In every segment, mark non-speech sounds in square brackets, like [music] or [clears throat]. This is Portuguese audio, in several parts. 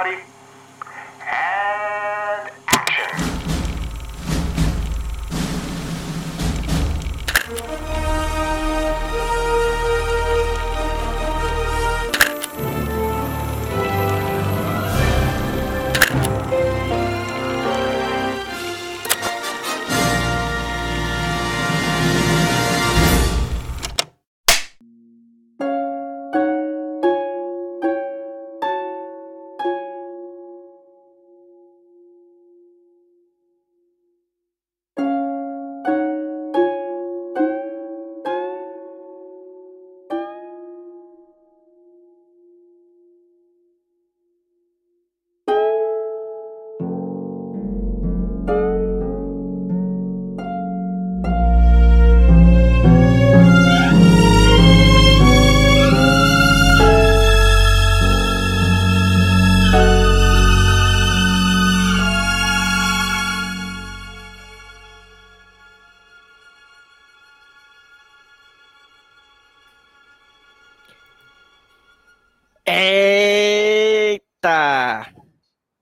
everybody.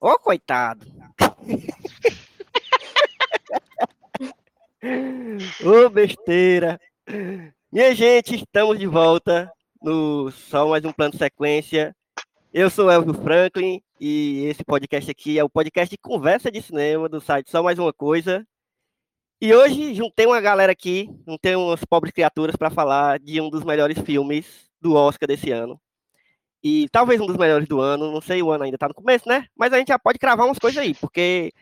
Ô, coitado! Ô, besteira! Minha gente, estamos de volta no Só Mais Um Plano Sequência. Eu sou Elvio Franklin e esse podcast aqui é o podcast de conversa de cinema do site Só Mais Uma Coisa. E hoje juntei uma galera aqui, juntei umas pobres criaturas para falar de um dos melhores filmes do Oscar desse ano. E talvez um dos melhores do ano, não sei, o ano ainda tá no começo, né? Mas a gente já pode cravar umas coisas aí, porque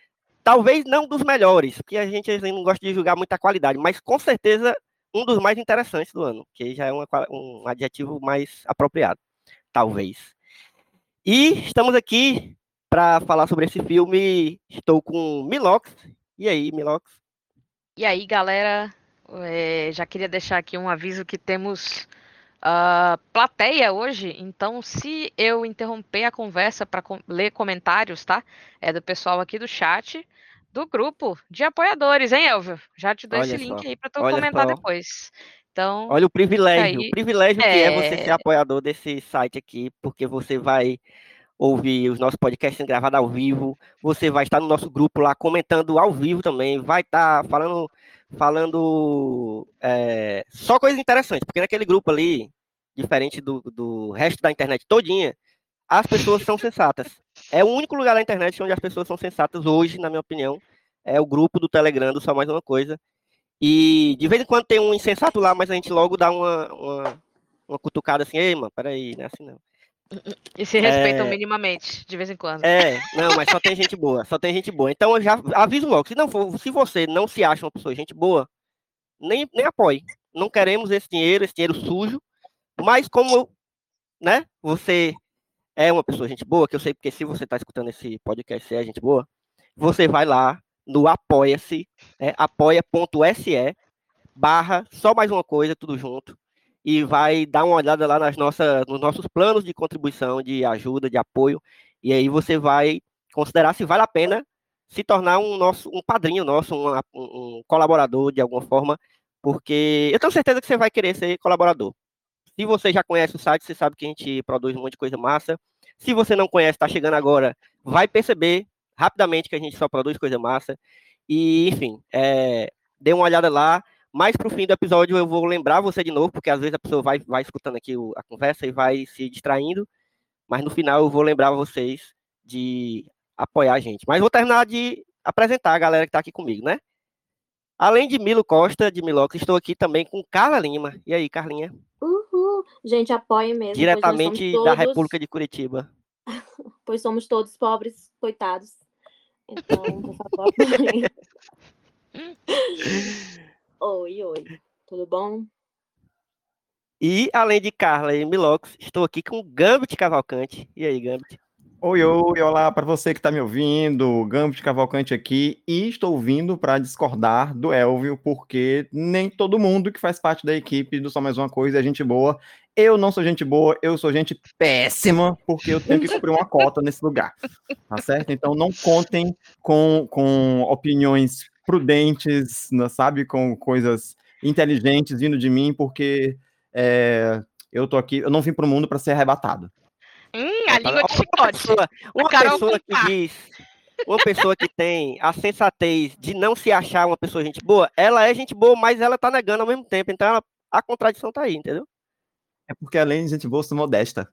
talvez não dos melhores, porque a gente não gosta de julgar muita qualidade, mas com certeza um dos mais interessantes do ano, que já é uma, um adjetivo mais apropriado, talvez. E estamos aqui para falar sobre esse filme. Estou com Milox. E aí, Milox? E aí, galera, é, já queria deixar aqui um aviso que temos uh, plateia hoje, então se eu interromper a conversa para com ler comentários, tá? É do pessoal aqui do chat, do grupo de apoiadores, hein, Elvio? Já te dou Olha esse link só, aí para tu olha comentar só. depois. Então, Olha o privilégio, aí, o privilégio que é você é. ser apoiador desse site aqui, porque você vai ouvir os nossos podcasts gravados ao vivo, você vai estar no nosso grupo lá comentando ao vivo também, vai estar falando, falando é, só coisas interessantes, porque naquele grupo ali, diferente do, do resto da internet todinha, as pessoas são sensatas. É o único lugar na internet onde as pessoas são sensatas hoje, na minha opinião, é o grupo do Telegram do Só Mais Uma Coisa. E de vez em quando tem um insensato lá, mas a gente logo dá uma, uma, uma cutucada assim, ei, mano, peraí, não é assim não. E se respeitam É. minimamente, de vez em quando. É, não, mas só tem gente boa, só tem gente boa. Então eu já aviso logo, se não for, se você não se acha uma pessoa gente boa, nem, nem apoie. Não queremos esse dinheiro, esse dinheiro sujo, mas como, né, você é uma pessoa gente boa, que eu sei porque se você está escutando esse podcast, você é gente boa, você vai lá no apoia-se, é, apoia.se barra só mais uma coisa, tudo junto, e vai dar uma olhada lá nas nossas, nos nossos planos de contribuição, de ajuda, de apoio, e aí você vai considerar se vale a pena se tornar um nosso um padrinho nosso, um, um colaborador de alguma forma, porque eu tenho certeza que você vai querer ser colaborador. Se você já conhece o site, você sabe que a gente produz um monte de coisa massa. Se você não conhece, está chegando agora, vai perceber rapidamente que a gente só produz coisa massa. E, enfim, é, dê uma olhada lá. Mais pro fim do episódio eu vou lembrar você de novo, porque às vezes a pessoa vai, vai escutando aqui a conversa e vai se distraindo. Mas no final eu vou lembrar vocês de apoiar a gente. Mas vou terminar de apresentar a galera que está aqui comigo, né? Além de Milo Costa, de Milox, estou aqui também com Carla Lima. E aí, Carlinha? Uhul. Gente, apoie mesmo. Diretamente somos da todos- República de Curitiba. [laughs] Pois somos todos pobres, coitados. Então, por favor, apoiem. [laughs] Oi, oi. Tudo bom? E além de Carla e Milox, estou aqui com Gambit Cavalcante. E aí, Gambit? Oi, oi, olá para você que está me ouvindo, Gambit Cavalcante aqui, e estou vindo para discordar do Elvio, porque nem todo mundo que faz parte da equipe do Só Mais Uma Coisa é gente boa. Eu não sou gente boa, eu sou gente péssima, porque eu tenho que cumprir uma cota nesse lugar, tá certo? Então não contem com, com opiniões prudentes, né, sabe, com coisas inteligentes vindo de mim, porque é, eu tô aqui, eu não vim para o mundo para ser arrebatado. Hum, Olha a língua [laughs] de chicote. pessoa, uma pessoa que diz, uma pessoa que tem a sensatez de não se achar uma pessoa gente boa, ela é gente boa, mas ela tá negando ao mesmo tempo. Então ela- a contradição tá aí, entendeu? É porque além de gente boa, sou modesta.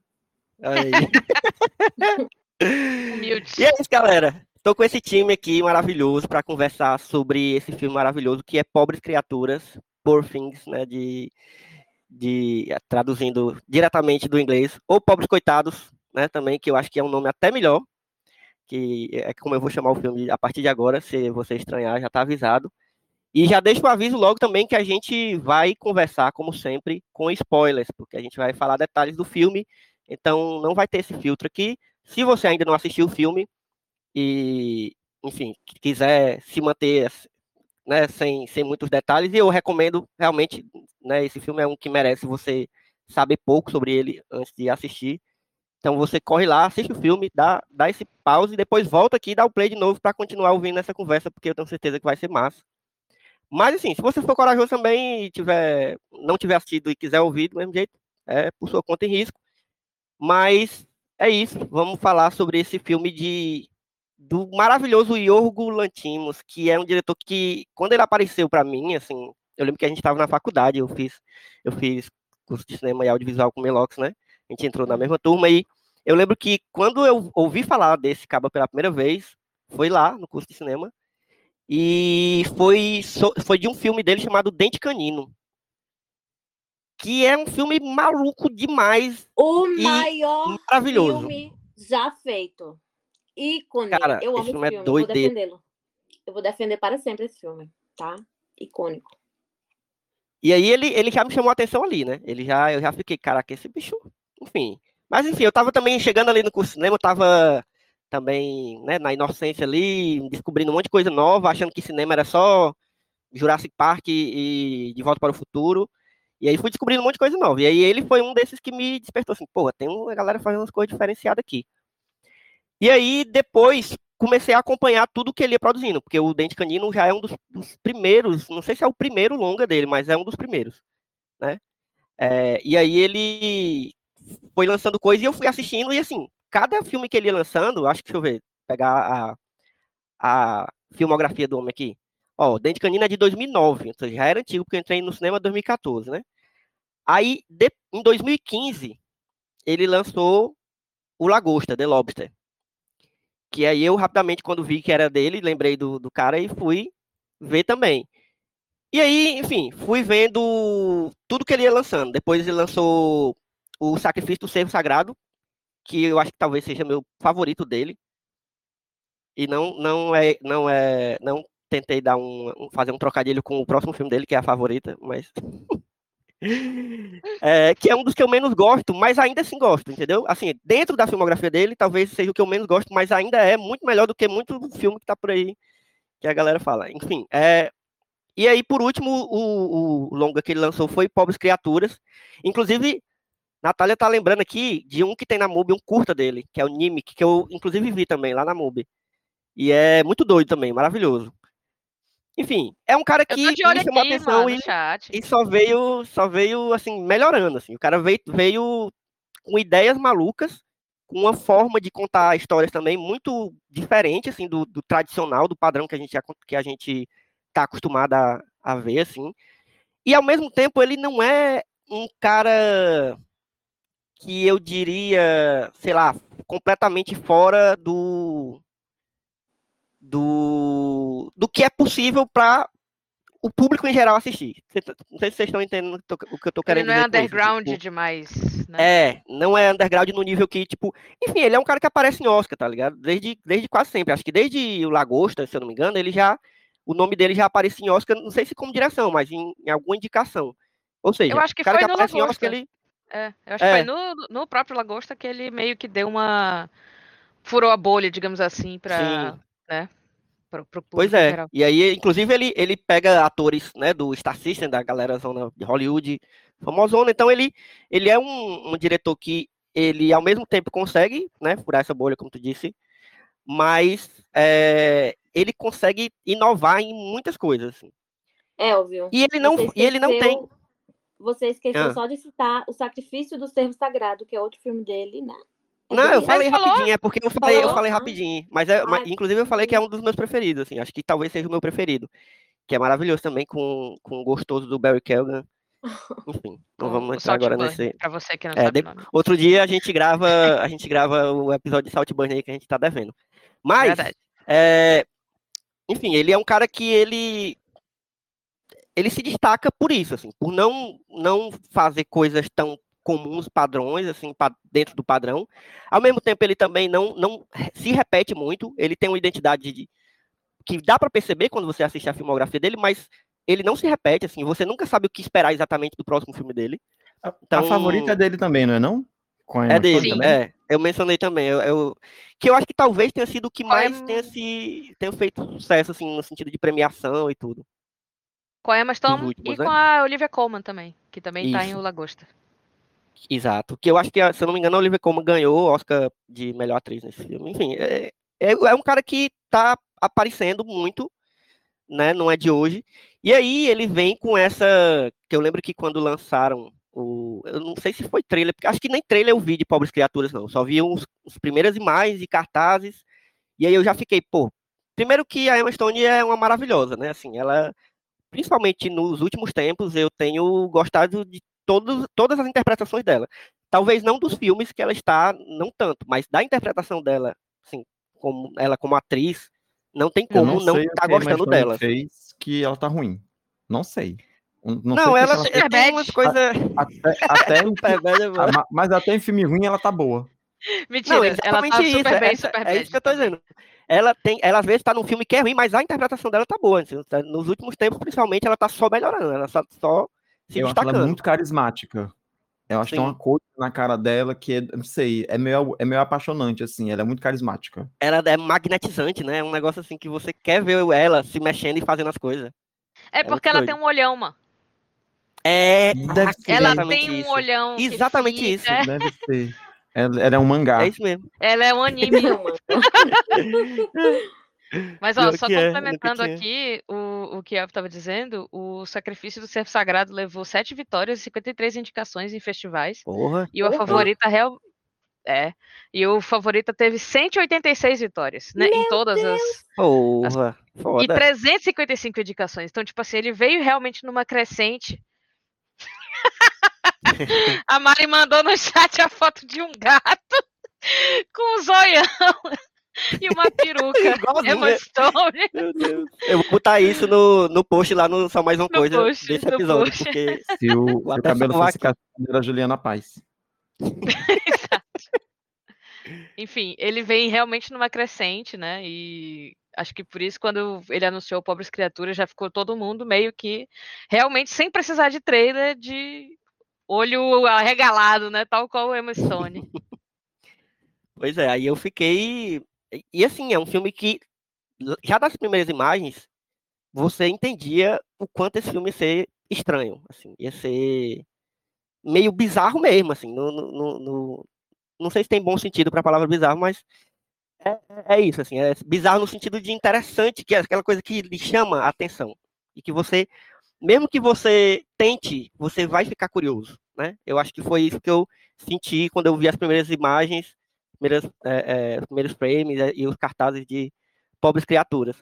Aí. [laughs] [laughs] Humilde. E é isso, galera. Tô com esse time aqui maravilhoso para conversar sobre esse filme maravilhoso que é Pobres Criaturas, Poor Things, né, de, de traduzindo diretamente do inglês, ou Pobres Coitados, né, também, que eu acho que é um nome até melhor, que é como eu vou chamar o filme a partir de agora, se você estranhar, já tá avisado. E já deixo o aviso logo também que a gente vai conversar, como sempre, com spoilers, porque a gente vai falar detalhes do filme, então não vai ter esse filtro aqui. Se você ainda não assistiu o filme e, enfim, quiser se manter né, sem, sem muitos detalhes, eu recomendo realmente, né, esse filme é um que merece você saber pouco sobre ele antes de assistir. Então você corre lá, assiste o filme, dá, dá esse pause e depois volta aqui e dá o play de novo para continuar ouvindo essa conversa, porque eu tenho certeza que vai ser massa. Mas assim, se você for corajoso também e tiver, não tiver assistido e quiser ouvir do mesmo jeito, é por sua conta em risco. Mas é isso, vamos falar sobre esse filme de do maravilhoso Yorgo Lantimos, que é um diretor que quando ele apareceu para mim, assim, eu lembro que a gente estava na faculdade, eu fiz eu fiz curso de cinema e audiovisual com o Melox, né? A gente entrou na mesma turma e eu lembro que quando eu ouvi falar desse caba pela primeira vez, foi lá no curso de cinema e foi, foi de um filme dele chamado Dente Canino. Que é um filme maluco demais, O maior maravilhoso. filme já feito. Ícone. Cara, eu amo esse filme é eu vou defendê-lo. Eu vou defender para sempre esse filme, tá? Icônico. E aí ele, ele já me chamou a atenção ali, né? Ele já, eu já fiquei, caraca, esse bicho, enfim. Mas enfim, eu tava também chegando ali no curso de cinema, eu tava também, né, na inocência ali, descobrindo um monte de coisa nova, achando que cinema era só Jurassic Park e, e De Volta para o Futuro. E aí fui descobrindo um monte de coisa nova. E aí ele foi um desses que me despertou assim, porra, tem uma galera fazendo umas coisas diferenciadas aqui. E aí depois comecei a acompanhar tudo que ele ia produzindo, porque o Dente Canino já é um dos, dos primeiros, não sei se é o primeiro longa dele, mas é um dos primeiros, né? É, e aí ele foi lançando coisa e eu fui assistindo, e assim, cada filme que ele ia lançando, acho que, deixa eu ver, pegar a, a filmografia do homem aqui. Ó, Dente Canino é de 2009, ou seja, já era antigo, porque eu entrei no cinema em 2014, né? Aí, de, em 2015, ele lançou o Lagosta, The Lobster. Que aí eu, rapidamente, quando vi que era dele, lembrei do, do cara e fui ver também. E aí, enfim, fui vendo tudo que ele ia lançando. Depois ele lançou o Sacrifício do Servo Sagrado, que eu acho que talvez seja meu favorito dele. E não, não é, não é, não tentei dar um, fazer um trocadilho com o próximo filme dele, que é a favorita, mas [laughs] é, que é um dos que eu menos gosto, mas ainda assim gosto, entendeu? Assim, dentro da filmografia dele, talvez seja o que eu menos gosto, mas ainda é muito melhor do que muito filme que tá por aí que a galera fala. Enfim, é, e aí, por último, o, o longa que ele lançou foi Pobres Criaturas. Inclusive, Natália tá lembrando aqui de um que tem na MUBI, um curta dele, que é o Nimic, que eu inclusive vi também lá na MUBI. E é muito doido também, maravilhoso. Enfim, é um cara que chamou aqui, atenção mano, e, e só veio, só veio assim, melhorando, assim. O cara veio, veio com ideias malucas, com uma forma de contar histórias também muito diferente, assim, do, do tradicional, do padrão que a gente, que a gente tá acostumado a, a ver, assim. E ao mesmo tempo ele não é um cara que eu diria, sei lá, completamente fora do do, do que é possível para o público em geral assistir. Tá- Não sei se vocês estão entendendo o que eu tô- o que eu tô Ele querendo não é dizer com isso, underground tipo, demais, né? é, não é underground no nível que, tipo. Enfim, ele é um cara que aparece em Oscar, tá ligado? Desde, desde quase sempre. Acho que desde o Lagosta, se eu não me engano, ele já. O nome dele já aparecia em Oscar, não sei se como direção, mas em, em alguma indicação. Ou seja, Eu acho que o cara foi que no aparece em Oscar, ele. É, eu acho que É. foi no, no próprio Lagosta que ele meio que deu uma. furou a bolha, digamos assim, pra. Sim. Né? Pro, pro Pois é. geral. E aí, inclusive, ele, ele pega atores né, do Star System, da galera zona de Hollywood famosona. Então, ele, ele é um, um diretor que ele, ao mesmo tempo, consegue né, furar essa bolha, como tu disse, mas é, ele consegue inovar em muitas coisas. assim. Elvio. E ele não, você e ele não tem. esqueceu- Você esqueceu Ah. só de citar O Sacrifício do Servo Sagrado, que é outro filme dele, né? Não, eu falei falou? rapidinho, é porque eu falei, eu falei rapidinho. Mas, é, mas, inclusive eu falei que é um dos meus preferidos, assim. Acho que talvez seja o meu preferido. Que é maravilhoso também, com, com o gostoso do Barry Keoghan. [laughs] Enfim, não vamos entrar agora Saltburn, nesse. Pra você que não É, de-. Outro dia a gente grava, a gente grava o episódio de Saltburn aí que a gente tá devendo. Mas, é, enfim, ele é um cara que ele ele se destaca por isso, assim, por não não fazer coisas tão comuns, padrões, assim, dentro do padrão. Ao mesmo tempo, ele também não não se repete muito. Ele tem uma identidade de- que dá para perceber quando você assiste a filmografia dele, mas ele não se repete, assim. Você nunca sabe o que esperar exatamente do próximo filme dele. A- Então- A favorita é dele também, não é não? É dele, também? é. Eu mencionei também. Eu, eu- que eu acho que talvez tenha sido o que é mais tenha, se, tenha feito sucesso, assim, no sentido de premiação e tudo. Com a Emma Stone últimos, e né? com a Olivia Colman também, que também tá em Isso. O Lagosta. Exato. Que eu acho que, se eu não me engano, a Olivia Colman ganhou o Oscar de melhor atriz nesse filme. Enfim, é, é, é um cara que tá aparecendo muito, né? Não é de hoje. E aí ele vem com essa. Que eu lembro que quando lançaram o. Eu não sei se foi trailer, porque acho que nem trailer eu vi de Pobres Criaturas, não. Só vi os, as primeiras imagens e cartazes. E aí eu já fiquei, pô. Primeiro que a Emma Stone é uma maravilhosa, né? Assim, ela. Principalmente nos últimos tempos, eu tenho gostado de todos, todas as interpretações dela. Talvez não dos filmes que ela está, não tanto, mas da interpretação dela, assim, como ela como atriz, não tem Eu como não sei o estar Emma gostando dela. fez que ela tá ruim. Não sei. Não, não Não, sei ela, que ela tem Superbad. umas coisas. Até, até [laughs] é ah, ma- mas até em filme ruim ela tá boa. Mentira, Não, ela exatamente tá isso. super bem, essa- super é isso que eu tô dizendo. Ela tem, ela às vezes tá num filme que é ruim, mas a interpretação dela tá boa. assim, tá- Nos últimos tempos, principalmente, ela tá só melhorando, ela só, só se eu acho ela destacando. muito carismática. Eu acho que tem Sim. uma coisa na cara dela que, é, não sei, é meio, é meio apaixonante, assim. Ela é muito carismática. Ela é magnetizante, né? É um negócio assim que você quer ver ela se mexendo e fazendo as coisas. É muito porque ela tem um olhão, mano. É, Deve ser. Ela tem um isso. olhão. Exatamente fica- isso. é, Deve ser. Ela, ela é um mangá. É isso mesmo. ela é um [laughs] anime. Mano. [laughs] Mas, ó, Pior só é, complementando nunca aqui o, o que eu estava dizendo, o Sacrifício do Servo Sagrado levou sete vitórias e 53 indicações em festivais. Porra. E a Porra. favorita real. É. E o favorita teve 186 vitórias, né? em todas as. Porra. E Foda. 355 indicações. Então, tipo assim, ele veio realmente numa crescente. [laughs] a Mari mandou no chat a foto de um gato [laughs] com um zoião e uma peruca. [laughs] Igualzinho, Emma né? Stone. Meu Deus. Eu vou botar isso no, no post lá no Só Mais Uma No Coisa post, desse episódio, post. porque [laughs] Se o, o cabelo fosse castanho, era Juliana Paz. [laughs] Enfim, ele vem realmente numa crescente, né? E acho que por isso, quando ele anunciou Pobres Criaturas, já ficou todo mundo meio que realmente sem precisar de trailer, de olho arregalado, né? Tal qual o Emma Stone. Pois é, aí eu fiquei. E- assim, é um filme que, já das primeiras imagens, você entendia o quanto esse filme ia ser estranho. Assim, ia ser meio bizarro mesmo, assim. No, no- no- não sei se tem bom sentido para a palavra bizarro, mas é, é isso, assim. É bizarro no sentido de interessante, que é aquela coisa que lhe chama a atenção. E que você, mesmo que você tente, você vai ficar curioso, né? Eu acho que foi isso que eu senti quando eu vi as primeiras imagens primeiras, é, é, os primeiros frames é, e os cartazes de pobres criaturas.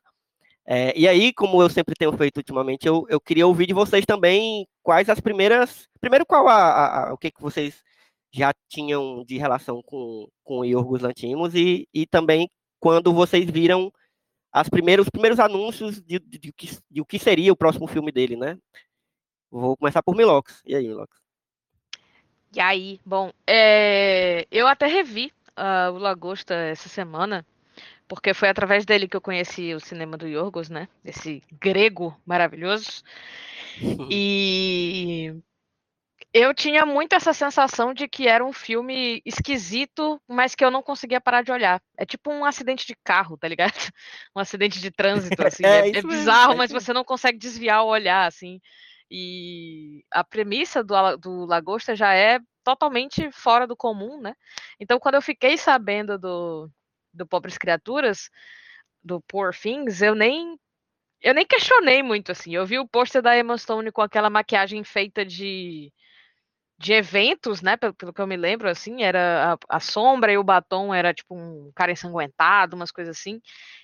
É, e aí, como eu sempre tenho feito ultimamente, eu, eu queria ouvir de vocês também quais as primeiras. Primeiro, qual a, a- a- o que, que vocês já tinham de relação com, com o Yorgos Lantimos e, e também quando vocês viram as primeiros, os primeiros anúncios de, de, de, de o que seria o próximo filme dele, né? Vou começar por Milox. E aí, Milox? E aí, bom, é, eu até revi ah, o Lagosta essa semana, porque foi através dele que eu conheci o cinema do Yorgos, né? Esse grego maravilhoso. E eu tinha muito essa sensação de que era um filme esquisito, mas que eu não conseguia parar de olhar. É tipo um acidente de carro, tá ligado? [laughs] Um acidente de trânsito, assim. É É, é mesmo, bizarro, é mas você não consegue desviar o olhar, assim. E a premissa do, do Lagosta já é totalmente fora do comum, né? Então, quando eu fiquei sabendo do, do Pobres Criaturas, do Poor Things, eu nem eu nem questionei muito assim. Eu vi o pôster da Emma Stone com aquela maquiagem feita de de eventos, né? Pelo, pelo, que eu me lembro, assim, era a, a, sombra e o batom era tipo um cara ensanguentado, umas coisas assim.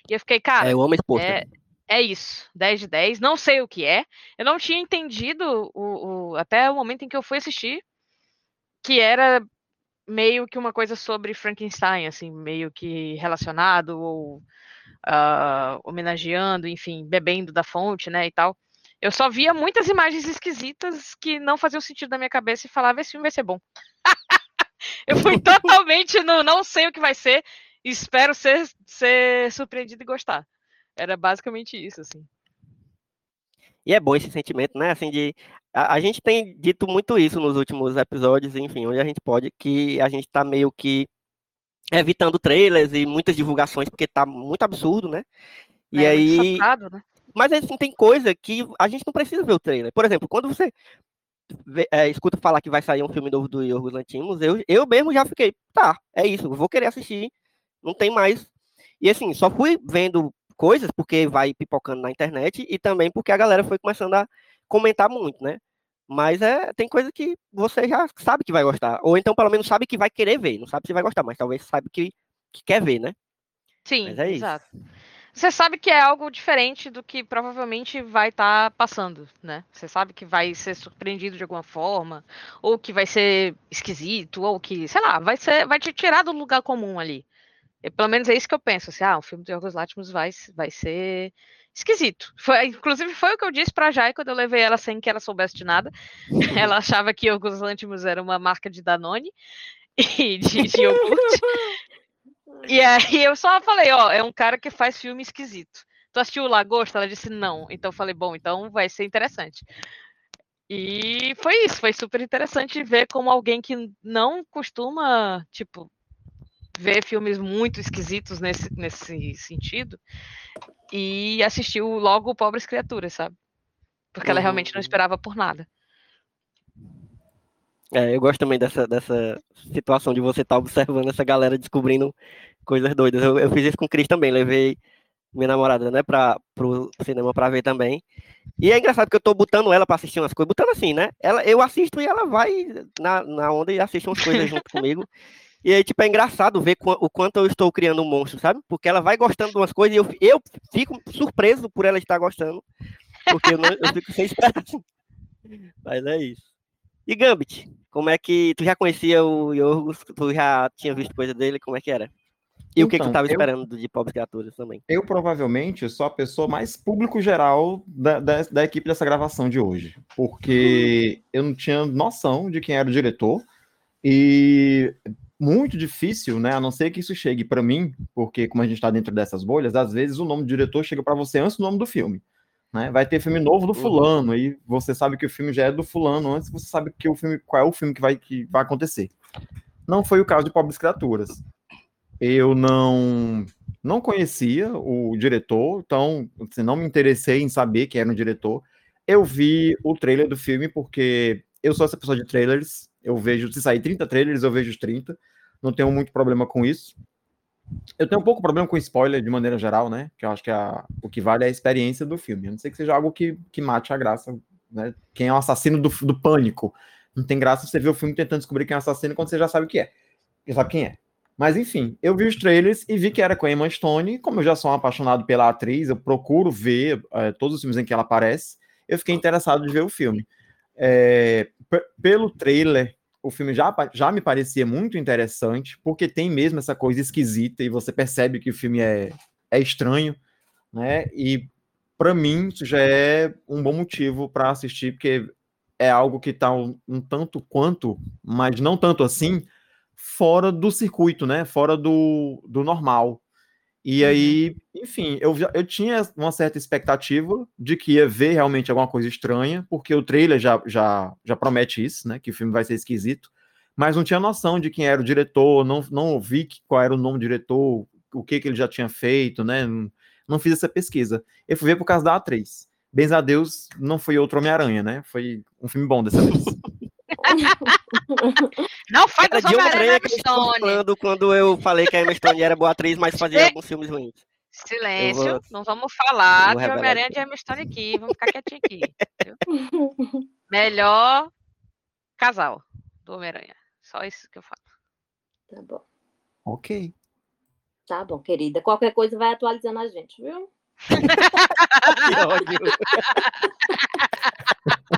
E eu fiquei, cara. É, o homem exposto. É, é isso, 10 de 10. Não sei o que é. Eu não tinha entendido o, o, até o momento em que eu fui assistir que era meio que uma coisa sobre Frankenstein, assim, meio que relacionado ou uh, homenageando, enfim, bebendo da fonte, né, e tal. Eu só via muitas imagens esquisitas que não faziam sentido na minha cabeça e falava, esse filme vai ser bom. [laughs] eu fui [laughs] totalmente no não sei o que vai ser, espero ser, ser surpreendido e gostar. Era basicamente isso, assim. E é bom esse sentimento, né? Assim, de. A, a, gente tem dito muito isso nos últimos episódios, enfim, onde a gente pode, que a gente tá meio que evitando trailers e muitas divulgações, porque tá muito absurdo, né? E é, aí. Chocado, né? Mas assim, tem coisa que a gente não precisa ver o trailer. Por exemplo, quando você vê, é, escuta falar que vai sair um filme novo do Yorgos Lantimos, eu, eu mesmo já fiquei, tá, é isso, vou querer assistir, não tem mais. E assim, só fui vendo coisas porque vai pipocando na internet e também porque a galera foi começando a comentar muito, né? Mas é, tem coisa que você já sabe que vai gostar. Ou então, pelo menos, sabe que vai querer ver. Não sabe se vai gostar, mas talvez sabe que, que quer ver, né? Sim, é exato. Isso. Você sabe que é algo diferente do que provavelmente vai estar tá passando, né? Você sabe que vai ser surpreendido de alguma forma, ou que vai ser esquisito, ou que, sei lá, vai ser, vai te tirar do lugar comum ali. E, pelo menos é isso que eu penso. Assim, ah, o filme do Yorgos Lanthimos vai, vai ser esquisito. Foi, inclusive, foi o que eu disse pra Jai quando eu levei ela sem que ela soubesse de nada. [laughs] Ela achava que Yorgos Lanthimos era uma marca de Danone [laughs] e de, de iogurte. [laughs] E aí eu só falei, ó, é um cara que faz filme esquisito. Tu assistiu o Lagosta? Ela disse não. Então eu falei, bom, então vai ser interessante. E foi isso, foi super interessante ver como alguém que não costuma, tipo, ver filmes muito esquisitos nesse, nesse sentido e assistiu logo Pobres Criaturas, sabe? Porque ela realmente não uhum. esperava por nada. É, eu gosto também dessa, dessa situação de você estar tá observando essa galera descobrindo coisas doidas. Eu, eu fiz isso com o Cris também, levei minha namorada, né, para pro cinema para ver também. E é engraçado que eu tô botando ela para assistir umas coisas, botando assim, né? Ela, eu assisto e ela vai na, na onda e assiste umas coisas junto [laughs] comigo. E aí, tipo, é engraçado ver o quanto eu estou criando um monstro, sabe? Porque ela vai gostando de umas coisas e eu, eu fico surpreso por ela estar gostando. Porque eu, não, eu fico sem esperar. [laughs] Mas é isso. E Gambit, como é que. Tu já conhecia o Yorgos? Tu já tinha visto coisa dele? Como é que era? E então, o que, que tu estava então, esperando de Pobres Criaturas também? Eu provavelmente sou a pessoa mais público geral da, da, da equipe dessa gravação de hoje. Porque eu não tinha noção de quem era o diretor. E muito difícil, né? A não ser que isso chegue para mim, porque como a gente está dentro dessas bolhas, às vezes o nome do diretor chega para você antes do nome do filme. Né? Vai ter filme novo do uhum. fulano, uhum. e você sabe que o filme já é do fulano antes você sabe que o filme, qual é o filme que vai, que vai acontecer. Não foi o caso de Pobres Criaturas. Eu não não conhecia o diretor, então assim, não me interessei em saber quem era o diretor. Eu vi o trailer do filme porque eu sou essa pessoa de trailers, eu vejo, se sair 30 trailers, eu vejo os 30. Não tenho muito problema com isso. Eu tenho um pouco problema com spoiler de maneira geral, né? Que eu acho que a, o que vale é a experiência do filme. A não sei que seja algo que, que mate a graça, né? Quem é o assassino do, do pânico. Não tem graça você ver o filme tentando descobrir quem é o assassino quando você já sabe o que é. Já sabe quem é. Mas enfim, eu vi os trailers e vi que era com a Emma Stone. Como eu já sou um apaixonado pela atriz, eu procuro ver é, todos os filmes em que ela aparece. Eu fiquei interessado de ver o filme. É, pelo trailer, o filme já, já me parecia muito interessante, porque tem mesmo essa coisa esquisita e você percebe que o filme é, é estranho, né? E para mim isso já é um bom motivo para assistir, porque é algo que está um, um, tanto quanto, mas não tanto assim, fora do circuito, né? Fora do, do normal. E uhum. aí, enfim, eu, eu tinha uma certa expectativa de que ia ver realmente alguma coisa estranha, porque o trailer já, já, já promete isso, né? Que o filme vai ser esquisito, mas não tinha noção de quem era o diretor, não, não ouvi qual era o nome do diretor, o que, que ele já tinha feito, né? Não, não fiz essa pesquisa. Eu fui ver por causa da atriz. Bens a Deus, não foi outro Homem-Aranha, né? Foi um filme bom dessa vez. [laughs] Não foi da Homem-Aranha que falando quando eu falei que a Emma Stone era boa atriz, mas fazia alguns filmes ruins. Silêncio, vou... não vamos falar de Homem-Aranha de Emma Stone aqui, vamos ficar quietinho aqui. Melhor casal. do Homem-Aranha. Só isso que eu falo. Tá bom. Ok. Tá bom, querida. Qualquer coisa vai atualizando a gente, viu? [laughs] Que ódio. [laughs]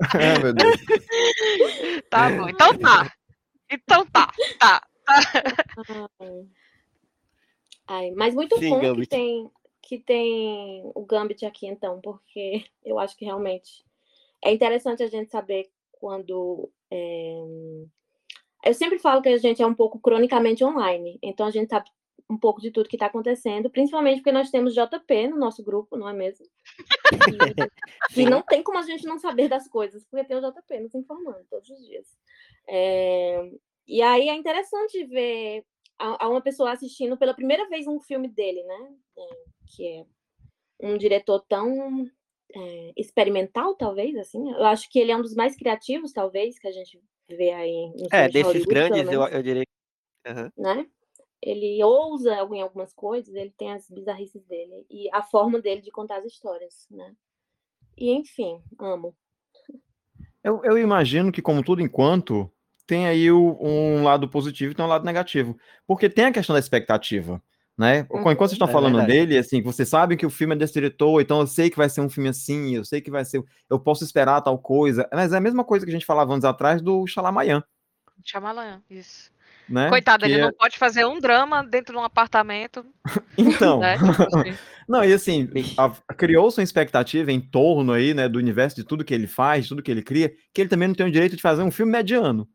Ai, [laughs] meu Deus. [laughs] Tá bom, então tá. Então tá, tá. Ai. Ai, mas muito Sim, bom que Gambit. tem, que tem o Gambit aqui, então, porque eu acho que realmente é interessante a gente saber quando. é, Eu sempre falo que a gente é um pouco cronicamente online, então a gente sabe um pouco de tudo que está acontecendo, principalmente porque nós temos JP no nosso grupo, não é mesmo? [laughs] E, e não tem como a gente não saber das coisas, porque tem o JP nos informando todos os dias. É, E aí é interessante ver a, a uma pessoa assistindo pela primeira vez um filme dele, né? É, que é um diretor tão é, experimental, talvez, assim. Eu acho que ele é um dos mais criativos, talvez, que a gente vê aí nos É, de desses grandes, eu, eu diria. Aham. né? Ele ousa em algumas coisas, ele tem as bizarrices dele e a forma dele de contar as histórias, né? E enfim, amo. Eu, eu imagino que, como tudo enquanto, tem aí o- um lado positivo e tem um lado negativo. Porque tem a questão da expectativa, né? Uhum. Enquanto vocês estão É falando verdade. dele, assim, você sabe que o filme é desse diretor, então eu sei que vai ser um filme assim, eu sei que vai ser. Eu posso esperar tal coisa. Mas é a mesma coisa que a gente falava anos atrás do Shalamayan, Chama isso. Né? Coitado, Que ele é- não pode fazer um drama dentro de um apartamento, [laughs] Então. né? [laughs] Não, e assim, criou-se uma expectativa em torno aí, né, do universo de tudo que ele faz, de tudo que ele cria, que ele também não tem o direito de fazer um filme mediano.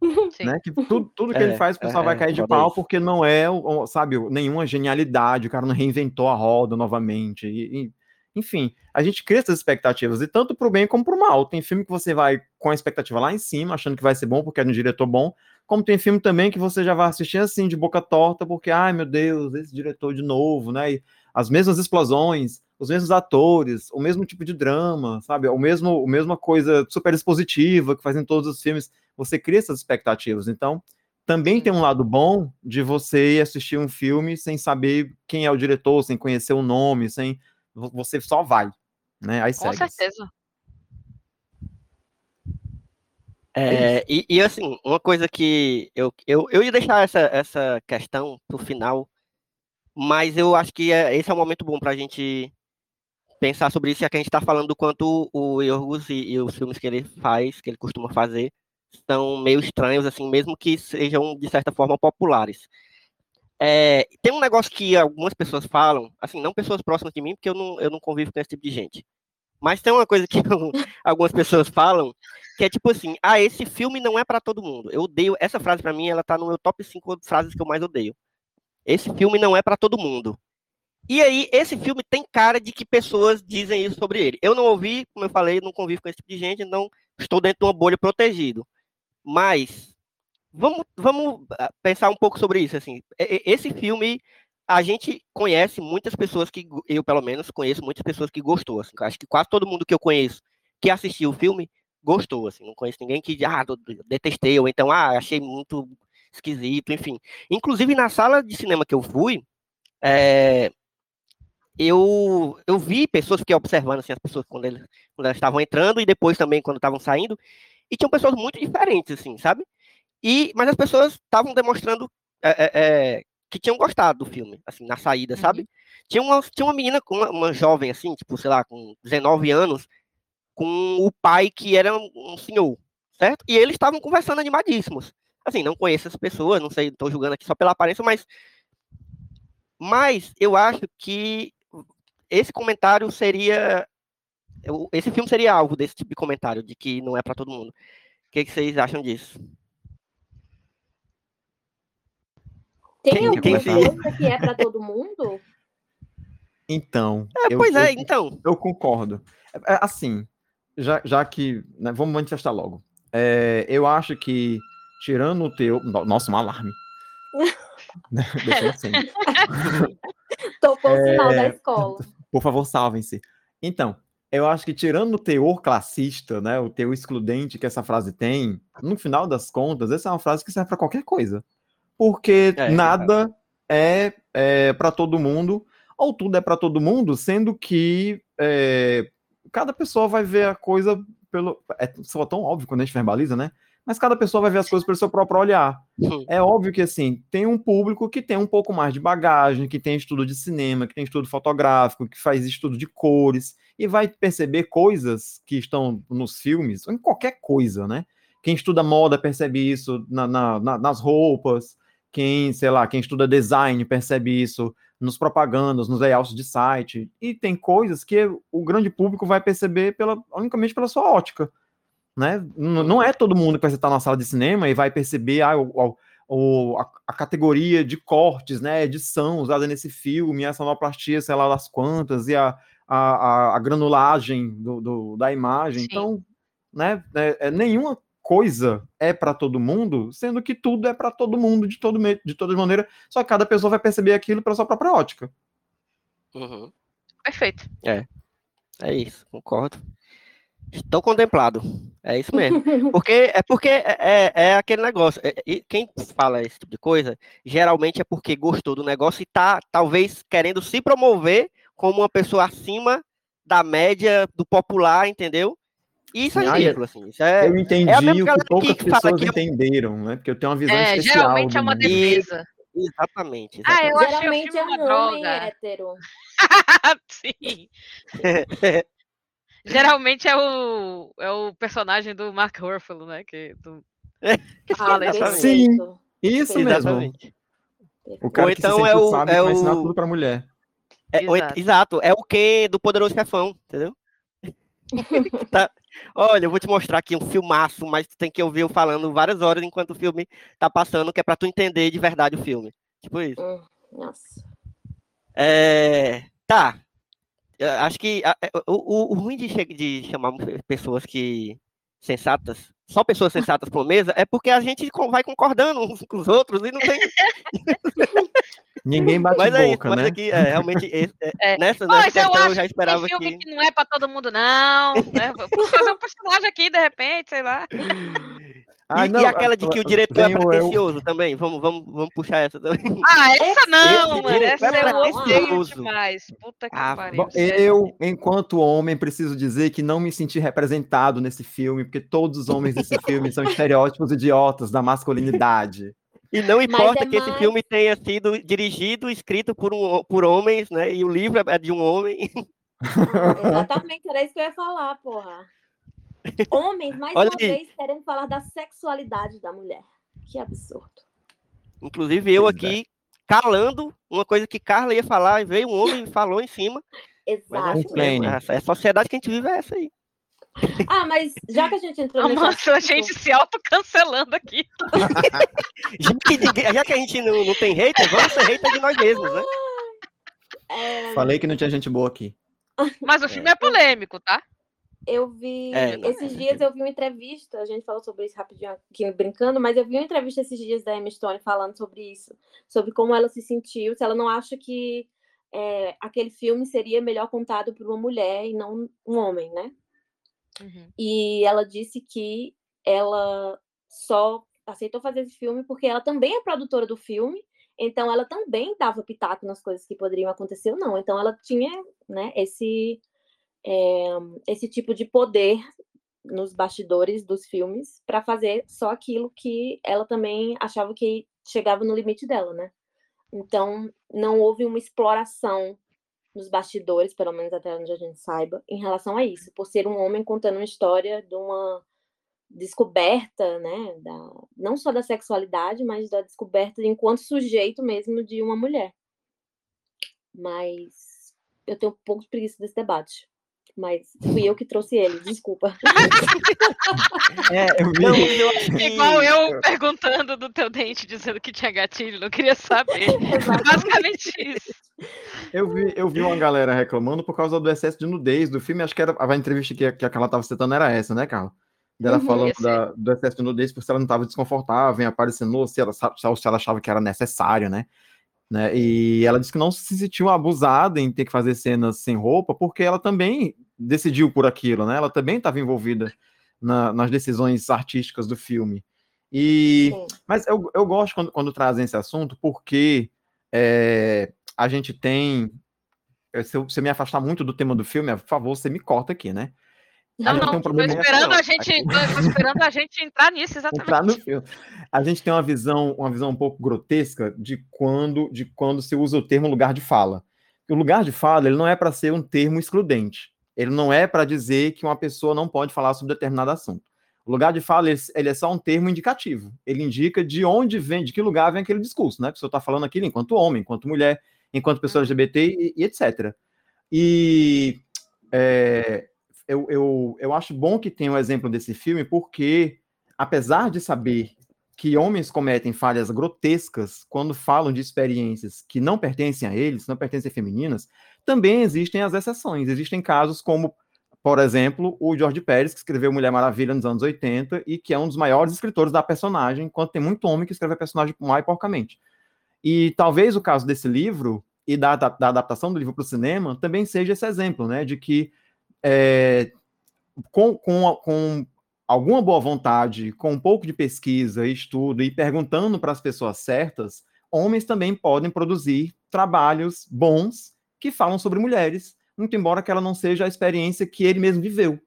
[laughs] Né? Que tudo, tudo que É, ele faz, o pessoal é, vai é, cair de pau porque não é, sabe, nenhuma genialidade, o cara não reinventou a roda novamente. e- e- enfim, a gente cria essas expectativas, e tanto pro bem como pro mal. Tem filme que você vai com a expectativa lá em cima, achando que vai ser bom porque é um diretor bom, como tem filme também que você já vai assistir assim, de boca torta, porque, ai meu Deus, esse diretor de novo, né? E as mesmas explosões, os mesmos atores, o mesmo tipo de drama, sabe? O mesmo, a mesma coisa super expositiva que fazem todos os filmes você cria essas expectativas. Então, também tem um lado bom de você ir assistir um filme sem saber quem é o diretor, sem conhecer o nome, sem vo- você só vai, né? Aí Com segue. certeza. É, e, e, assim, uma coisa que eu, eu, eu ia deixar essa, essa questão pro final, mas eu acho que é- esse é um momento bom pra gente pensar sobre isso, já que a gente tá falando do quanto o Yorgos e, e os filmes que ele faz, que ele costuma fazer, são meio estranhos, assim, mesmo que sejam, de certa forma, populares. É, tem um negócio que algumas pessoas falam, assim, não pessoas próximas de mim, porque eu não, eu não convivo com esse tipo de gente. Mas tem uma coisa que eu- [laughs] algumas pessoas falam, que é tipo assim, ah, esse filme não é pra todo mundo. Eu odeio, essa frase pra mim, ela tá no meu top 5 frases que eu mais odeio. Esse filme não é pra todo mundo. E aí, esse filme tem cara de que pessoas dizem isso sobre ele. Eu não ouvi, como eu falei, não convivo com esse tipo de gente, então estou dentro de uma bolha protegido. Mas vamos, vamos ah, pensar um pouco sobre isso, assim. Esse filme a gente conhece muitas pessoas que eu pelo menos conheço muitas pessoas que gostou, assim. Acho que quase todo mundo que eu conheço que assistiu o filme gostou, assim. Não conheço ninguém que ah, detestei ou então ah, achei muito esquisito, enfim. Inclusive na sala de cinema que eu fui, é, eu, eu vi pessoas, fiquei observando assim, as pessoas quando, eles, quando elas estavam entrando e depois também quando estavam saindo, e tinham pessoas muito diferentes, assim, sabe? E, mas as pessoas estavam demonstrando é, é, é, que tinham gostado do filme, assim, na saída, Uhum. sabe? Tinha uma, tinha uma menina, com uma, uma jovem, assim, tipo, sei lá, com 19 anos, com o pai que era um, senhor, certo? E eles estavam conversando animadíssimos. Assim, não conheço as pessoas, não sei, estou julgando aqui só pela aparência, mas mas eu acho que esse comentário seria. Esse filme seria alvo desse tipo de comentário, de que não é para todo mundo. O que, que vocês acham disso? Tem alguma coisa que é pra todo mundo? Então, É, eu, pois é, eu, então. eu concordo. É, é, assim, já, já que. né, vamos manifestar logo. É, eu acho que, tirando o teu. no- Nossa, um alarme. [laughs] Deixa assim. Tocou o É. sinal da escola. Por favor, salvem-se. Então, eu acho que tirando o teor classista, né, o teor excludente que essa frase tem, no final das contas, essa é uma frase que serve para qualquer coisa. Porque É, nada é, é para todo mundo, ou tudo é para todo mundo, sendo que é, cada pessoa vai ver a coisa pelo. É só tão óbvio quando a gente verbaliza, né? mas cada pessoa vai ver as coisas pelo seu próprio olhar. É óbvio que, assim, tem um público que tem um pouco mais de bagagem, que tem estudo de cinema, que tem estudo fotográfico, que faz estudo de cores, e vai perceber coisas que estão nos filmes, ou em qualquer coisa, né? Quem estuda moda percebe isso na, na, na, nas roupas, quem, sei lá, quem estuda design percebe isso nos propagandas, nos layouts de site, e tem coisas que o grande público vai perceber pela, unicamente pela sua ótica, né? Não é todo mundo que vai estar na sala de cinema e vai perceber ah, o, o, a, a, categoria de cortes, né, edição usada nesse filme, a sonoplastia, sei lá das quantas, e a, a, a granulagem do, do, da imagem. Sim. Então, né, é, é, nenhuma coisa é para todo mundo, sendo que tudo é para todo mundo de, todo, de toda maneira, só que cada pessoa vai perceber aquilo pela sua própria ótica. Uhum. Perfeito. É. É isso, concordo. Estou contemplado. É isso mesmo. [laughs] Porque é porque é, é, é aquele negócio. É, quem fala esse tipo de coisa, geralmente é porque gostou do negócio e tá talvez querendo se promover como uma pessoa acima da média do popular, entendeu? Isso é ridículo, assim. Isso é, eu entendi é o que poucas que pessoas entenderam, né? Porque eu tenho uma visão é, especial. Geralmente é uma defesa. Exatamente, exatamente. Ah, eu geralmente é um homem hétero. [laughs] Sim. [laughs] geralmente é o, é o personagem do Mark Ruffalo, né? Que, do, que [laughs] fala ah, isso. Sim, isso mesmo. O cara Ou então que se é o, sabe é o... ensinar tudo pra mulher. É, exato. exato, é o que do Poderoso Chefão, entendeu? tá, Olha, eu vou te mostrar aqui um filmaço, mas tu tem que ouvir eu falando várias horas enquanto o filme tá passando, que é para tu entender de verdade o filme. Tipo isso. Hum, nossa. É, tá. Acho que é, o, o, ruim de, de chamar pessoas que sensatas, só pessoas sensatas por mesa, é porque a gente vai concordando uns com os outros e não tem. [laughs] Ninguém bate mas é boca, isso, né? Mas aqui, é, realmente, é, é, nessa, nessa questão eu, eu, já esperava que... filme que não é pra todo mundo, não. Né? Vou fazer um personagem aqui, de repente, sei lá. [laughs] Ah, e, não, e, aquela de que o diretor é pretencioso eu... também? Vamos, vamos, vamos puxar essa também. [laughs] Ah, essa não, mano. Essa é eu demais. Puta que ah, pariu. Bom, eu, enquanto homem, preciso dizer que não me senti representado nesse filme, porque todos os homens desse filme são [laughs] estereótipos idiotas da masculinidade. [laughs] E não importa é que mais... esse filme tenha sido dirigido, escrito por, um, por homens, né? E o livro é de um homem. Exatamente, era isso que eu ia falar, porra. Homens, mais Olha uma aí. vez, querendo falar da sexualidade da mulher. Que absurdo. Inclusive, eu aqui calando uma coisa que Carla ia falar, e veio um homem e falou em cima. Exato. Mas é, é a sociedade que a gente vive é essa aí. Ah, mas já que a gente entrou nesse Nossa, a gente se autocancelando aqui. [laughs] já, que, já que a gente não, não tem hater, vamos ser hater de nós mesmos, né? É... Falei que não tinha gente boa aqui. Mas o filme é, é polêmico, tá? Eu vi. É, esses dias eu vi uma entrevista, a gente falou sobre isso rapidinho aqui brincando, mas eu vi uma entrevista esses dias da Emma Stone falando sobre isso, sobre como ela se sentiu, se ela não acha que é, aquele filme seria melhor contado por uma mulher e não um homem, né? Uhum. E ela disse que ela só aceitou fazer esse filme porque ela também é produtora do filme, então ela também dava pitaco nas coisas que poderiam acontecer ou não. Então ela tinha né, esse, é, esse tipo de poder nos bastidores dos filmes para fazer só aquilo que ela também achava que chegava no limite dela, né? Então não houve uma exploração nos bastidores, pelo menos até onde a gente saiba, em relação a isso, por ser um homem contando uma história de uma descoberta, né, da, não só da sexualidade, mas da descoberta enquanto sujeito mesmo de uma mulher. Mas eu tenho um pouco de preguiça desse debate mas fui eu que trouxe ele, desculpa. [laughs] É, eu vi. Não, eu Igual eu perguntando do teu dente, dizendo que tinha gatilho, não queria saber. [laughs] Basicamente isso. Eu vi, eu vi uma galera reclamando por causa do excesso de nudez do filme, acho que era a entrevista que, que a Carla estava citando era essa, né, Carla? Dela uhum, falando da, do excesso de nudez, porque ela não estava desconfortável em aparecer nu, se ela, se ela achava que era necessário, né? Né? E ela disse que não se sentiu abusada em ter que fazer cenas sem roupa, porque ela também decidiu por aquilo, né? Ela também estava envolvida na, nas decisões artísticas do filme. E, mas eu, eu gosto quando, quando trazem esse assunto, porque é, a gente tem. Se você me afastar muito do tema do filme, por favor, você me corta aqui, né? Não, não, um problema esperando, a gente, esperando a gente entrar nisso, [laughs] exatamente. entrar no filme. A gente tem uma visão, uma visão um pouco grotesca de quando, de quando se usa o termo lugar de fala. O lugar de fala ele não é para ser um termo excludente. Ele não é para dizer que uma pessoa não pode falar sobre determinado assunto. O lugar de fala ele, é só um termo indicativo. Ele indica de onde vem, de que lugar vem aquele discurso, né? O senhor está falando aquilo enquanto homem, enquanto mulher, enquanto pessoa LGBT e, e etc. E é, eu, eu, eu acho bom que tenha o um exemplo desse filme, porque, apesar de saber que homens cometem falhas grotescas quando falam de experiências que não pertencem a eles, não pertencem a femininas, também existem as exceções. Existem casos como, por exemplo, o George Pérez, que escreveu Mulher Maravilha nos anos 80 e que é um dos maiores escritores da personagem, enquanto tem muito homem que escreve a personagem mal e porcamente. E talvez o caso desse livro e da, da, da adaptação do livro para o cinema também seja esse exemplo, né, de que é, com, com, com alguma boa vontade, com um pouco de pesquisa, estudo e perguntando para as pessoas certas, homens também podem produzir trabalhos bons que falam sobre mulheres, muito embora que ela não seja a experiência que ele mesmo viveu.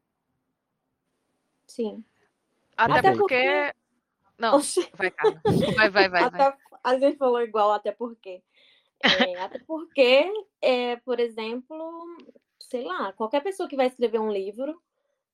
Sim. Até, até porque... porque... Não, Oxi. vai, cara. Vai, vai, vai. Até... vai. A gente falou igual, até porque. É, até porque, é, por exemplo, sei lá, qualquer pessoa que vai escrever um livro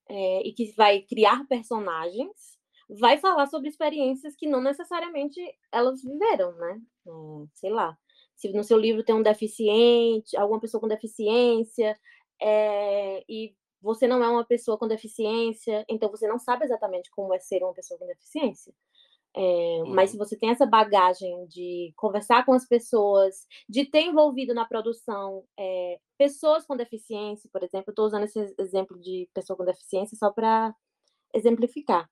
é, e que vai criar personagens vai falar sobre experiências que não necessariamente elas viveram, né? É, sei lá, se no seu livro tem um deficiente, alguma pessoa com deficiência, é, e você não é uma pessoa com deficiência, então você não sabe exatamente como é ser uma pessoa com deficiência. É, Mas se você tem essa bagagem de conversar com as pessoas, de ter envolvido na produção é, pessoas com deficiência, por exemplo, estou usando esse exemplo de pessoa com deficiência só para exemplificar,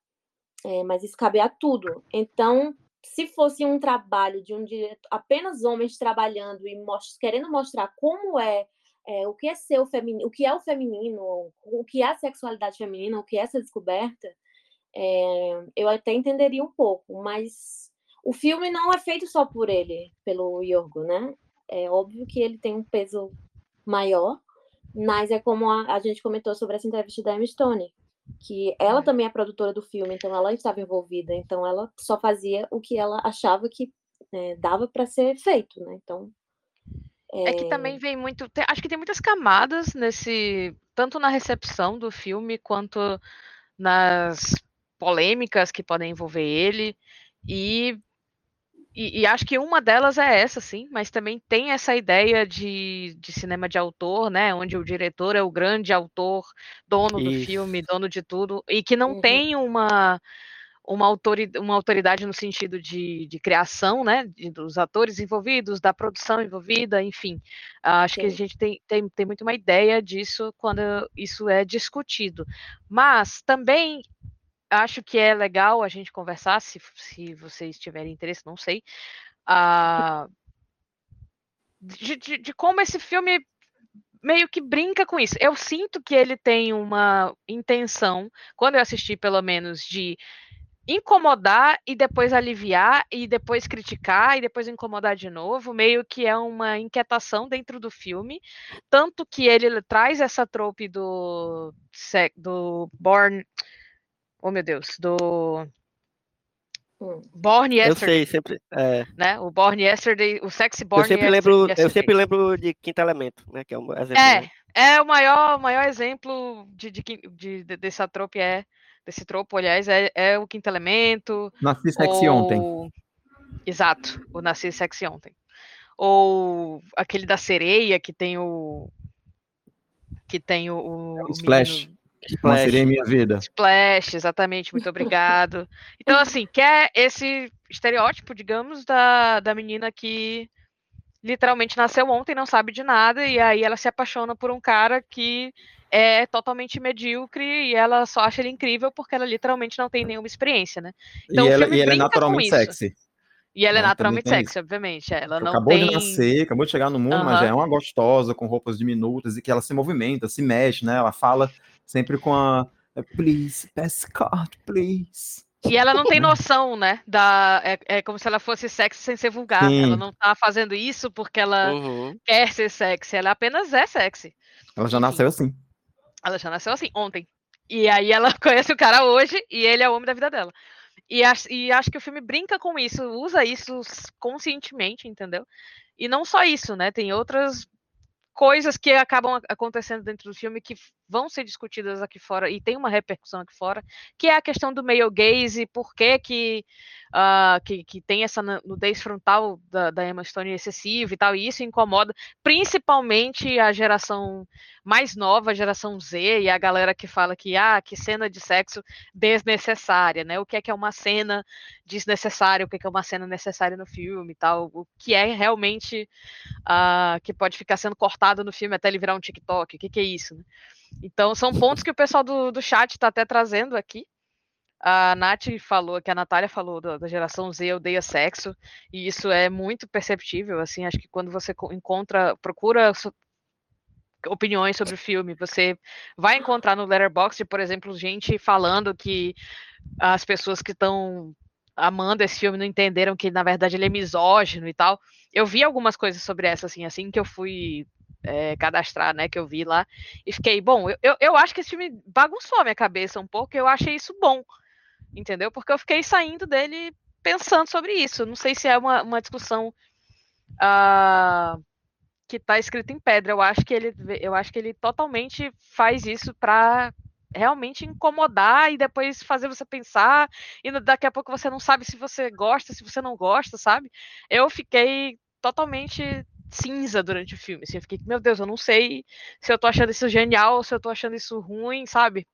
é, mas isso cabe a tudo. Então, se fosse um trabalho de um diretor, apenas homens trabalhando e most querendo mostrar como é, é, o que é ser o feminino, o que é o feminino, o que é a sexualidade feminina, o que é essa descoberta, é, eu até entenderia um pouco, mas o filme não é feito só por ele, pelo Yorgo, né? É óbvio que ele tem um peso maior, mas é como a, a gente comentou sobre essa entrevista da Emma Stone, que ela uhum. também é produtora do filme, então ela estava envolvida, então ela só fazia o que ela achava que é, dava para ser feito, né? Então é... é... que também vem muito, acho que tem muitas camadas nesse, tanto na recepção do filme quanto nas polêmicas que podem envolver ele, e, e, e, acho que uma delas é essa, sim, mas também tem essa ideia de, de cinema de autor, né, onde o diretor é o grande autor, dono Isso. do filme, dono de tudo, e que não uhum. tem uma uma, autoridade, uma autoridade no sentido de, de criação, né, dos atores envolvidos, da produção envolvida, enfim. Acho Sim. que a gente tem, tem, tem muito uma ideia disso quando isso é discutido. Mas também acho que é legal a gente conversar, se, se vocês tiverem interesse, não sei, uh, de, de, de como esse filme meio que brinca com isso. Eu sinto que ele tem uma intenção, quando eu assisti, pelo menos, de incomodar e depois aliviar e depois criticar e depois incomodar de novo, meio que é uma inquietação dentro do filme, tanto que ele traz essa trope do do Born oh meu Deus, do hum. Born Yesterday. Eu sei, sempre. É... Né? O Born Yesterday, o Sexy Born eu sempre Yesterday. Lembro, eu sempre lembro de Quinto Elemento, né? Que é um exemplo. É, né? é o maior, maior exemplo de, de, de, de dessa trope é desse tropo, aliás, é, é o Quinto Elemento. Nasci sexy ou... ontem. Exato, o Nasci sexy ontem. Ou aquele da sereia que tem o que tem o, o, o Splash. Menino... Splash. seria minha vida. Splash, exatamente, muito obrigado. Então, assim, quer esse estereótipo, digamos, da, da menina que literalmente nasceu ontem, não sabe de nada, e aí ela se apaixona por um cara que é totalmente medíocre e ela só acha ele incrível porque ela literalmente não tem nenhuma experiência, né? Então, e ela, e ela é naturalmente sexy. E ela é naturalmente sexy, obviamente. É, ela não acabou tem... de nascer, acabou de chegar no mundo, mas já é uma gostosa, com roupas diminutas e que ela se movimenta, se mexe, né? Ela fala sempre com a é, please, best card, please. E ela não tem noção, né? Da, é, é como se ela fosse sexy sem ser vulgar. Sim. Ela não tá fazendo isso porque ela uhum. quer ser sexy. Ela apenas é sexy. Ela já nasceu assim. Ela já nasceu assim, ontem. E aí ela [laughs] conhece o cara hoje e ele é o homem da vida dela. E, e acho que o filme brinca com isso, usa isso conscientemente, entendeu? E não só isso, né? Tem outras coisas que acabam acontecendo dentro do filme que vão ser discutidas aqui fora e tem uma repercussão aqui fora, que é a questão do male gaze, por que que, uh, que, que, tem essa nudez frontal da, da Emma Stone excessiva e tal, e isso incomoda principalmente a geração mais nova, a geração Z, e a galera que fala que, ah, que cena de sexo desnecessária, né, o que é que é uma cena desnecessária, o que é que é uma cena necessária no filme e tal, o que é realmente uh, que pode ficar sendo cortado no filme até ele virar um TikTok, o que que é isso, né? Então, são pontos que o pessoal do, do chat está até trazendo aqui. A Nath falou, que a Natália falou da, da, geração Z odeia sexo, e isso é muito perceptível, assim, acho que quando você encontra, procura opiniões sobre o filme, você vai encontrar no Letterboxd, por exemplo, gente falando que as pessoas que estão amando esse filme não entenderam que, na verdade, ele é misógino e tal. Eu vi algumas coisas sobre essa, assim, assim que eu fui é, cadastrar, né, que eu vi lá, e fiquei, bom, eu, eu, eu acho que esse filme bagunçou a minha cabeça um pouco, eu achei isso bom, entendeu? Porque eu fiquei saindo dele pensando sobre isso. Não sei se é uma, uma discussão uh, que está escrita em pedra. Eu acho que ele, eu acho que ele totalmente faz isso para realmente incomodar e depois fazer você pensar e daqui a pouco você não sabe se você gosta, se você não gosta, sabe? Eu fiquei totalmente cinza durante o filme. Assim, eu fiquei, meu Deus, eu não sei se eu tô achando isso genial ou se eu tô achando isso ruim, sabe?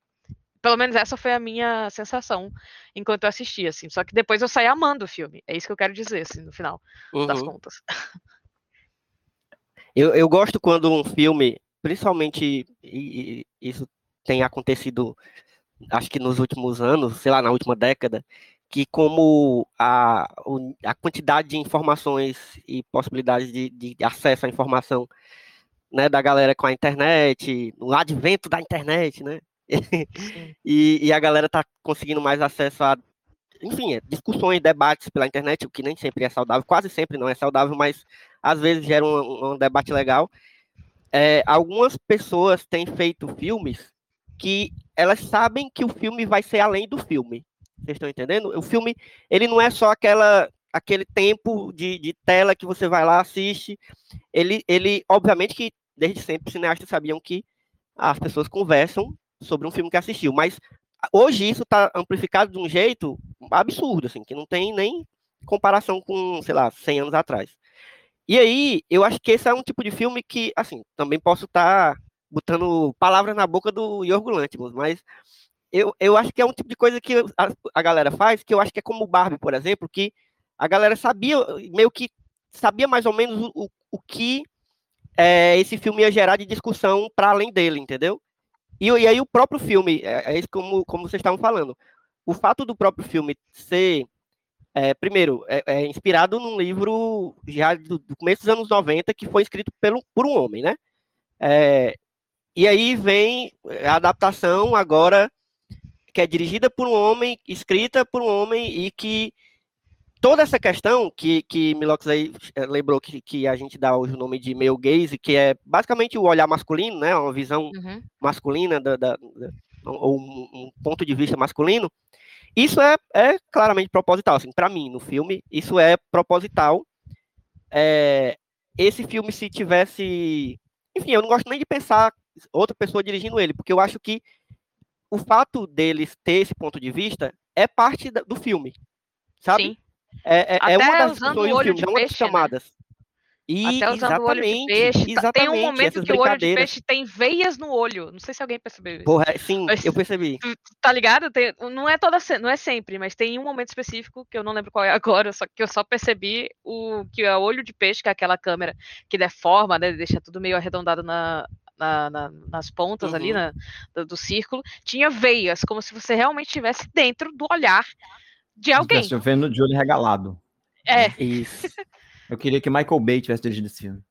Pelo menos essa foi a minha sensação enquanto eu assistia, assim. Só que depois eu saí amando o filme. É isso que eu quero dizer, assim, no final uhum. das contas. [laughs] Eu, eu gosto quando um filme, principalmente, e, e isso tem acontecido, acho que nos últimos anos, sei lá, na última década, que como a, a quantidade de informações e possibilidades de, de acesso à informação né, da galera com a internet, no advento da internet, né? [laughs] e, e, a galera tá conseguindo mais acesso a, enfim, é, discussões, debates pela internet, o que nem sempre é saudável, quase sempre não é saudável, mas às vezes gera um, um debate legal. É, algumas pessoas têm feito filmes que elas sabem que o filme vai ser além do filme. Vocês estão entendendo? O filme, ele não é só aquela aquele tempo de, de tela que você vai lá, assiste. Ele, ele, obviamente que desde sempre os cineastas sabiam que as pessoas conversam sobre um filme que assistiu, mas hoje isso está amplificado de um jeito absurdo, assim, que não tem nem comparação com, sei lá, 100 anos atrás. E aí, eu acho que esse é um tipo de filme que, assim, também posso estar tá botando palavras na boca do Yorgo Lanthimos, mas eu, eu acho que é um tipo de coisa que a, a galera faz, que eu acho que é como o Barbie, por exemplo, que a galera sabia, meio que sabia mais ou menos o, o que é, esse filme ia gerar de discussão para além dele, entendeu? E, e, aí o próprio filme, é, é isso como, como vocês estavam falando, o fato do próprio filme ser, é, primeiro, é, é, inspirado num livro já do, do, começo dos anos 90, que foi escrito pelo, por um homem, né? É, e aí vem a adaptação agora que é dirigida por um homem, escrita por um homem e que toda essa questão que, que Milox aí eh, lembrou que, que a gente dá hoje o nome de male gaze, que é basicamente o olhar masculino, né, uma visão uhum. masculina, da, da, da, ou um, um, ponto de vista masculino, isso é, é claramente proposital, assim, para mim, no filme, isso é proposital. É, esse filme, se tivesse... Enfim, eu não gosto nem de pensar outra pessoa dirigindo ele, porque eu acho que o fato deles ter esse ponto de vista é parte do filme, sabe? Sim. É, é, é uma das discussões do filme, é uma das chamadas. Né? E, Até usando o olho de peixe. Exatamente, tem um momento que o olho de peixe tem veias no olho. Não sei se alguém percebeu isso. Porra, sim, mas, eu percebi. Tá ligado? Tem, não é toda não é sempre, mas tem um momento específico que eu não lembro qual é [laughs] agora, só que eu só percebi o que é o olho de peixe, que é aquela câmera que deforma, né? Deixa tudo meio arredondado na, na, na, nas pontas uhum. ali na, do, do, círculo, tinha veias, como se você realmente estivesse dentro do olhar de alguém. Estivesse vendo de olho regalado. É. Isso. Eu queria que Michael Bay tivesse dirigido esse filme.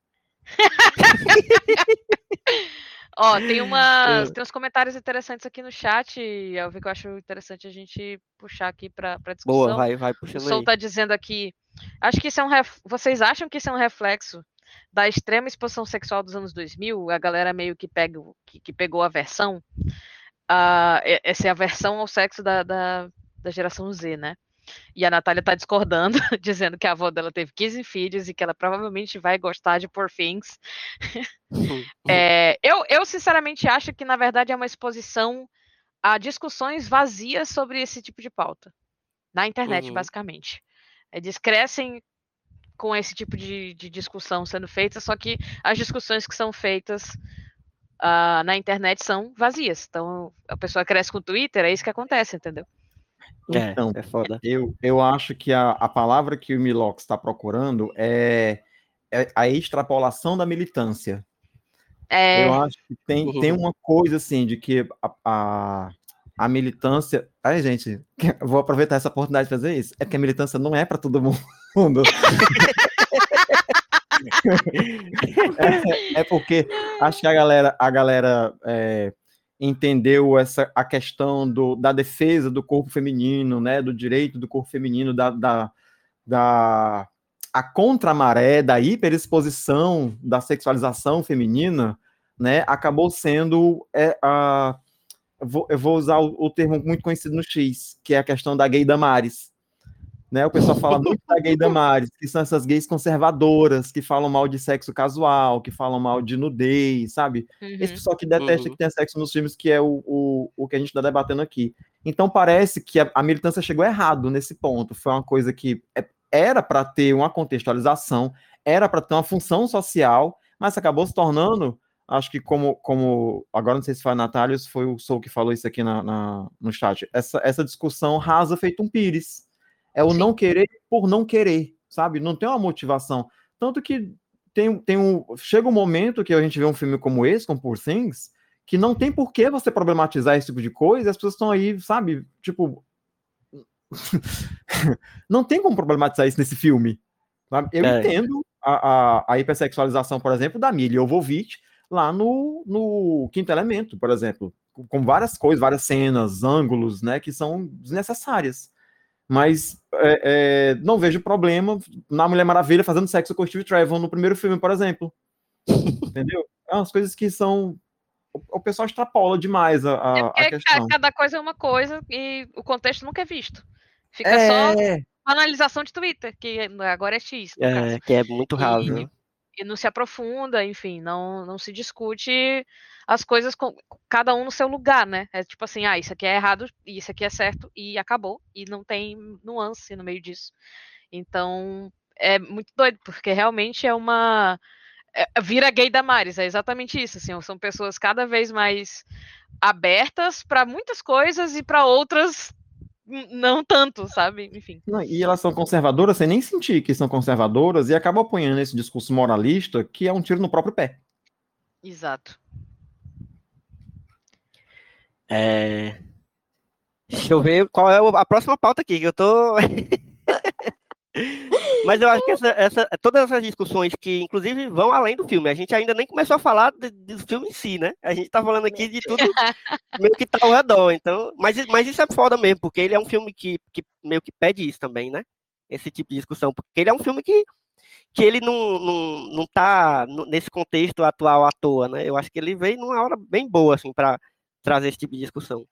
[laughs] Ó, tem, umas, tem uns comentários interessantes aqui no chat, eu vi que eu acho interessante a gente puxar aqui para discussão. Boa, vai, vai puxando O Sol tá dizendo aqui, acho que isso é um ref... vocês acham que isso é um reflexo da extrema exposição sexual dos anos 2000, a galera meio que, pega, que, que pegou a versão. essa é a versão ao sexo da, da, da geração Z, né? E a Natália tá discordando, [laughs] dizendo que a avó dela teve 15 filhos e que ela provavelmente vai gostar de Poor Things. [laughs] é, eu, eu, sinceramente, acho que, na verdade, é uma exposição a discussões vazias sobre esse tipo de pauta. Na internet, uhum. basicamente. Eles crescem com esse tipo de, de, discussão sendo feita, só que as discussões que são feitas uh, na internet são vazias. Então, a pessoa cresce com o Twitter, é isso que acontece, entendeu? É, então, é foda. Eu, eu acho que a, a palavra que o Milox está procurando é, é, a extrapolação da militância. É... Eu acho que tem, tem uma coisa assim de que a, a, a militância. Ai, gente, [laughs] vou aproveitar essa oportunidade de fazer isso. É que a militância não é para todo [laughs] mundo. [laughs] é, é, porque acho que a galera, a galera é, entendeu essa a questão do, da defesa do corpo feminino, né, do direito do corpo feminino, da, da, da a contramaré da hiperexposição da sexualização feminina, né, acabou sendo é, a, vou, eu vou usar o, o, termo muito conhecido no X, que é a questão da gay Damares, né? O pessoal fala muito da gay Damares, que são essas gays conservadoras, que falam mal de sexo casual, que falam mal de nudez, sabe? Uhum. Esse pessoal que detesta uhum. que tenha sexo nos filmes, que é o, o, o que a gente está debatendo aqui. Então parece que a, a, militância chegou errado nesse ponto. Foi uma coisa que é, era para ter uma contextualização, era para ter uma função social, mas acabou se tornando acho que como, como agora não sei se foi a Natália ou se foi o Sou que falou isso aqui na, na, no chat, essa, essa discussão rasa feito um pires. É o Sim. não querer por não querer, sabe? Não tem uma motivação. Tanto que tem, tem um, chega um momento que a gente vê um filme como esse, como Poor Things, que não tem por que você problematizar esse tipo de coisa, as pessoas estão aí, sabe? Tipo. [laughs] não tem como problematizar isso nesse filme. Sabe? Eu é. entendo a, a, a, hipersexualização, por exemplo, da Mila Jovovich lá no, no Quinto Elemento, por exemplo, com várias coisas, várias cenas, ângulos, né, que são desnecessárias mas é, é, não vejo problema na Mulher Maravilha fazendo sexo com o Steve Trevor no primeiro filme, por exemplo. [laughs] Entendeu? É umas coisas que são. O, pessoal extrapola demais a, a, é a questão. Cada coisa é uma coisa e o contexto nunca é visto. Fica é... só analisação de Twitter, que agora é X. É, caso. que é muito raso. E, e não se aprofunda, enfim, não, não se discute as coisas com cada um no seu lugar, né? É tipo assim, ah, isso aqui é errado e isso aqui é certo e acabou e não tem nuance no meio disso. Então, é muito doido, porque realmente é uma é, vira gay da Maris, é exatamente isso, assim, são pessoas cada vez mais abertas para muitas coisas e para outras não tanto, sabe? Enfim. Não, e elas são conservadoras sem nem sentir que são conservadoras e acabam apoiando esse discurso moralista que é um tiro no próprio pé. Exato. É... Deixa eu ver qual é a próxima pauta aqui, que eu tô. [laughs] Mas eu acho que essa, essa, todas essas discussões que, inclusive, vão além do filme. A gente ainda nem começou a falar de, do filme em si, né? A gente tá falando aqui de tudo [laughs] meio que tá ao redor. Então, mas, mas isso é foda mesmo, porque ele é um filme que, que meio que pede isso também, né? Esse tipo de discussão. Porque ele é um filme que, que ele não, não, não tá nesse contexto atual à toa, né? Eu acho que ele veio numa hora bem boa, assim, para trazer esse tipo de discussão.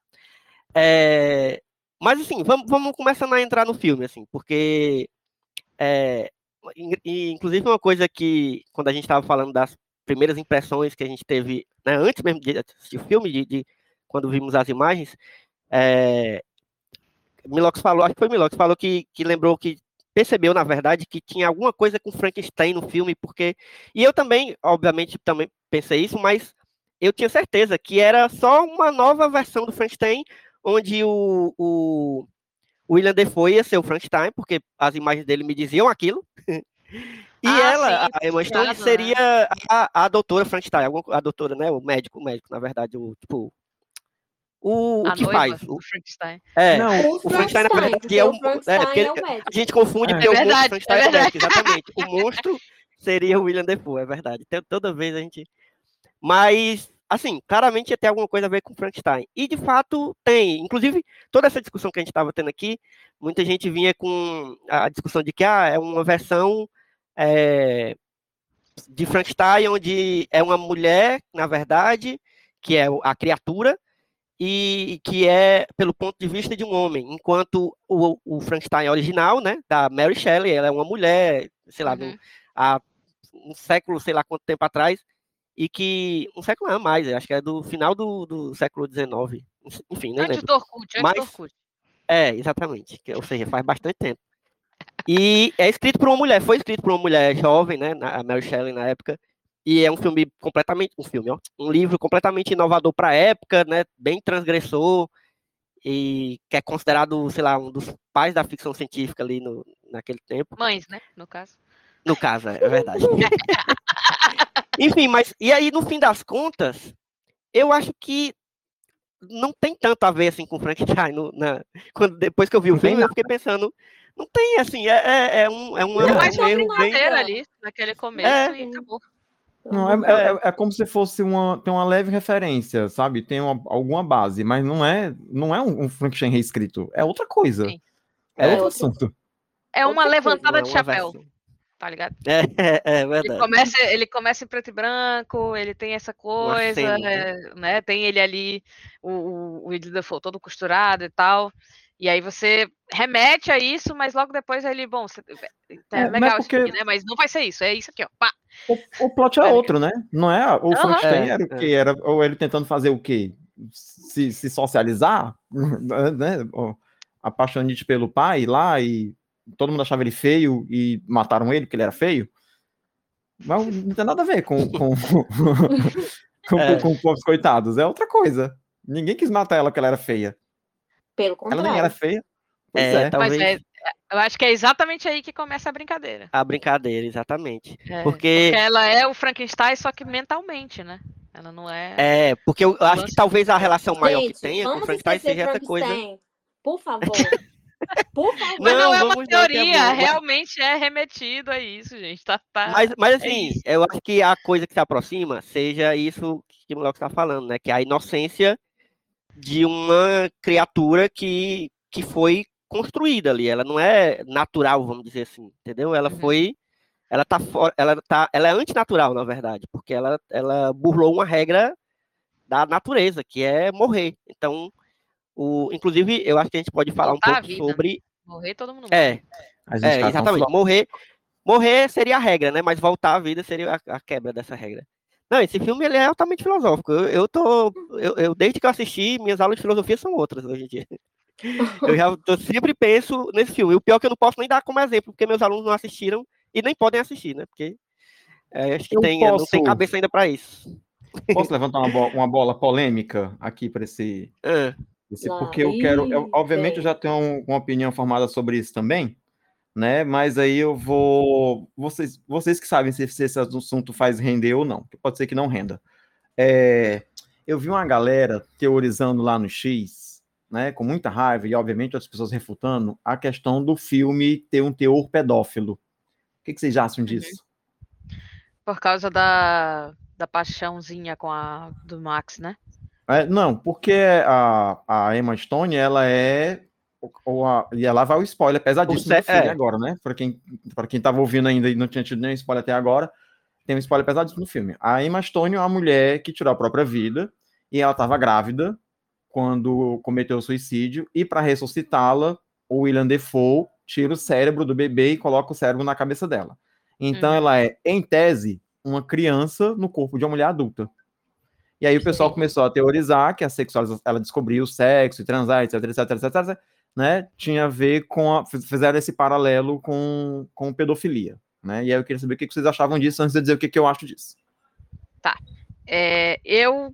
É, mas assim, vamos, vamos começando a entrar no filme, assim, porque é, inclusive uma coisa que quando a gente estava falando das primeiras impressões que a gente teve, né, antes mesmo de assistir o filme, de, de quando vimos as imagens, é, Milox falou, acho que foi Milox, falou que, que lembrou que percebeu, na verdade, que tinha alguma coisa com Frankenstein no filme, porque. E eu também, obviamente, também pensei isso, mas eu tinha certeza que era só uma nova versão do Frankenstein, onde o, o William Defoe ia ser o Frankenstein, porque as imagens dele me diziam aquilo. [laughs] E ah, ela, sim, a Emma Stone, né? seria a, a doutora Frankenstein, a doutora, né? O médico, o médico, na verdade, o tipo. O, o que faz? O Frankenstein. É, não, o, Frankenstein, na verdade, é o. É, é a gente confunde é. porque é o monstro Frankenstein é, o médico, exatamente. O monstro seria o William Defoe, é verdade. Então, toda vez a gente. Mas, assim, claramente ia ter alguma coisa a ver com Frankenstein. E, de fato, tem. Inclusive, toda essa discussão que a gente estava tendo aqui, muita gente vinha com a discussão de que ah, é uma versão é, de Frankenstein, onde é uma mulher, na verdade, que é a criatura, e que é pelo ponto de vista de um homem, enquanto o, o Frankenstein original, né, da Mary Shelley, ela é uma mulher, sei lá, uhum. no, há um século, sei lá quanto tempo atrás, e que um século não mais, acho que é do final do, do século XIX, enfim, nem antes lembro. do Orkut, antes Mas, do Orkut. É, exatamente, ou seja, faz bastante tempo. E é escrito por uma mulher, foi escrito por uma mulher jovem, né, a Mary Shelley na época, e é um filme completamente, um filme, ó, um livro completamente inovador para a época, né, bem transgressor, e que é considerado, sei lá, um dos pais da ficção científica ali no, naquele tempo. Mães, né, no caso. No caso, é, é verdade. [laughs] Enfim, mas e aí no fim das contas, eu acho que não tem tanto a ver assim com Frankenstein. No, na, quando, depois que eu vi o filme, eu fiquei pensando, não tem assim, é, é, é um, é um, é um erro bem... ali, naquele começo é, e acabou. Não, é, é, é, é, como se fosse uma, tem uma leve referência, sabe? Tem uma, alguma base, mas não é, não é um, um Frankenstein reescrito, é outra coisa. Sim. É, outro assunto. É uma outra levantada coisa, de chapéu. Versão tá ligado? É, é, é, verdade. Ele começa, ele começa em preto e branco, ele tem essa coisa, é, né? Tem ele ali, o, o, Dafoe todo costurado e tal. E aí você remete a isso, mas logo depois ele, bom, você, é, é legal porque... aqui, né? Mas não vai ser isso, é isso aqui, ó. Pá. O, o plot é outro, né? Não é? O uhum. Frankenstein era o quê? Era, ou ele tentando fazer o quê? Se, se socializar, [laughs] né? Apaixonite pelo pai lá e todo mundo achava ele feio e mataram ele porque ele era feio. Mas não tem nada a ver [laughs] com, com, com, é. com, com, os coitados. É outra coisa. Ninguém quis matar ela porque ela era feia. Pelo contrário. Ela nem era feia. É, é. Talvez... Mas é, eu acho que é exatamente aí que começa a brincadeira. A brincadeira, exatamente. É, porque... porque ela é o Frankenstein, só que mentalmente, né? Ela não é. É, porque eu acho que talvez a relação maior Gente, que tenha com o Frankenstein seja essa coisa. Por favor. [laughs] Por favor. Mas não, não é uma teoria, realmente é remetido a isso, gente. Tá, tá... Mas, mas é assim, é eu acho que a coisa que se aproxima seja isso que o Léo está falando, né? Que é a inocência de uma criatura que, que foi construída ali. Ela não é natural, vamos dizer assim, entendeu? Ela uhum. foi. Ela tá fora, ela tá, ela é antinatural, na verdade, porque ela, ela burlou uma regra da natureza, que é morrer. Então, o, inclusive, eu acho que a gente pode falar Voltar um pouco sobre. Morrer todo mundo é, morre. É, tá exatamente. Morrer, morrer seria a regra, né? Mas voltar à vida seria a, a, quebra dessa regra. Não, esse filme ele é altamente filosófico. Eu, eu tô. Eu, eu, desde que eu assisti, minhas aulas de filosofia são outras hoje em dia. [laughs] Eu já eu sempre penso nesse filme. E o pior é que eu não posso nem dar como exemplo, porque meus alunos não assistiram e nem podem assistir, né? Porque é, acho que tem, posso... não tem cabeça ainda para isso. Posso levantar uma, bola, uma bola polêmica aqui para esse, [laughs] é. Esse, porque eu quero, eu, obviamente, eu já tenho um, uma opinião formada sobre isso também, né? Mas aí eu vou. Vocês, vocês que sabem se, se esse assunto faz render ou não, pode ser que não renda. É, eu vi uma galera teorizando lá no X, né, com muita raiva, e obviamente as pessoas refutando, a questão do filme ter um teor pedófilo. O que, que vocês acham uhum. disso? Por causa da, da paixãozinha com a do Max, né? É, não, porque a, a Emma Stone, ela é. Ou a, e ela vai o spoiler pesadíssimo do filme é. agora, né? Para quem, para quem tava ouvindo ainda e não tinha tido nenhum spoiler até agora, tem um spoiler pesadíssimo no filme. A Emma Stone é uma mulher que tirou a própria vida e ela estava grávida quando cometeu o suicídio e para ressuscitá-la, o William Defoe tira o cérebro do bebê e coloca o cérebro na cabeça dela. Então uhum. ela é, em tese, uma criança no corpo de uma mulher adulta. E aí o pessoal começou a teorizar que a sexualização, ela descobriu o sexo e transar, etc, etc, etc, etc, né? Tinha a ver com a, fizeram esse paralelo com, com pedofilia, né? E aí eu queria saber o que vocês achavam disso antes de dizer o que, que eu acho disso. Tá. É, eu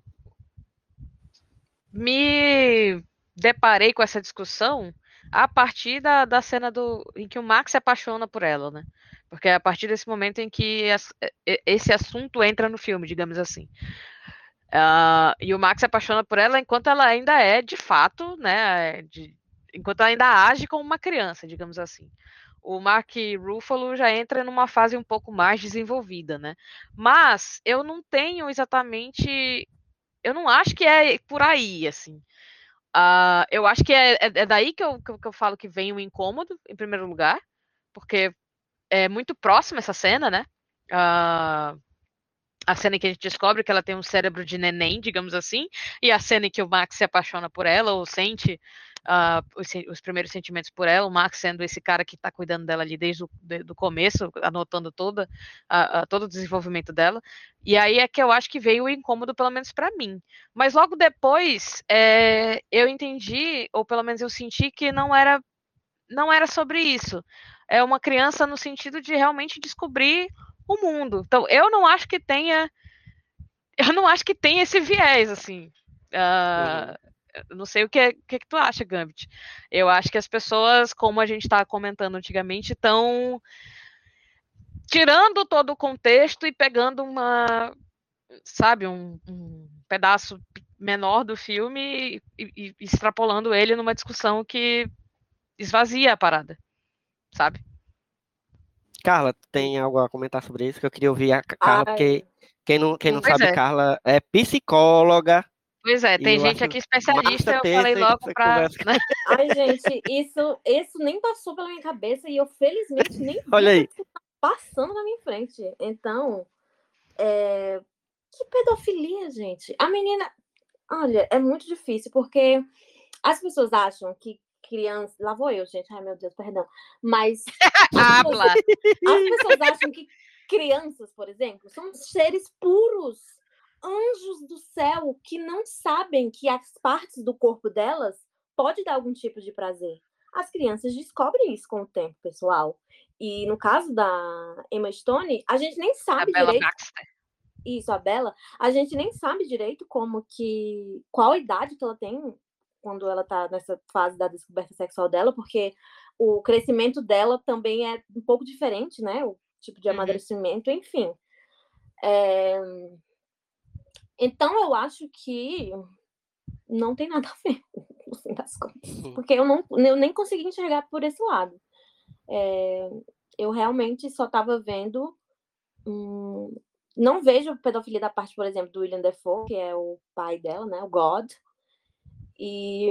me deparei com essa discussão a partir da, da cena do em que o Max se apaixona por ela, né? Porque é a partir desse momento em que esse assunto entra no filme, digamos assim. Uh, e o Max se apaixona por ela enquanto ela ainda é, de fato, né? De, enquanto ela ainda age como uma criança, digamos assim. O Mark Ruffalo já entra numa fase um pouco mais desenvolvida, né? Mas eu não tenho exatamente. Eu não acho que é por aí, assim. Uh, eu acho que é, é, é daí que eu, que eu, falo que vem o incômodo, em primeiro lugar, porque é muito próxima essa cena, né? Uh, a cena em que a gente descobre que ela tem um cérebro de neném, digamos assim, e a cena em que o Max se apaixona por ela ou sente uh, os, os, primeiros sentimentos por ela, o Max sendo esse cara que está cuidando dela ali desde o de, do começo, anotando toda, uh, uh, todo o desenvolvimento dela. E aí é que eu acho que veio o incômodo, pelo menos para mim. Mas logo depois, é, eu entendi, ou pelo menos eu senti que não era, não era sobre isso. É uma criança no sentido de realmente descobrir o mundo. Então, eu não acho que tenha. Eu não acho que tenha esse viés, assim. Uh, uhum não sei o que, que, que tu acha, Gambit. Eu acho que as pessoas, como a gente estava comentando antigamente, estão tirando todo o contexto e pegando uma, sabe, um, um pedaço menor do filme e, e, extrapolando ele numa discussão que esvazia a parada, sabe? Carla, tem algo a comentar sobre isso que eu queria ouvir a Carla, porque quem não, quem não sabe, é. Carla é psicóloga, Pois é, tem gente aqui especialista, eu falei logo pra. Né? [laughs] Ai, gente, isso, isso nem passou pela minha cabeça e eu felizmente nem Olha aí. Tá passando na minha frente. Então, é... que pedofilia, gente. A menina, olha, é muito difícil, porque as pessoas acham que criança. Lá vou eu, gente. Ai, meu Deus, perdão. Mas. [laughs] as, pessoas... as pessoas acham que crianças, por exemplo, são seres puros anjos do céu que não sabem que as partes do corpo delas pode dar algum tipo de prazer. As crianças descobrem isso com o tempo, pessoal. E no caso da Emma Stone, a gente nem sabe a direito. Baxter. Isso, a Bela, a gente nem sabe direito como que qual a idade que ela tem quando ela tá nessa fase da descoberta sexual dela, porque o crescimento dela também é um pouco diferente, né? O tipo de uhum. amadurecimento, uhum. enfim. É... Então, eu acho que não tem nada a ver, [laughs] no fim das contas. Uhum. Porque eu, não, eu nem consegui enxergar por esse lado. É, eu realmente só estava vendo. Hum, não vejo pedofilia da parte, por exemplo, do William Defoe, que é o pai dela, né? O God. E.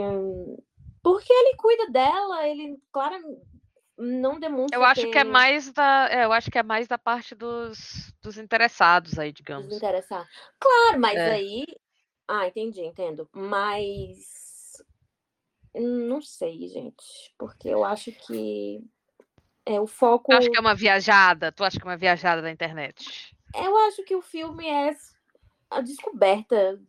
Porque ele cuida dela, ele, claro, não demonstra. Eu acho ter... que é mais da, é, eu acho que é mais da parte dos, dos interessados aí, digamos. Dos interessados. Claro, mas é. aí, ah, entendi, entendo. Mas não sei, gente, porque eu acho que é o foco. Eu acho que é uma viajada. Tu acha que é uma viajada da internet? Eu acho que o filme é a descoberta,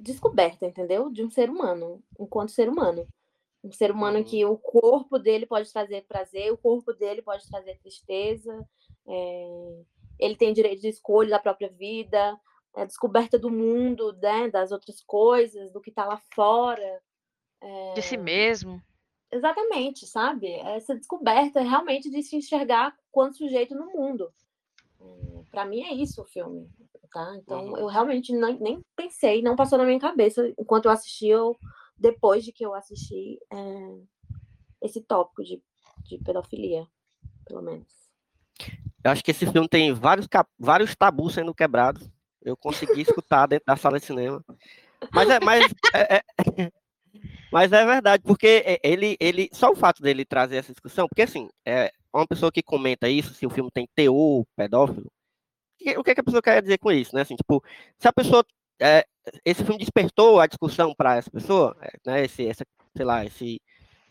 descoberta, entendeu? De um ser humano, enquanto ser humano. Um ser humano uhum. que o corpo dele pode trazer prazer, o corpo dele pode trazer tristeza, é, ele tem direito de escolha da própria vida, a descoberta do mundo, né, das outras coisas, do que está lá fora. É... De si mesmo. Exatamente, sabe? Essa descoberta realmente de se enxergar quanto sujeito no mundo. É, Para mim é isso o filme, tá? Então uhum. eu realmente nem, nem pensei, não passou na minha cabeça enquanto eu assisti, eu depois de que eu assisti é, esse tópico de, de pedofilia, pelo menos. Eu acho que esse filme tem vários, vários tabus sendo quebrados. Eu consegui escutar dentro da sala de cinema. Mas é, mas, é, é, [laughs] mas é verdade, porque ele, ele. Só o fato dele trazer essa discussão, porque assim, é uma pessoa que comenta isso, se o filme tem teor pedófilo, o que, é que a pessoa quer dizer com isso, né? Assim, tipo, se a pessoa é, esse filme despertou a discussão para essa pessoa, é, né? Esse, essa, sei lá, esse,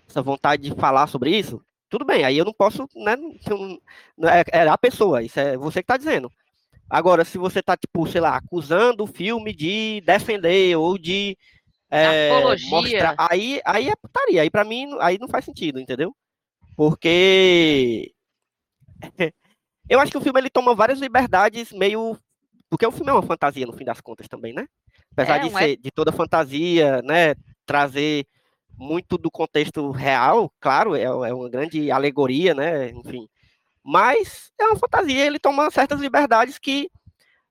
essa vontade de falar sobre isso. Tudo bem, aí eu não posso, né? É, é a pessoa, isso é você que está dizendo. Agora, se você está tipo, sei lá, acusando o filme de defender ou de é, mostrar, aí, aí é putaria. Aí para mim, aí não faz sentido, entendeu? Porque [laughs] eu acho que o filme ele toma várias liberdades meio porque o filme é uma fantasia, no fim das contas, também, né? Apesar é, de ser é... de toda fantasia, né? Trazer muito do contexto real, claro, é, é uma grande alegoria, né? Enfim. Mas é uma fantasia, ele toma certas liberdades que,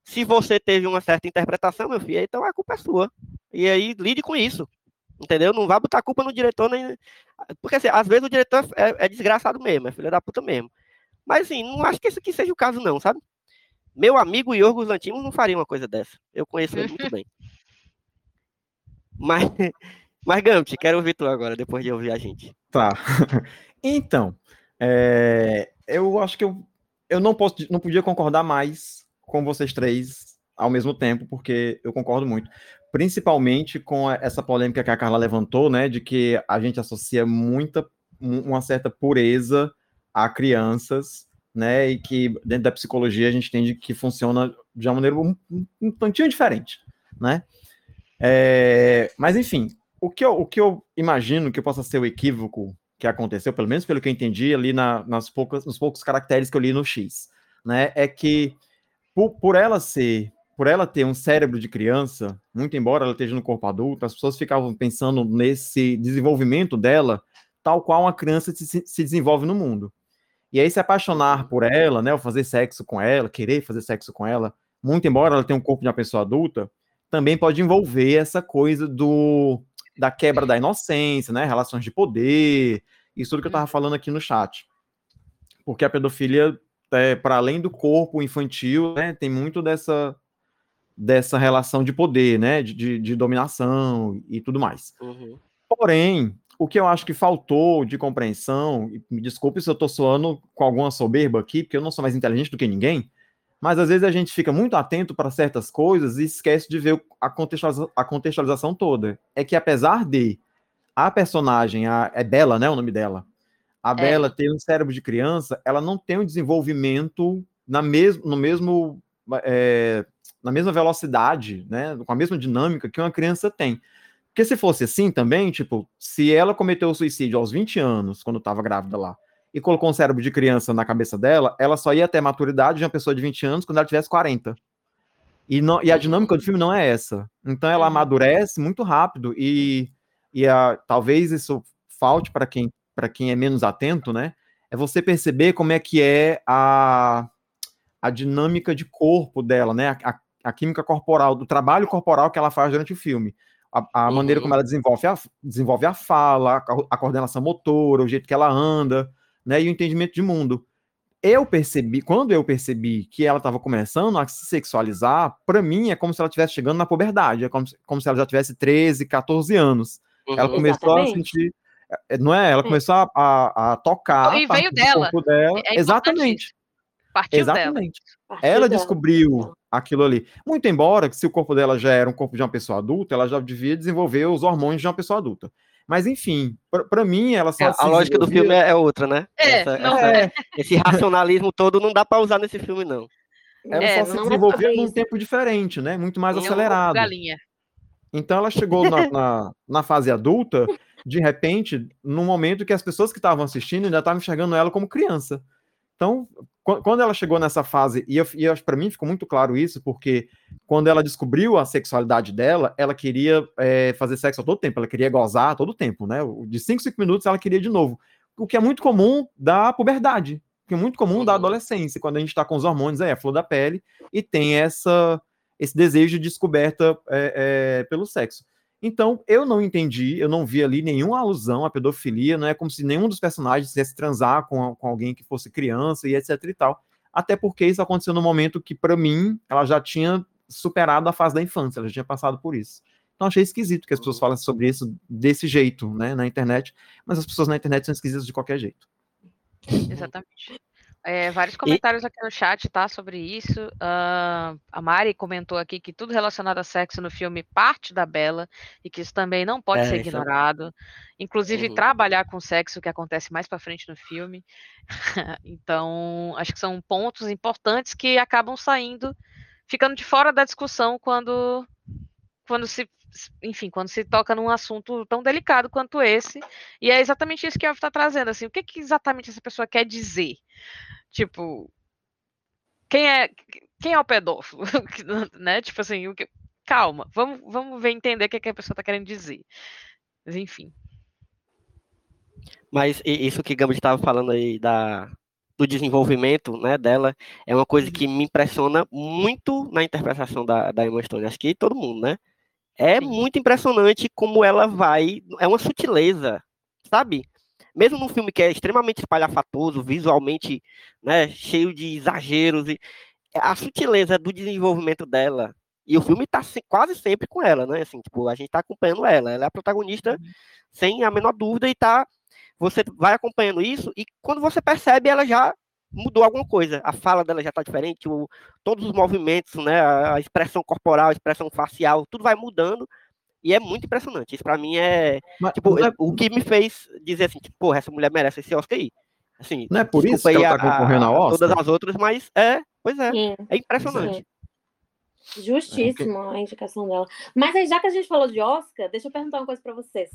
se você teve uma certa interpretação, meu filho, então a culpa é sua. E aí lide com isso. Entendeu? Não vá botar a culpa no diretor, nem. Porque assim, às vezes o diretor é, é desgraçado mesmo, é filho da puta mesmo. Mas assim, não acho que isso aqui seja o caso, não, sabe? Meu amigo Yorgos Lantimos não faria uma coisa dessa. Eu conheço ele muito [laughs] bem. Mas, [laughs] mas Gambit, quero ouvir tu agora, depois de ouvir a gente. Tá. [laughs] Então, é, eu acho que eu, eu não, posso, não podia concordar mais com vocês três ao mesmo tempo, porque eu concordo muito. Principalmente com essa polêmica que a Carla levantou, né, de que a gente associa muita, uma certa pureza a crianças, né, e que dentro da psicologia a gente entende que funciona de uma maneira um, um, tantinho diferente, né? É, mas enfim, o que, eu, o que eu imagino que possa ser o equívoco que aconteceu, pelo menos pelo que eu entendi ali na, nas poucas, nos poucos caracteres que eu li no X, né, é que por, por ela ser, por ela ter um cérebro de criança, muito embora ela esteja no corpo adulto, as pessoas ficavam pensando nesse desenvolvimento dela, tal qual uma criança se, se desenvolve no mundo. E aí se apaixonar por ela, né, ou fazer sexo com ela, querer fazer sexo com ela, muito embora ela tenha um corpo de uma pessoa adulta, também pode envolver essa coisa do da quebra da inocência, né, relações de poder, isso tudo que eu estava falando aqui no chat. Porque a pedofilia, é, para além do corpo infantil, né, tem muito dessa dessa relação de poder, né, de, de dominação e tudo mais. Uhum. Porém, o que eu acho que faltou de compreensão, me desculpe se eu estou soando com alguma soberba aqui, porque eu não sou mais inteligente do que ninguém, mas às vezes a gente fica muito atento para certas coisas e esquece de ver a contextualização, a contextualização toda. É que apesar de a personagem, a, é Bela, né, o nome dela, a é. Bela ter um cérebro de criança, ela não tem um desenvolvimento na mes no mesmo é, na mesma velocidade, né, com a mesma dinâmica que uma criança tem. Porque se fosse assim também, tipo, se ela cometeu o suicídio aos 20 anos, quando estava grávida lá, e colocou um cérebro de criança na cabeça dela, ela só ia ter maturidade de uma pessoa de 20 anos quando ela tivesse 40. E, não, e a dinâmica do filme não é essa. Então ela uhum. amadurece muito rápido e, e a, talvez isso falte para quem, quem é menos atento, né? É você perceber como é que é a, a dinâmica de corpo dela, né? A, a, a química corporal, do trabalho corporal que ela faz durante o filme a, a uhum. maneira como ela desenvolve a, desenvolve a fala, a, a, coordenação motora, o jeito que ela anda, né, e o entendimento de mundo. Eu percebi, quando eu percebi que ela estava começando a se sexualizar, para mim é como se ela estivesse chegando na puberdade, é como, como se ela já tivesse 13, 14 anos. Uhum, ela começou exatamente. a sentir, é, não é? Ela começou a, a, a tocar e veio dela. corpo dela. É exatamente. Partiu exatamente. Dela. Ela descobriu aquilo ali. Muito embora que se o corpo dela já era um corpo de uma pessoa adulta, ela já devia desenvolver os hormônios de uma pessoa adulta. Mas enfim, para mim ela só é, a lógica do filme é, é outra, né? É, essa, não essa, é. Esse racionalismo todo não dá para usar nesse filme não. Ela é, só se desenvolveu num tempo diferente, né? Muito mais acelerado. Galinha. Então ela chegou na, [laughs] na, na, fase adulta, de repente, num momento que as pessoas que estavam assistindo ainda estavam enxergando ela como criança. Então, quando ela chegou nessa fase, e, eu, e para mim ficou muito claro isso, porque quando ela descobriu a sexualidade dela, ela queria é, fazer sexo a todo tempo, ela queria gozar a todo tempo, né? De 5 5 minutos ela queria de novo. O que é muito comum da puberdade, que é muito comum da adolescência, quando a gente está com os hormônios aí, a flor da pele, e tem essa, esse desejo de descoberta é, é, pelo sexo. Então, eu não entendi, eu não vi ali nenhuma alusão à pedofilia, não é como se nenhum dos personagens quisesse transar com, com alguém que fosse criança e etc e tal. Até porque isso aconteceu no momento que, para mim, ela já tinha superado a fase da infância, ela já tinha passado por isso. Então, achei esquisito que as pessoas falem sobre isso desse jeito, né, na internet, mas as pessoas na internet são esquisitas de qualquer jeito. Exatamente. É, vários comentários e... aqui no chat, tá, sobre isso. Uh, a Mari comentou aqui que tudo relacionado a sexo no filme parte da Bela e que isso também não pode é, ser ignorado. Inclusive, uhum. trabalhar com sexo, que acontece mais para frente no filme. [laughs] então, acho que são pontos importantes que acabam saindo, ficando de fora da discussão quando, quando se enfim, quando se toca num assunto tão delicado quanto esse, e é exatamente isso que a está trazendo, assim, o que, que exatamente essa pessoa quer dizer? Tipo, quem é quem é o pedófilo, [laughs] né? Tipo assim, o que... calma, vamos, vamos ver entender o que, que a pessoa está querendo dizer. Mas enfim. Mas isso que Gambit estava falando aí da, do desenvolvimento né, dela é uma coisa que me impressiona muito na interpretação da, da Emma Stone. Acho que todo mundo, né? É Sim. muito impressionante como ela vai. É uma sutileza, sabe? Mesmo num filme que é extremamente espalhafatoso, visualmente né, cheio de exageros, e a sutileza do desenvolvimento dela. E o filme está quase sempre com ela, né? Assim, tipo, a gente está acompanhando ela. Ela é a protagonista uhum. sem a menor dúvida e tá. Você vai acompanhando isso, e quando você percebe, ela já mudou alguma coisa. A fala dela já está diferente, o, todos os movimentos, né, a expressão corporal, a expressão facial, tudo vai mudando e é muito impressionante. Isso para mim é, Mas, tipo, é... o que me fez dizer assim, tipo, porra, essa mulher merece esse Oscar aí. Assim, não é por isso que ela tá concorrendo ao Oscar? Todas as outras, mas é, pois é, Sim. é impressionante. Sim. Justíssimo a indicação dela. Mas aí, já que a gente falou de Oscar, deixa eu perguntar uma coisa para vocês.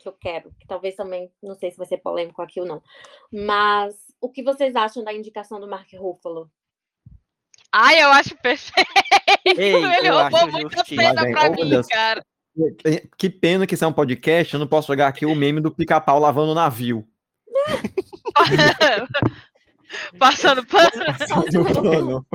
Que eu quero, que talvez também, não sei se vai ser polêmico aqui ou não. Mas o que vocês acham da indicação do Mark Ruffalo? Ai, eu acho perfeito. Ei, Ele roubou muita pena pra mim, Deus. cara. Que pena que isso é um podcast, eu não posso jogar aqui o meme do pica-pau lavando o navio. [laughs] Passando pano.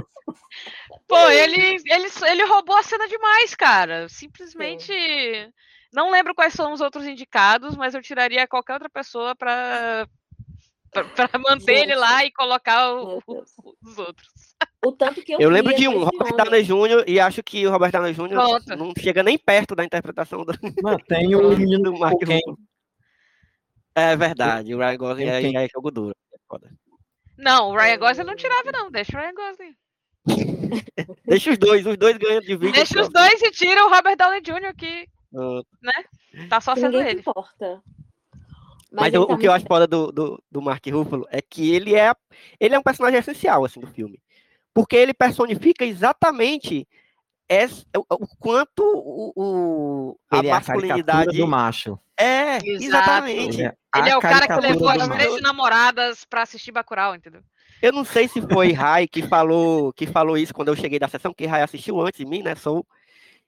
Pô, ele, ele, ele roubou a cena demais, cara. Simplesmente. Sim. Não lembro quais são os outros indicados, mas eu tiraria qualquer outra pessoa para para [laughs] manter Gente, ele lá e colocar o, o, os outros. O tanto que eu, eu lembro de um, Robert Downey Jr., e acho que o Robert Downey Jr. não chega nem perto da interpretação do. [laughs] Não, tem o menino do Mark É verdade, o Ryan Gosling é, é jogo duro. É não, o Ryan Gosling não tirava, não. Deixa o Ryan Gosling. [laughs] Deixa os dois, os dois ganham de vídeo. Deixa os dois e tira o Robert Downey Jr. que. Uh. Né? Tá só sendo ele. Importa. Mas, Mas o, tá o, que eu acho foda do, do, do Mark Ruffalo é que ele é, ele é um personagem essencial assim, do filme. Porque ele personifica exatamente esse, o, o, quanto o, o a ele masculinidade. É a do macho. É, Exato. exatamente. Ele é, ele é o cara que levou as três namoradas pra assistir Bacurau, entendeu? Eu não sei se foi Rai que falou, que falou isso quando eu cheguei da sessão, que Rai assistiu antes de mim, né? Sou.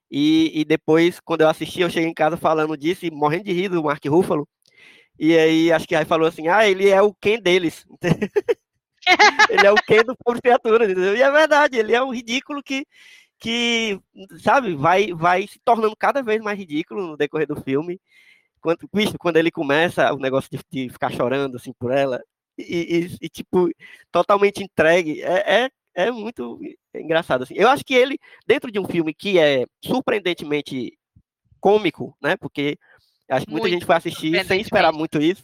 E, e depois, quando eu assisti, eu cheguei em casa falando disso e morrendo de rir do Mark Ruffalo. E aí acho que aí falou assim: ah, ele é o Ken deles. [laughs] ele é o Ken do povo criatura, entendeu? E é verdade, ele é um ridículo que, que sabe, vai, vai se tornando cada vez mais ridículo no decorrer do filme. Quando, quando ele começa o negócio de, de ficar chorando assim por ela, e, e, e tipo, totalmente entregue, é, é, é muito engraçado. Assim. Eu acho que ele, dentro de um filme que é surpreendentemente cômico, né? Porque Acho que muita muito gente foi assistir sem esperar muito isso.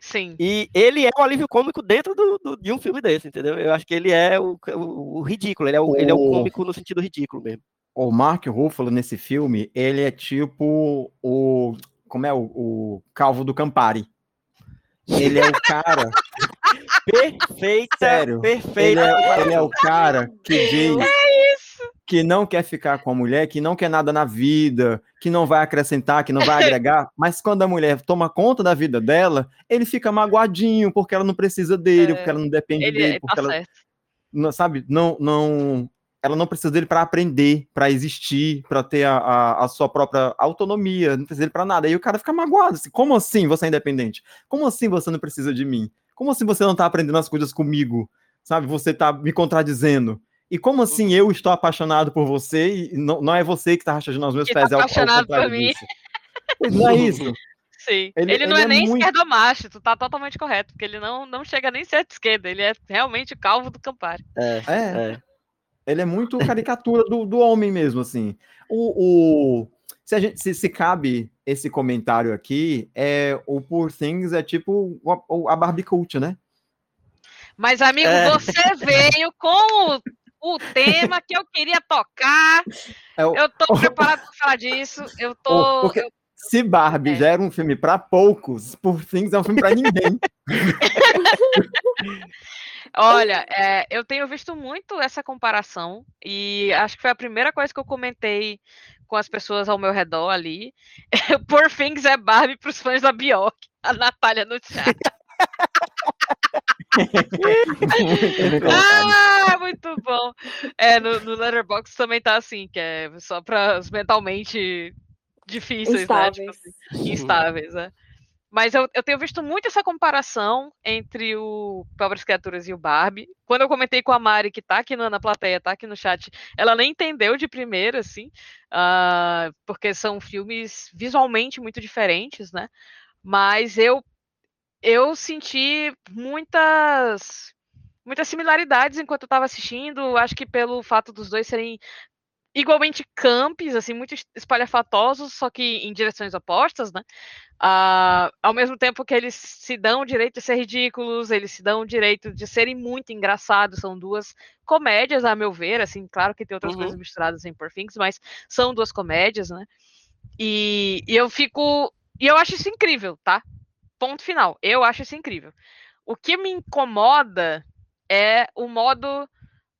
Sim. E ele é o alívio cômico dentro do, do, de um filme desse, entendeu? Eu acho que ele é o, o, o ridículo, ele é o, o, ele é o cômico no sentido ridículo mesmo. O Mark Ruffalo, nesse filme, ele é tipo o. Como é o, o Calvo do Campari. Ele é o cara. [laughs] Perfeita, Sério. Perfeito. Ele é, ele é o cara que diz. É que não quer ficar com a mulher, que não quer nada na vida, que não vai acrescentar, que não vai [laughs] agregar, mas quando a mulher toma conta da vida dela, ele fica magoadinho porque ela não precisa dele, é, porque ela não depende ele, dele, porque tá ela não, sabe, não não ela não precisa dele para aprender, para existir, para ter a, a, a, sua própria autonomia, não precisa dele para nada. Aí o cara fica magoado, assim, como assim você é independente? Como assim você não precisa de mim? Como assim você não tá aprendendo as coisas comigo? Sabe, você tá me contradizendo. E como assim eu estou apaixonado por você e não, não é você que está rachando os meus pés? Tá apaixonado por mim. Não é [laughs] isso. Sim. Ele, ele não ele é, é, nem muito... esquerdomacho, tu tá totalmente correto, porque ele não, não chega nem ser de esquerda, ele é realmente calvo do Campari. É, é. é. Ele é muito caricatura do, do homem mesmo, assim. O, o, se, a gente, se, se cabe esse comentário aqui, é, o Poor Things é tipo a, a Barbie Cult, né? Mas, amigo, é. você veio com o o tema que eu queria tocar. É o... Eu tô [laughs] preparado para falar disso. Eu tô. Porque... Eu... Se Barbie é. já era um filme para poucos, por Things é um filme para ninguém. [laughs] Olha, é, eu tenho visto muito essa comparação e acho que foi a primeira coisa que eu comentei com as pessoas ao meu redor ali. [laughs] Por Things é Barbie para os fãs da Bjork, a Natália no chat. [laughs] ah, muito bom. É, no, no Letterboxd também tá assim, que é só para os mentalmente difíceis, instáveis. né? Tipo assim, instáveis, né? Mas eu, eu tenho visto muito essa comparação entre o Pobres Criaturas e o Barbie. Quando eu comentei com a Mari, que tá aqui na, plateia, tá aqui no chat, ela nem entendeu de primeira, assim, uh, porque são filmes visualmente muito diferentes, né? Mas eu eu senti muitas muitas similaridades enquanto eu estava assistindo. Acho que pelo fato dos dois serem igualmente campos, assim, muito espalhafatosos, só que em direções opostas, né? Uh, ao mesmo tempo que eles se dão o direito de ser ridículos, eles se dão o direito de serem muito engraçados, são duas comédias, a meu ver, assim, claro que tem outras uhum. coisas misturadas em Poor Things, mas são duas comédias, né? E, e eu fico, e eu acho isso incrível, tá? Ponto final, eu acho isso incrível. O que me incomoda é o modo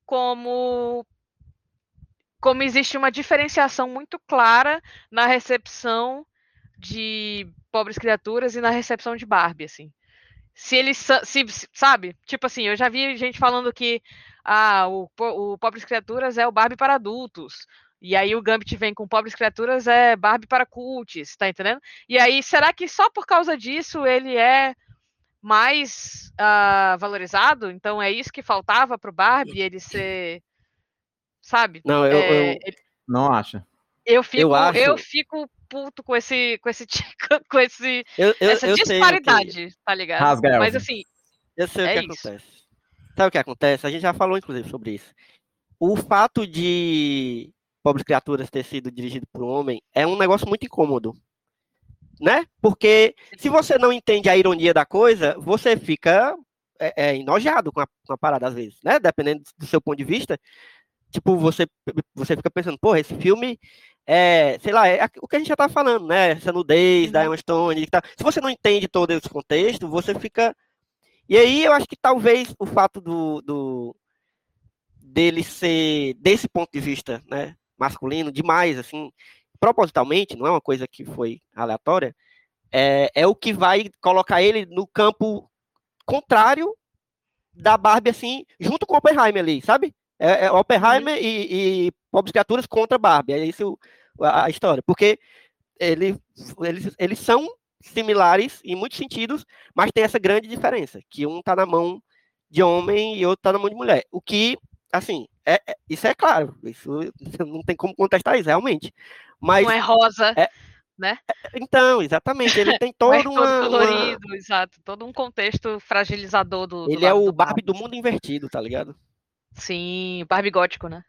como como existe uma diferenciação muito clara na recepção de pobres criaturas e na recepção de Barbie, assim. Se eles, se, sabe, tipo assim, eu já vi gente falando que ah, o, o Pobres Criaturas é o Barbie para adultos, e aí o Gambit vem com Pobres Criaturas é Barbie para cults, tá entendendo? E aí, será que só por causa disso ele é mais uh, valorizado? Então é isso que faltava pro Barbie, ele ser sabe? Não, eu, é, eu não acho. Eu fico, eu, acho... eu fico puto com esse, com esse, [laughs] com esse, eu, eu, essa disparidade, que... tá ligado? Rasga Mas assim, eu sei é o que isso. acontece. Sabe o que acontece? A gente já falou, inclusive, sobre isso. O fato de Pobres Criaturas ter sido dirigido por um homem é um negócio muito incômodo. Né? Porque se você não entende a ironia da coisa, você fica é, é, enojado com a, com a parada às vezes, né? Dependendo do seu ponto de vista tipo, você, você fica pensando, porra, esse filme é, sei lá, é o que a gente já tá falando, né? Essa nudez da uhum. Emma Stone. Tá. Se você não entende todo esse contexto, você fica. E aí eu acho que talvez o fato do, do dele ser, desse ponto de vista, né, masculino, demais, assim, propositalmente, não é uma coisa que foi aleatória, é, é o que vai colocar ele no campo contrário da Barbie, assim, junto com o Oppenheimer ali, sabe? É, é Oppenheimer uhum. e, e Pobres Criaturas contra Barbie. É isso a, a história. Porque ele, eles, eles são similares em muitos sentidos, mas tem essa grande diferença, que um está na mão de homem e outro está na mão de mulher. O que, assim, é, é, isso é claro, isso [laughs] não tem como contestar isso, realmente. Mas, não é rosa, é, né? Então, exatamente, ele tem [laughs] todo, é todo uma, colorido, uma... exato, todo um contexto fragilizador do. Ele do é o Barbie do mundo invertido, tá ligado? Sim, Barbie gótico, né?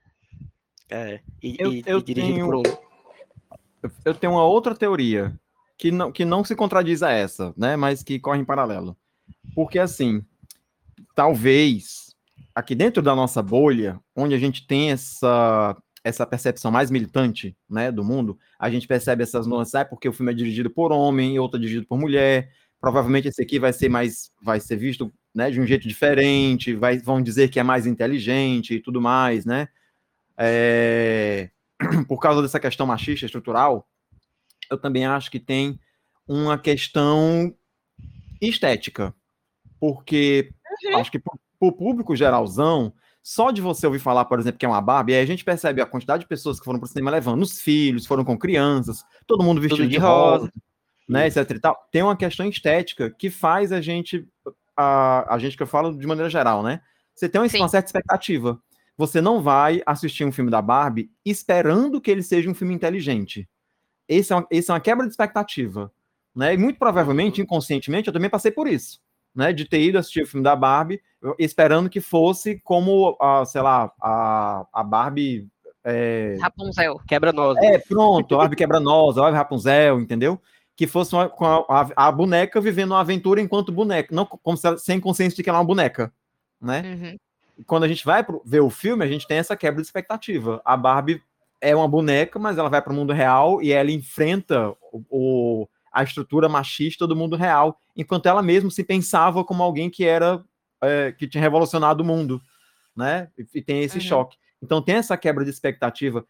É, e, eu, e, eu e tenho, por um. Eu tenho uma outra teoria que não, que não se contradiz a essa, né? Mas que corre em paralelo. Porque assim, talvez aqui dentro da nossa bolha, onde a gente tem essa essa percepção mais militante, né, do mundo, a gente percebe essas nuances, ah, porque o filme é dirigido por homem, outro é dirigido por mulher, provavelmente esse aqui vai ser mais vai ser visto né, de um jeito diferente, vai, vão dizer que é mais inteligente e tudo mais, né? É, [clears throat] por causa dessa questão machista estrutural, eu também acho que tem uma questão estética, porque uhum. acho que para o público geralzão, só de você ouvir falar, por exemplo, que é uma Barbie, aí a gente percebe a quantidade de pessoas que foram para o cinema levando os filhos, foram com crianças, todo mundo vestido de, de rosa, rosa, né, etc e tal. Tem uma questão estética que faz a gente a, a gente que eu falo de maneira geral, né? Você tem uma, uma certa expectativa. Você não vai assistir um filme da Barbie esperando que ele seja um filme inteligente. Esse é uma, esse é uma quebra de expectativa. Né? E muito provavelmente, inconscientemente, eu também passei por isso. Né, de ter ido assistir o filme da Barbie, esperando que fosse como, a, sei lá, a, a Barbie. É... Rapunzel. Quebra-noz. É, pronto, a Barbie quebra-noz, a Barbie Rapunzel, entendeu? Que fosse uma, com a, a, a, boneca vivendo uma aventura enquanto boneca, não como se, sem consciência de que ela é uma boneca, né? Uhum. Quando a gente vai pro, ver o filme, a gente tem essa quebra de expectativa. A Barbie é uma boneca, mas ela vai para o mundo real e ela enfrenta o, o, a estrutura machista do mundo real, enquanto ela mesma se pensava como alguém que era é, que tinha revolucionado o mundo, né? E, e tem esse uhum. choque. Então tem essa quebra de expectativa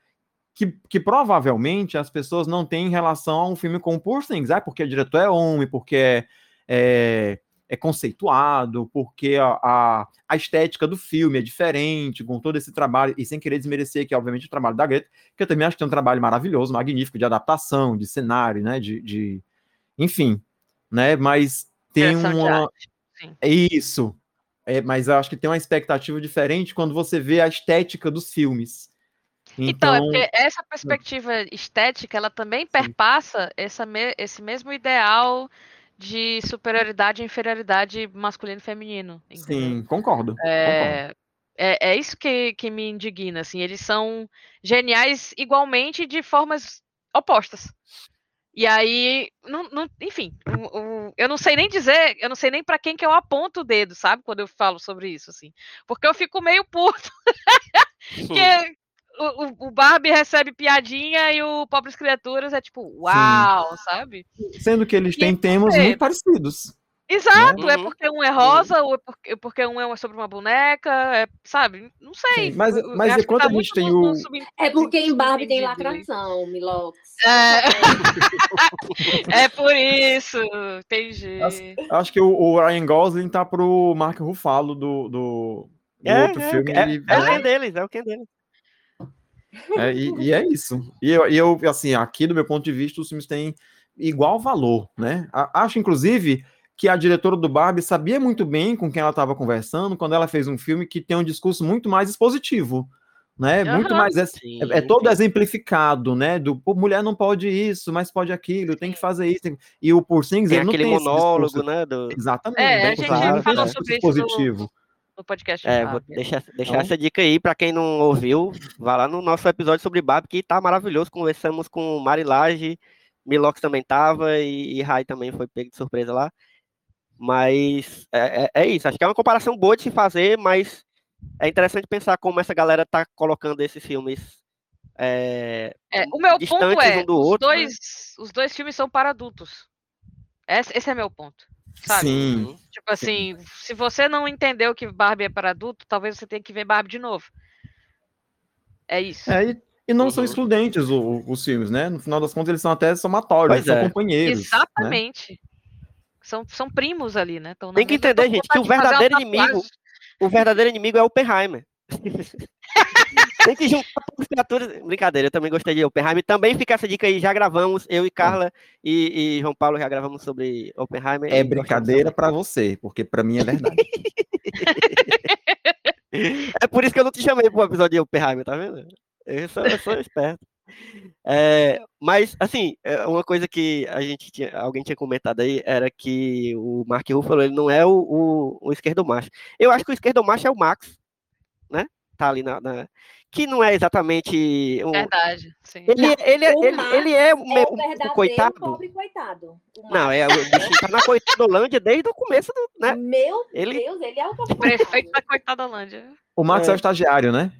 que, que, provavelmente as pessoas não têm em relação a um filme como Poor Things, ah, porque o diretor é homem, porque é, é, é conceituado, porque a, a, a, estética do filme é diferente, com todo esse trabalho, e sem querer desmerecer aqui, obviamente, o trabalho da Greta, que eu também acho que tem um trabalho maravilhoso, magnífico, de adaptação, de cenário, né, de, de enfim, né, mas tem uma... É isso, é, mas eu acho que tem uma expectativa diferente quando você vê a estética dos filmes, então, é então, é porque essa perspectiva estética, ela também perpassa essa me, esse mesmo ideal de superioridade e inferioridade masculino e feminino. Entendeu? Sim, concordo, é, concordo. É, é isso que, que me indigna, assim. Eles são geniais igualmente de formas opostas. E aí, não, não, enfim, eu não sei nem dizer, eu não sei nem para quem que eu aponto o dedo, sabe? Quando eu falo sobre isso, assim. Porque eu fico meio puto. [laughs] que o, o, Barbie recebe piadinha e o Pobres Criaturas é tipo, uau, Sim. sabe? Sendo que eles e têm temas muito parecidos. Exato, né? é porque um é rosa, ou é porque, porque um é sobre uma boneca, é, sabe? Não sei. Sim, mas mas enquanto tá a gente tem o. É porque em Barbie tem lacração, Milox. É... [laughs] é por isso, entendi. Acho, acho que o, o, Ryan Gosling tá pro Mark Ruffalo do, do, do é, outro é, filme. É, é, é o que deles, é o que deles. É, e, e, é isso. E eu, e eu, assim, aqui do meu ponto de vista, os filmes têm igual valor, né? Acho, inclusive, que a diretora do Barbie sabia muito bem com quem ela estava conversando quando ela fez um filme que tem um discurso muito mais expositivo, né? Uhum, muito mais é, é, todo exemplificado, né? Do mulher não pode isso, mas pode aquilo, tem que fazer isso. E o Por Things, tem ele aquele não tem monólogo, né? Do... Exatamente. É, a gente falou sobre isso no podcast. É, vou deixar, deixar então... essa dica aí para quem não ouviu, vá lá no nosso episódio sobre Barbie, que tá maravilhoso. Conversamos com Marilage, Milox também tava e, e Rai também foi pego de surpresa lá. Mas é, é, é, isso, acho que é uma comparação boa de se fazer, mas é interessante pensar como essa galera tá colocando esses filmes. É, é o meu ponto é, um os, outro, dois, né? os dois filmes são para adultos. Esse, esse é meu ponto. Sabe? Sim. Tipo assim, Sim. se você não entendeu que Barbie é para adulto, talvez você tenha que ver Barbie de novo. É isso. É, e, e não uhum. são excludentes o, os filmes, né? No final das contas, eles são até somatórios, eles é. são companheiros. Né? Exatamente. Né? São, são primos ali, né? Tem que entender, gente, que o verdadeiro inimigo. O verdadeiro inimigo é Oppenheimer. [laughs] Tem que juntar as criaturas. Brincadeira, eu também gostei de Oppenheimer. Também fica essa dica aí, já gravamos, eu e Carla e, e João Paulo já gravamos sobre Oppenheimer. É brincadeira para você, porque para mim é verdade. [laughs] é por isso que eu não te chamei pro episódio de Oppenheimer, tá vendo? Eu sou, eu sou esperto. É, mas, assim, é, uma coisa que a gente tinha, alguém tinha comentado aí era que o Mark Ruffalo ele não é o, o, o esquerdo macho. Eu acho que o esquerdo macho é o Max, né? Tá ali na, na que não é exatamente um... verdade. Sim. Ele, ele, ele, ele, ele é, um, é o, o coitado. Pobre coitado. O não, é o bichinho tá na [laughs] coitadolândia desde o começo do, né? Meu ele... Deus, ele é o prefeito da coitadolândia. O Max é. é o estagiário, né?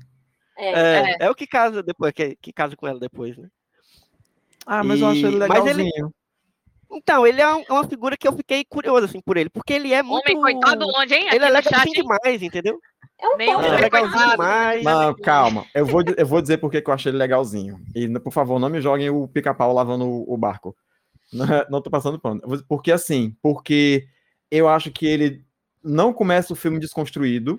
É, é, é. é, o que casa depois, que, que casa com ela depois, né? Ah, mas e... eu acho ele legalzinho. Ele... Então, ele é, é uma figura que eu fiquei curioso, assim, por ele, porque ele é muito... Homem coitado longe, hein? Ele é legalzinho demais, entendeu? É um é legalzinho demais. Não, calma. Eu vou, eu vou dizer porque que eu achei ele legalzinho. E, por favor, não me joguem o pica-pau lavando o, o barco. [laughs] Não, não tô passando pano. Porque, assim, porque eu acho que ele não começa o filme desconstruído,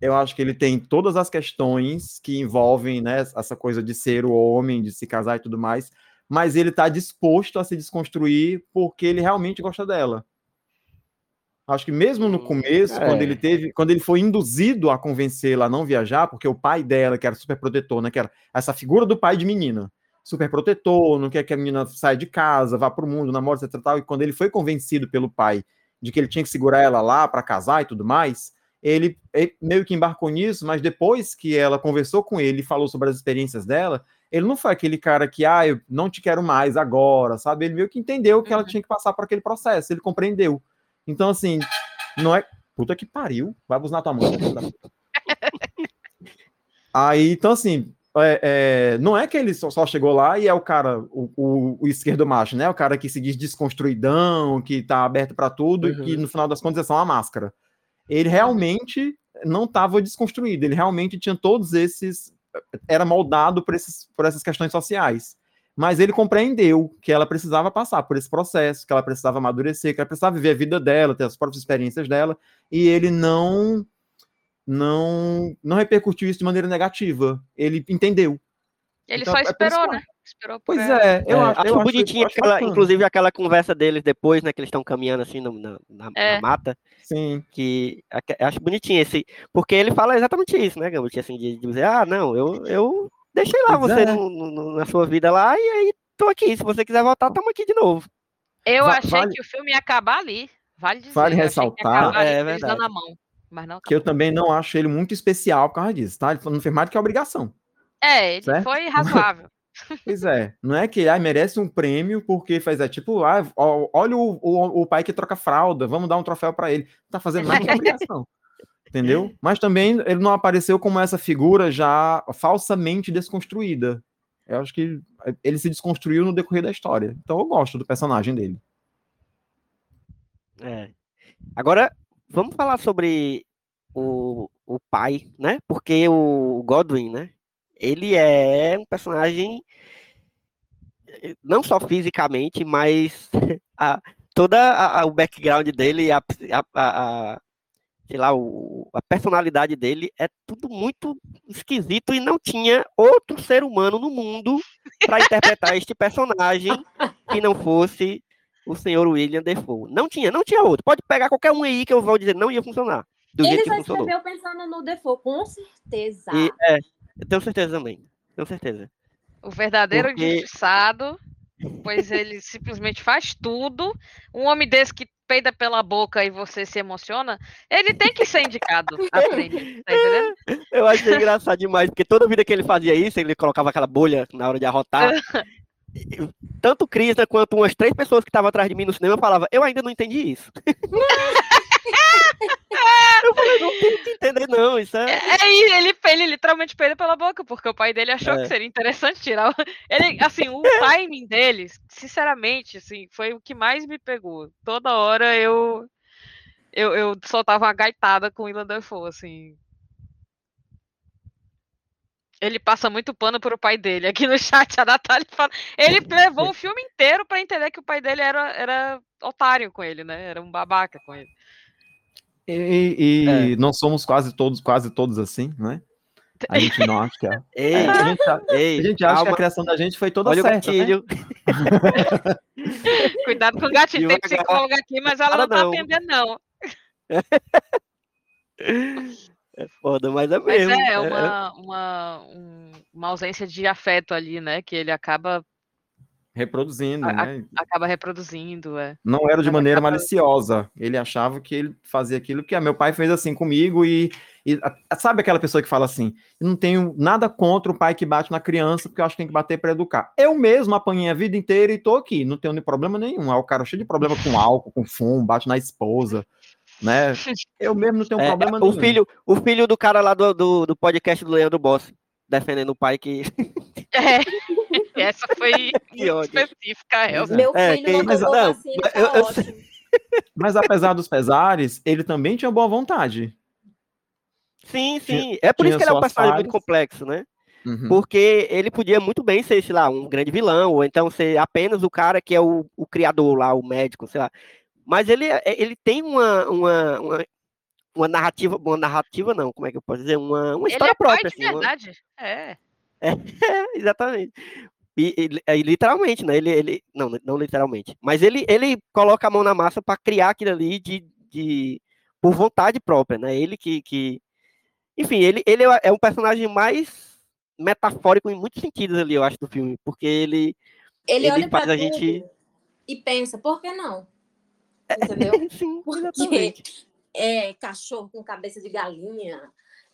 eu acho que ele tem todas as questões que envolvem né, essa coisa de ser o homem, de se casar e tudo mais, mas ele está disposto a se desconstruir porque ele realmente gosta dela. Acho que mesmo no hum, começo, é. quando ele teve, quando ele foi induzido a convencê-la a não viajar, porque o pai dela, que era super protetor, né, que era essa figura do pai de menina, super protetor, não quer que a menina saia de casa, vá para o mundo, namore, etc, tal, e quando ele foi convencido pelo pai de que ele tinha que segurar ela lá para casar e tudo mais, ele, ele, meio que embarcou nisso, mas depois que ela conversou com ele e falou sobre as experiências dela, ele não foi aquele cara que, ah, eu não te quero mais agora, sabe? Ele meio que entendeu que uhum. ela tinha que passar por aquele processo, ele compreendeu. Então, assim, não é. Puta que pariu, vai buscar tua mão. Aí, então, assim, é, é, não é que ele só, só, chegou lá e é o cara, o, o, o, esquerdo macho, né? O cara que se diz desconstruidão, que tá aberto para tudo uhum. e que no final das contas é só uma máscara ele realmente não estava desconstruído, ele realmente tinha todos esses. Era moldado por, esses, por essas questões sociais. Mas ele compreendeu que ela precisava passar por esse processo, que ela precisava amadurecer, que ela precisava viver a vida dela, ter as próprias experiências dela, e ele não não não repercutiu isso de maneira negativa. Ele entendeu. Ele então, só é esperou, é né? Esperou pois é, eu, é, acho, acho bonitinho, aquela, inclusive aquela conversa deles depois, né, que eles estão caminhando assim no, na, na, é. na, mata. Sim. Que acho bonitinho esse, porque ele fala exatamente isso, né, Gambit, assim, de, de, dizer, ah, não, eu, eu deixei lá pois você é. no, no, na sua vida lá e aí tô aqui, se você quiser voltar, estamos aqui de novo. Eu Va achei vale... que o filme ia acabar ali, vale dizer. Vale ressaltar, é verdade. Na mão. Mas não que eu também não acho ele muito especial por causa disso, tá? Ele não fez mais do que a obrigação. É, ele Certo? foi razoável. [laughs] Pois é, não é que ah, merece um prêmio porque faz é tipo, ah, olha o, o, o pai que troca fralda, vamos dar um troféu pra ele. Não tá fazendo mais do que a obrigação. [laughs] Entendeu? Mas também ele não apareceu como essa figura já falsamente desconstruída. Eu acho que ele se desconstruiu no decorrer da história. Então eu gosto do personagem dele. É. Agora, vamos falar sobre o, o pai, né? Porque o Godwin, né? Ele é um personagem não só fisicamente, mas [laughs] a, toda a, a- o background dele, a- a- sei lá, o, a personalidade dele é tudo muito esquisito e não tinha outro ser humano no mundo para interpretar este personagem que não fosse o senhor William Defoe. Não tinha, não tinha outro. Pode pegar qualquer um aí que eu vou dizer, não ia funcionar. Do jeito Ele que funcionou. escreveu pensando no Default, com certeza. E, é, eu tenho certeza também. Tenho certeza. O verdadeiro Porque- injustiçado, pois ele simplesmente faz tudo. Um homem desse que peida pela boca e você se emociona, ele tem que ser indicado [laughs] a prêmio, tá entendendo? [laughs] Eu achei engraçado demais, porque toda vida que ele fazia isso, ele colocava aquela bolha na hora de arrotar. [laughs] Tanto né, quanto umas três pessoas que estavam atrás de mim no cinema falavam, eu ainda não entendi isso. [laughs] eu falei, não tem que entender, não. Isso é. É, e ele, ele literalmente peida pela boca, porque o pai dele achou É. que seria interessante tirar o... [laughs] Ele, assim, o [laughs] timing dele, sinceramente, assim, foi o que mais me pegou. Toda hora eu eu, eu soltava uma gaitada com o William Dafoe, assim. Ele passa muito pano pro pai dele. Aqui no chat a Natália fala. Ele levou o filme inteiro pra entender que o pai dele era, era otário com ele, né? Era um babaca com ele. E, e não somos quase todos, quase todos assim, né? A gente não acha que é. [laughs] Ei, A gente, a- ei, a gente acha que a criação da gente foi toda olha o certa. né? gatilho. [laughs] Cuidado com o gatinho. Tem psicóloga aqui, mas ela não Para tá não. atendendo, não. [laughs] É foda, mas é Mas mesmo. é, uma, uma, um- uma ausência de afeto ali, né? Que ele acaba, Reproduzindo, A- né? acaba reproduzindo. É. Não era de Mas maneira acaba- maliciosa. Ele achava que ele fazia aquilo que ah, meu pai fez assim comigo e, e, a- sabe aquela pessoa que fala assim: "Eu não tenho nada contra o pai que bate na criança porque eu acho que tem que bater para educar. Eu mesmo apanhei a vida inteira e tô aqui, não tenho nem problema nenhum. Ah, o cara cheio de problema com álcool, com fumo, bate na esposa, né? Eu mesmo não tenho É, problema o nenhum. filho, o filho do cara lá do, do, do podcast do Leandro Boss, defendendo o pai que. É, [laughs] [laughs] Essa foi [laughs] específica, Elza. Meu É, filho não mas tomou não, vacina, mas tá eu- eu ótimo. [laughs] Mas apesar dos pesares, ele também tinha boa vontade. Sim, sim. É por isso que ele é um personagem muito complexo, né? Uhum. Porque ele podia muito bem ser, sei lá, um grande vilão, ou então ser apenas o cara que é o, o criador lá, o médico, sei lá. Mas ele, é- ele tem uma, uma, uma, uma narrativa, uma narrativa não, como é que eu posso dizer? Uma, uma Ele história é pai própria, de assim. uma- verdade. É. É, [laughs] exatamente. E, e- literalmente, né? Ele, ele, não, não literalmente. Mas ele, ele coloca a mão na massa para criar aquilo ali de, de, por vontade própria, né? Ele que, que... Enfim, ele, ele é um personagem mais metafórico em muitos sentidos ali, eu acho, do filme. Porque ele... Ele, Ele olha faz pra a gente- e pensa, por que não? Entendeu? [laughs] Sim, Porque exatamente. é cachorro com cabeça de galinha.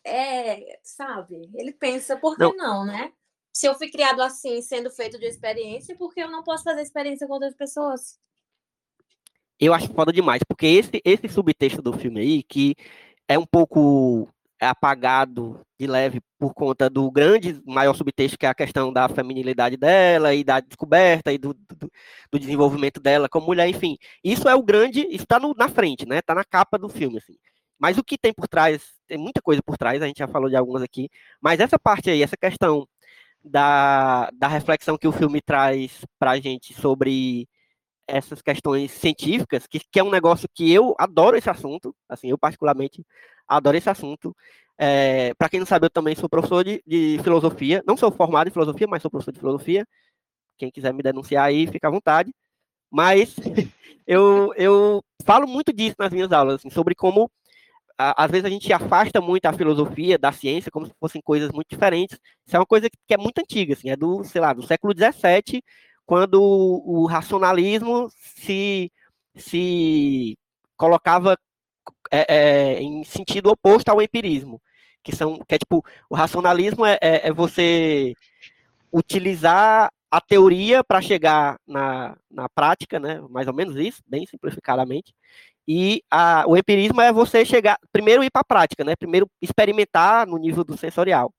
É, sabe? Ele pensa, por que Não. não, né? Se eu fui criado assim, sendo feito de experiência, por que eu não posso fazer experiência com outras pessoas? eu acho foda demais, porque esse, esse subtexto do filme aí, que é um pouco apagado de leve por conta do grande, maior subtexto, que é a questão da feminilidade dela e da descoberta e do, do, do desenvolvimento dela como mulher, enfim. Isso é o grande, isso tá no, na frente, né? Tá na capa do filme, assim. Mas o que tem por trás, tem muita coisa por trás, a gente já falou de algumas aqui, mas essa parte aí, essa questão da, da reflexão que o filme traz pra gente sobre essas questões científicas, que, que é um negócio que eu adoro esse assunto, assim, eu particularmente adoro esse assunto. É, para quem não sabe, eu também sou professor de, de filosofia, não sou formado em filosofia, mas sou professor de filosofia. Quem quiser me denunciar aí, fica à vontade. Mas [laughs] eu, eu falo muito disso nas minhas aulas, assim, sobre como a- às vezes a gente afasta muito a filosofia da ciência, como se fossem coisas muito diferentes. Isso é uma coisa que é muito antiga, assim, é do, sei lá, do século XVII, quando o racionalismo se, se colocava é, é, em sentido oposto ao empirismo, que são que é tipo o racionalismo é, é, é você utilizar a teoria para chegar na, na prática, né? Mais ou menos isso, bem simplificadamente. E a, o empirismo é você chegar, primeiro ir para a prática, né? Primeiro experimentar no nível do sensorial.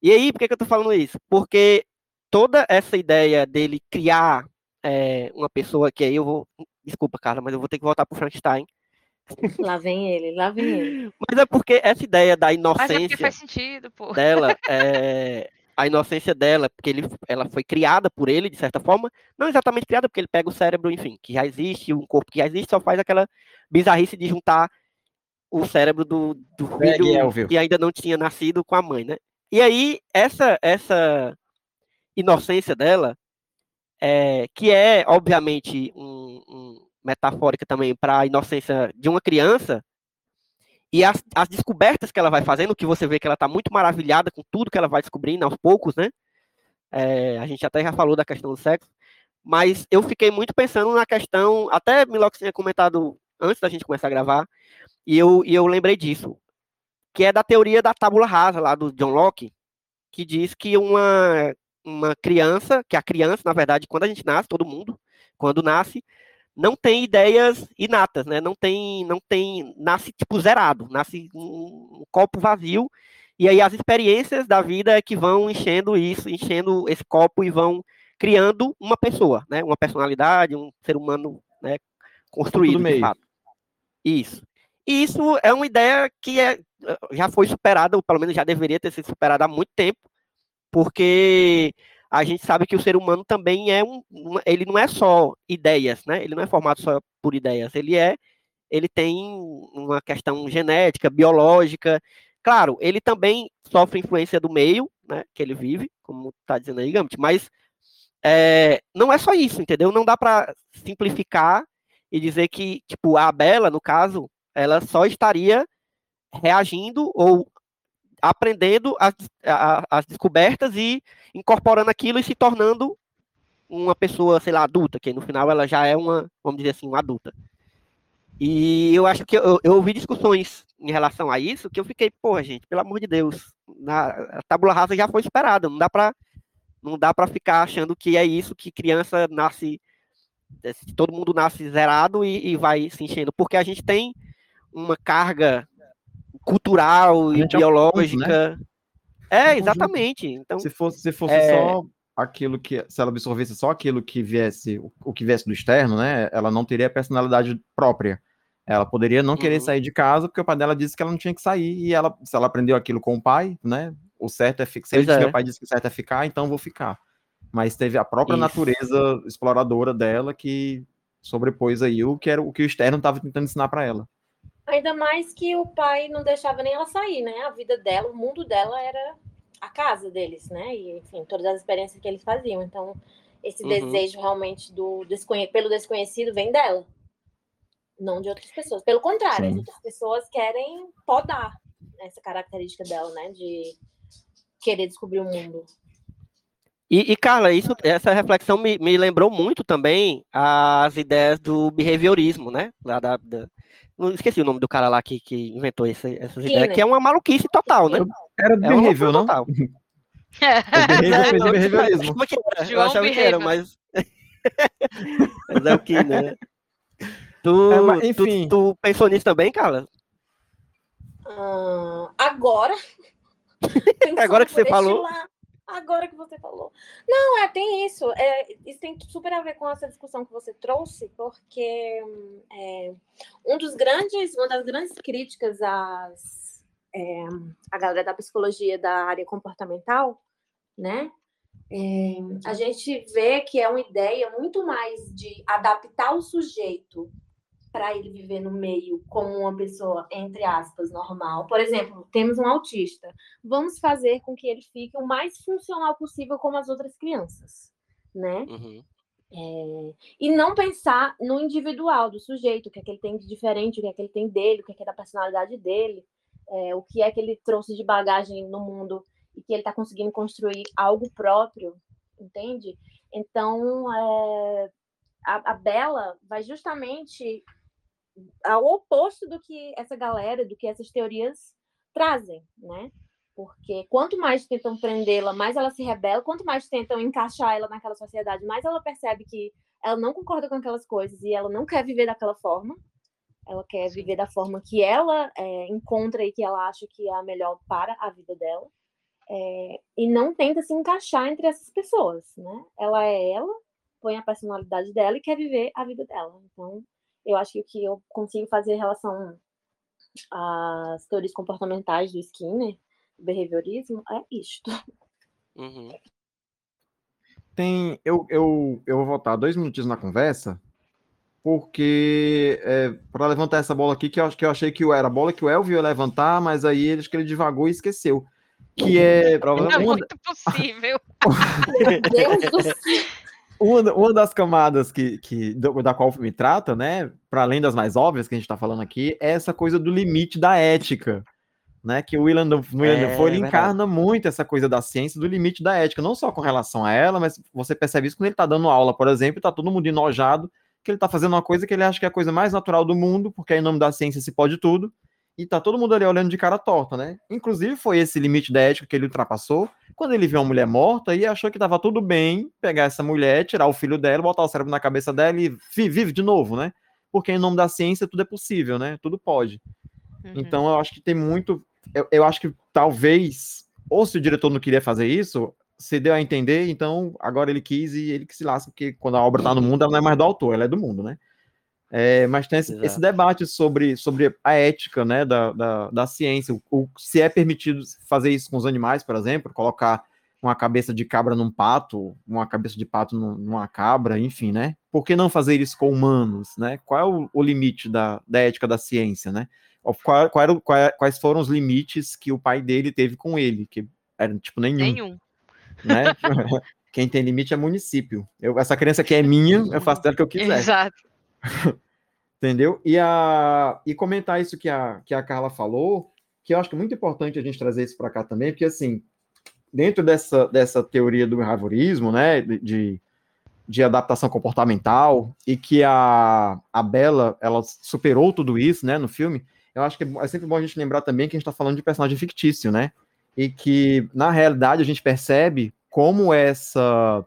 E aí, por que, que eu estou falando isso? Porque toda essa ideia dele criar é, uma pessoa que aí eu vou. Desculpa, Carla, mas eu vou ter que voltar para o Frankenstein. Lá vem ele, lá vem ele. [laughs] Mas é porque essa ideia da inocência Mas é faz sentido, pô. dela, [laughs] é, a inocência dela, porque ele, ela foi criada por ele, de certa forma, não exatamente criada, porque ele pega o cérebro, enfim, que já existe, um corpo que já existe, só faz aquela bizarrice de juntar o cérebro do, do filho que ainda não tinha nascido com a mãe, né? E aí, essa, essa inocência dela, é, que é, obviamente, um, um metafórica também para a inocência de uma criança, e as, as descobertas que ela vai fazendo, que você vê que ela está muito maravilhada com tudo que ela vai descobrindo aos poucos, né? É, a gente até já falou da questão do sexo, mas eu fiquei muito pensando na questão, até Milox tinha comentado antes da gente começar a gravar, e eu, e eu lembrei disso, que é da teoria da tábula rasa lá do John Locke, que diz que uma, uma criança, que a criança, na verdade, quando a gente nasce, todo mundo, quando nasce, não tem ideias inatas, né? Não tem, não tem, nasce tipo zerado, nasce um, um copo vazio e aí as experiências da vida é que vão enchendo isso, enchendo esse copo e vão criando uma pessoa, né? Uma personalidade, um ser humano, né? Construído de fato. Isso. E isso é uma ideia que é, já foi superada, ou pelo menos já deveria ter sido superada há muito tempo, porque a gente sabe que o ser humano também é um, ele não é só ideias, né? Ele não é formado só por ideias, ele é, ele tem uma questão genética, biológica. Claro, ele também sofre influência do meio, né? Que ele vive, como está dizendo aí, Gambit, mas é, não é só isso, entendeu? Não dá para simplificar e dizer que, tipo, a Bela, no caso, ela só estaria reagindo ou aprendendo as, as descobertas e incorporando aquilo e se tornando uma pessoa, sei lá, adulta, que no final ela já é uma, vamos dizer assim, uma adulta. E eu acho que eu, eu ouvi discussões em relação a isso que eu fiquei, porra, gente, pelo amor de Deus, na, a tábula rasa já foi esperada, não dá para não dá para ficar achando que é isso que criança nasce todo mundo nasce zerado e, e vai se enchendo, porque a gente tem uma carga cultural e biológica. É, um né? é exatamente. Então, se fosse, se fosse é... só aquilo que, se ela absorvesse só aquilo que viesse, o, que viesse do externo, né? Ela não teria personalidade própria. Ela poderia não querer uhum. sair de casa porque o pai dela disse que ela não tinha que sair e ela, se ela aprendeu aquilo com o pai, né? O certo é ficar. Se é. meu pai disse que o certo é ficar, então vou ficar. Mas teve a própria Isso. natureza exploradora dela que sobrepôs aí o que era o que o externo estava tentando ensinar para ela. Ainda mais que o pai não deixava nem ela sair, né? A vida dela, o mundo dela era a casa deles, né? E, enfim, todas as experiências que eles faziam. Então, esse uhum. desejo realmente do desconhe pelo desconhecido vem dela, não de outras pessoas. Pelo contrário, Sim. as outras pessoas querem podar essa característica dela, né? De querer descobrir o mundo. E, e, Carla, isso, essa reflexão me, me lembrou muito também as ideias do behaviorismo, né? Lá da, da, não esqueci o nome do cara lá que, que inventou essa, essas ideias, que é uma maluquice total, né? Era do é behavior, não? Total. [laughs] É, o behaviorismo. Eu achava que era, mas. [laughs] mas é o que, né? Tu, é, mas, enfim. Tu, tu, pensou nisso também, Carla? Uh, agora. [laughs] agora que você falou. Lá. Agora que você falou. Não, é, tem isso. É, isso tem super a ver com essa discussão que você trouxe, porque é, um dos grandes, uma das grandes críticas às, é, à galera da psicologia da área comportamental, né? É, a gente vê que é uma ideia muito mais de adaptar o sujeito para ele viver no meio como uma pessoa, entre aspas, normal. Por exemplo, temos um autista. Vamos fazer com que ele fique o mais funcional possível como as outras crianças, né? Uhum. É, e não pensar no individual do sujeito, o que é que ele tem de diferente, o que é que ele tem dele, o que é que é da personalidade dele, é, o que é que ele trouxe de bagagem no mundo e que ele está conseguindo construir algo próprio, entende? Então, é, a, a Bela vai justamente ao oposto do que essa galera, do que essas teorias trazem, né? Porque quanto mais tentam prendê-la, mais ela se rebela, quanto mais tentam encaixar ela naquela sociedade, mais ela percebe que ela não concorda com aquelas coisas e ela não quer viver daquela forma. Ela quer viver da forma que ela é, encontra e que ela acha que é a melhor para a vida dela. É, e não tenta se encaixar entre essas pessoas, né? Ela é ela, põe a personalidade dela e quer viver a vida dela. Então, eu acho que o que eu consigo fazer em relação às teorias comportamentais do Skinner, do behaviorismo, é isto. Uhum. Tem, eu, eu, eu vou voltar dois minutinhos na conversa, porque é, para levantar essa bola aqui, que eu, acho que eu achei que era a bola que o Elvio ia levantar, mas aí acho que ele divagou e esqueceu. Que é. É muito possível. [laughs] Meu Deus do céu. Uma, uma das camadas que, que, da qual o filme trata, né, para além das mais óbvias que a gente está falando aqui, é essa coisa do limite da ética, né, que o William, William é, Dafoe, ele encarna muito essa coisa da ciência, do limite da ética, não só com relação a ela, mas você percebe isso quando ele está dando aula, por exemplo, está todo mundo enojado, que ele está fazendo uma coisa que ele acha que é a coisa mais natural do mundo, porque em nome da ciência se pode tudo, e tá todo mundo ali olhando de cara torta, né? Inclusive foi esse limite da ética que ele ultrapassou quando ele viu uma mulher morta e achou que tava tudo bem pegar essa mulher, tirar o filho dela, botar o cérebro na cabeça dela e vive de novo, né? Porque em nome da ciência tudo é possível, né? Tudo pode. Uhum. Então eu acho que tem muito. Eu, eu acho que talvez, ou se o diretor não queria fazer isso, se deu a entender, então agora ele quis e ele que se lasca, porque quando a obra tá no mundo, ela não é mais do autor, ela é do mundo, né? É, mas tem esse, esse, debate sobre, sobre a ética né, da, da, da ciência, o, o, se é permitido fazer isso com os animais, por exemplo, colocar uma cabeça de cabra num pato, uma cabeça de pato numa cabra, enfim, né? Por que não fazer isso com humanos, né? Qual é o, o limite da, da ética da ciência, né? Qual, qual era, qual, quais foram os limites que o pai dele teve com ele? Que era tipo nenhum. Nenhum. Né? [laughs] Quem tem limite é município. Eu, essa criança aqui é minha, eu faço dela o que eu quiser. Exato. [laughs] Entendeu? E, a, e comentar isso que a, que a Carla falou, que eu acho que é muito importante a gente trazer isso para cá também, porque assim, dentro dessa, dessa teoria do behaviorismo, né, de, de adaptação comportamental, e que a, a Bela, ela superou tudo isso, né, no filme, eu acho que é, é sempre bom a gente lembrar também que a gente está falando de personagem fictício, né, e que, na realidade, a gente percebe como essa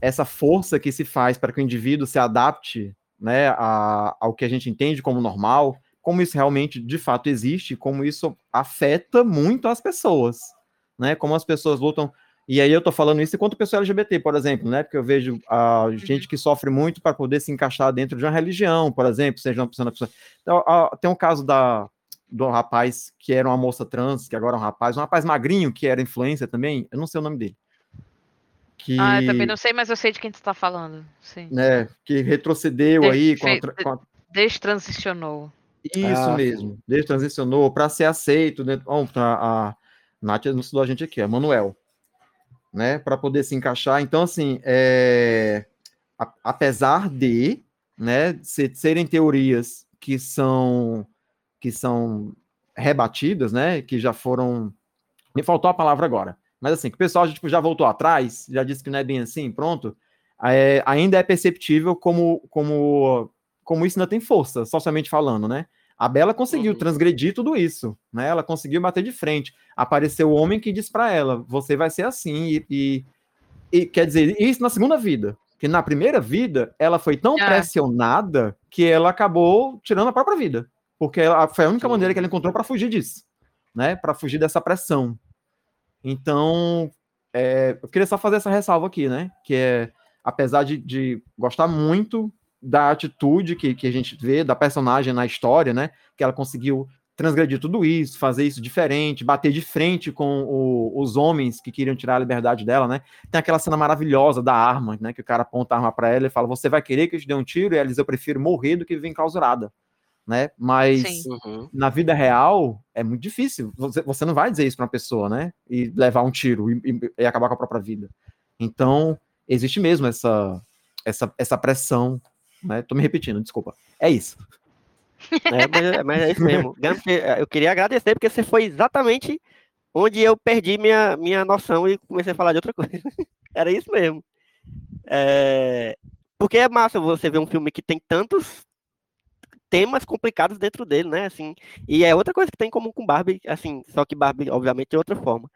essa força que se faz para que o indivíduo se adapte né, a, ao que a gente entende como normal, como isso realmente de fato existe, como isso afeta muito as pessoas, né? Como as pessoas lutam. E aí eu tô falando isso enquanto pessoa LGBT, por exemplo, né? Porque eu vejo a gente que sofre muito para poder se encaixar dentro de uma religião, por exemplo, seja uma pessoa. Então, tem um caso da do rapaz que era uma moça trans, que agora é um rapaz, um rapaz magrinho que era influência também, eu não sei o nome dele. Que, ah, eu também não sei, mas eu sei de quem tu está falando. Sim. Né, que retrocedeu Des, aí com a, com a... Destransicionou. Isso ah, mesmo, destransicionou para ser aceito. Oh, a, a Nath não estudou a gente aqui, a Manuel. Né, para poder se encaixar. Então, assim, é, a, apesar de né, serem teorias que são que são rebatidas, né, que já foram. Me faltou a palavra agora mas assim, que o pessoal tipo, já voltou atrás, já disse que não é bem assim, pronto, é, ainda é perceptível como, como, como isso ainda tem força, socialmente falando, né? A Bela conseguiu uhum. transgredir tudo isso, né? Ela conseguiu bater de frente. Apareceu o homem que diz para ela: você vai ser assim, e, e, e, quer dizer, isso na segunda vida. Que na primeira vida ela foi tão é. pressionada que ela acabou tirando a própria vida. Porque ela, foi a única Sim. maneira que ela encontrou para fugir disso, né? Para fugir dessa pressão. Então, é, eu queria só fazer essa ressalva aqui, né? Que é, apesar de, de gostar muito da atitude que, que a gente vê da personagem na história, né? Que ela conseguiu transgredir tudo isso, fazer isso diferente, bater de frente com o, os homens que queriam tirar a liberdade dela, né? Tem aquela cena maravilhosa da arma, né? Que o cara aponta a arma para ela e fala: Você vai querer que eu te dê um tiro? E ela diz: Eu prefiro morrer do que viver enclausurada né? Mas uhum. na vida real é muito difícil. Você, você não vai dizer isso para uma pessoa, né? E levar um tiro e, e, e, acabar com a própria vida. Então, existe mesmo essa, essa, essa pressão, né? Tô me repetindo, desculpa. É isso. É, mas, é, mas é isso mesmo. [laughs] Eu queria agradecer porque você foi exatamente onde eu perdi minha, minha noção e comecei a falar de outra [laughs] coisa. Era isso mesmo. É... Porque é massa você ver um filme que tem tantos temas complicados dentro dele, né? Assim, e é outra coisa que tem em comum com Barbie, assim, só que Barbie, obviamente, de outra forma.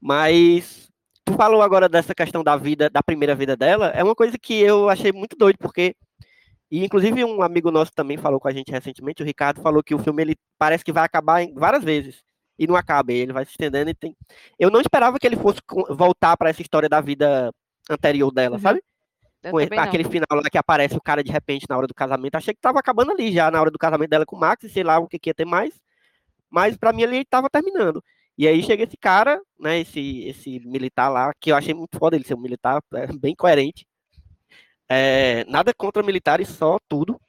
Mas tu falou agora dessa questão da vida, da primeira vida dela, é uma coisa que eu achei muito doido, porque e inclusive um amigo nosso também falou com a gente recentemente, o Ricardo falou que o filme ele parece que vai acabar várias vezes e não acaba, ele vai se estendendo e tem. Eu não esperava que ele fosse voltar para essa história da vida anterior dela, uhum. sabe? Com aquele final lá que aparece o cara de repente na hora do casamento. Achei que tava acabando ali já na hora do casamento dela com o Max, sei lá o que, que ia ter mais. Mas para mim ele tava terminando. E aí chega esse cara, né, esse, esse militar lá, que eu achei muito foda ele ser um militar, é, [laughs] bem coerente. É, nada contra militares, só tudo.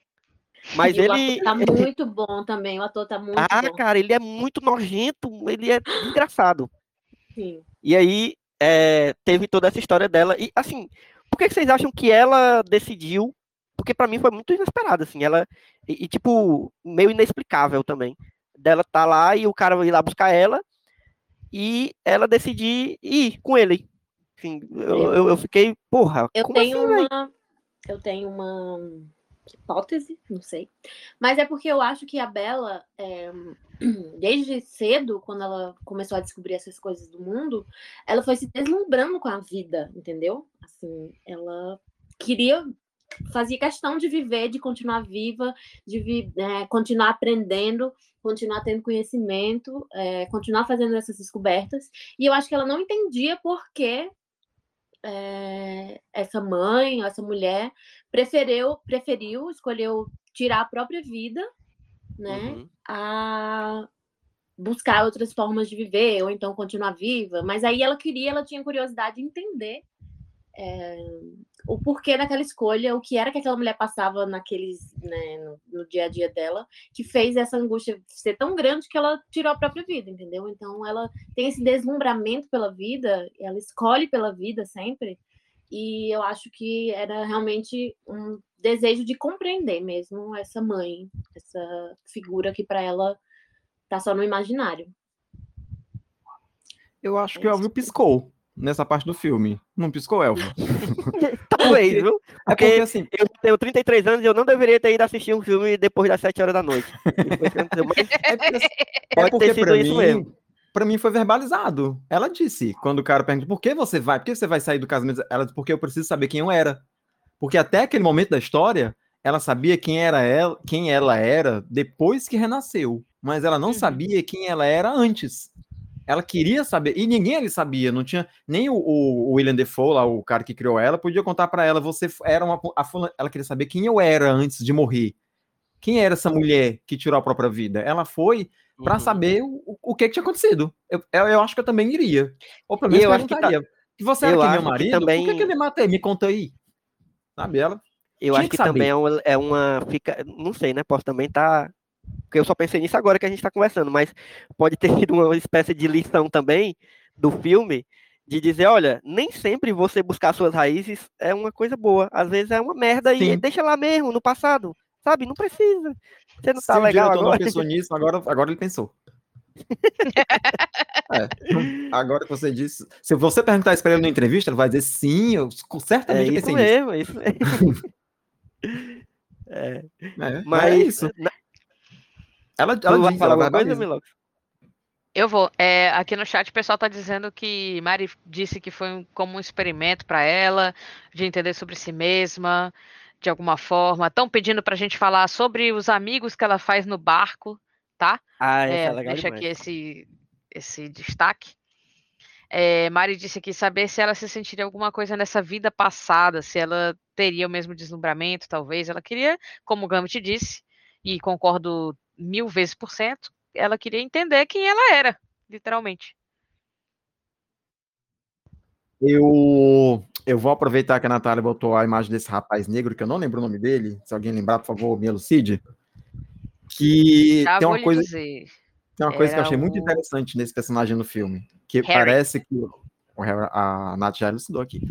Mas e ele. tá [laughs] muito bom também, o ator tá muito ah, bom. Cara, ele é muito nojento, ele é engraçado. Sim. E aí é, teve toda essa história dela. E assim, por que vocês acham que ela decidiu? Porque para mim foi muito inesperado, assim, ela e, e, tipo meio inexplicável também. Dela tá lá e o cara ir lá buscar ela e ela decidir ir com ele. Enfim, eu, eu, eu fiquei, porra. Eu tenho assim, uma, eu tenho uma hipótese, não sei. Mas é porque eu acho que a Bela, é, [clears throat] desde cedo, quando ela começou a descobrir essas coisas do mundo, ela foi se deslumbrando com a vida, entendeu? Assim, ela queria, fazia questão de viver, de continuar viva, de é, continuar aprendendo, continuar tendo conhecimento, é, continuar fazendo essas descobertas. E eu acho que ela não entendia por que é, essa mãe, essa mulher, preferiu, preferiu, escolheu tirar a própria vida, né, uhum. a buscar outras formas de viver, ou então continuar viva. Mas aí ela queria, ela tinha curiosidade de entender é, o porquê daquela escolha, o que era que aquela mulher passava naqueles, né, no, no, dia a dia dela, que fez essa angústia ser tão grande que ela tirou a própria vida, entendeu? Então ela tem esse deslumbramento pela vida, ela escolhe pela vida sempre, e eu acho que era realmente um desejo de compreender mesmo essa mãe, essa figura que para ela tá só no imaginário. Eu acho que o Elvio piscou nessa parte do filme. Não piscou, Elvio? [laughs] Talvez, viu? É porque, porque assim, eu tenho 33 anos e eu não deveria ter ido assistir um filme depois das 7 horas da noite. [laughs] É porque, assim, pode é porque ter sido isso mim, mesmo. Pra mim foi verbalizado. Ela disse, quando o cara pergunta por que você vai, por que você vai sair do casamento? Ela disse, porque eu preciso saber quem eu era. Porque até aquele momento da história, ela sabia quem era ela, quem ela era depois que renasceu, mas ela não uhum. sabia quem ela era antes. Ela queria saber, e ninguém ali sabia, não tinha nem o, o William Defoe, lá, o cara que criou ela, podia contar para ela, você era uma. A, ela queria saber quem eu era antes de morrer. Quem era essa mulher que tirou a própria vida? Ela foi para uhum. saber o, o que, que tinha acontecido. Eu, eu, eu, acho que eu também iria. Ou pelo menos eu perguntaria. Acho que tá... você era aqui, meu marido? Que também... Por que, que ele matei? Me conta aí. Sabe, ela. Eu acho que, que também é uma, é uma. Fica, não sei, né? Posso também estar. Tá porque eu só pensei nisso agora que a gente está conversando, mas pode ter [laughs] sido uma espécie de lição também do filme de dizer, olha, nem sempre você buscar suas raízes é uma coisa boa. Às vezes é uma merda Sim. e deixa lá mesmo, no passado. Sabe? Não precisa. Você não tá legal agora. não pensou nisso, agora, agora ele pensou. [laughs] é, agora que você disse. Se você perguntar isso para ele na entrevista, ele vai dizer sim, eu certamente é isso mesmo, nisso. Isso mesmo. é. é, mas é isso. Na, ela, ela vai falar alguma coisa, Milox? Eu vou. É, aqui no chat o pessoal está dizendo que Mari disse que foi um, como um experimento para ela, de entender sobre si mesma, de alguma forma. Estão pedindo para a gente falar sobre os amigos que ela faz no barco, tá? Ah, é, é legal Deixa demais. aqui esse, esse destaque. É, Mari disse aqui saber se ela se sentiria alguma coisa nessa vida passada, se ela teria o mesmo deslumbramento, talvez. Ela queria, como o Gambit disse, e concordo mil vezes por cento, ela queria entender quem ela era, literalmente. Eu, eu vou aproveitar que a Natália botou a imagem desse rapaz negro, que eu não lembro o nome dele. Se alguém lembrar, por favor, me elucide. Que Já tem uma coisa. Dizer. Tem uma coisa Era que eu achei o... muito interessante nesse personagem no filme. Que Harry. parece que. A Nath já elucidou aqui.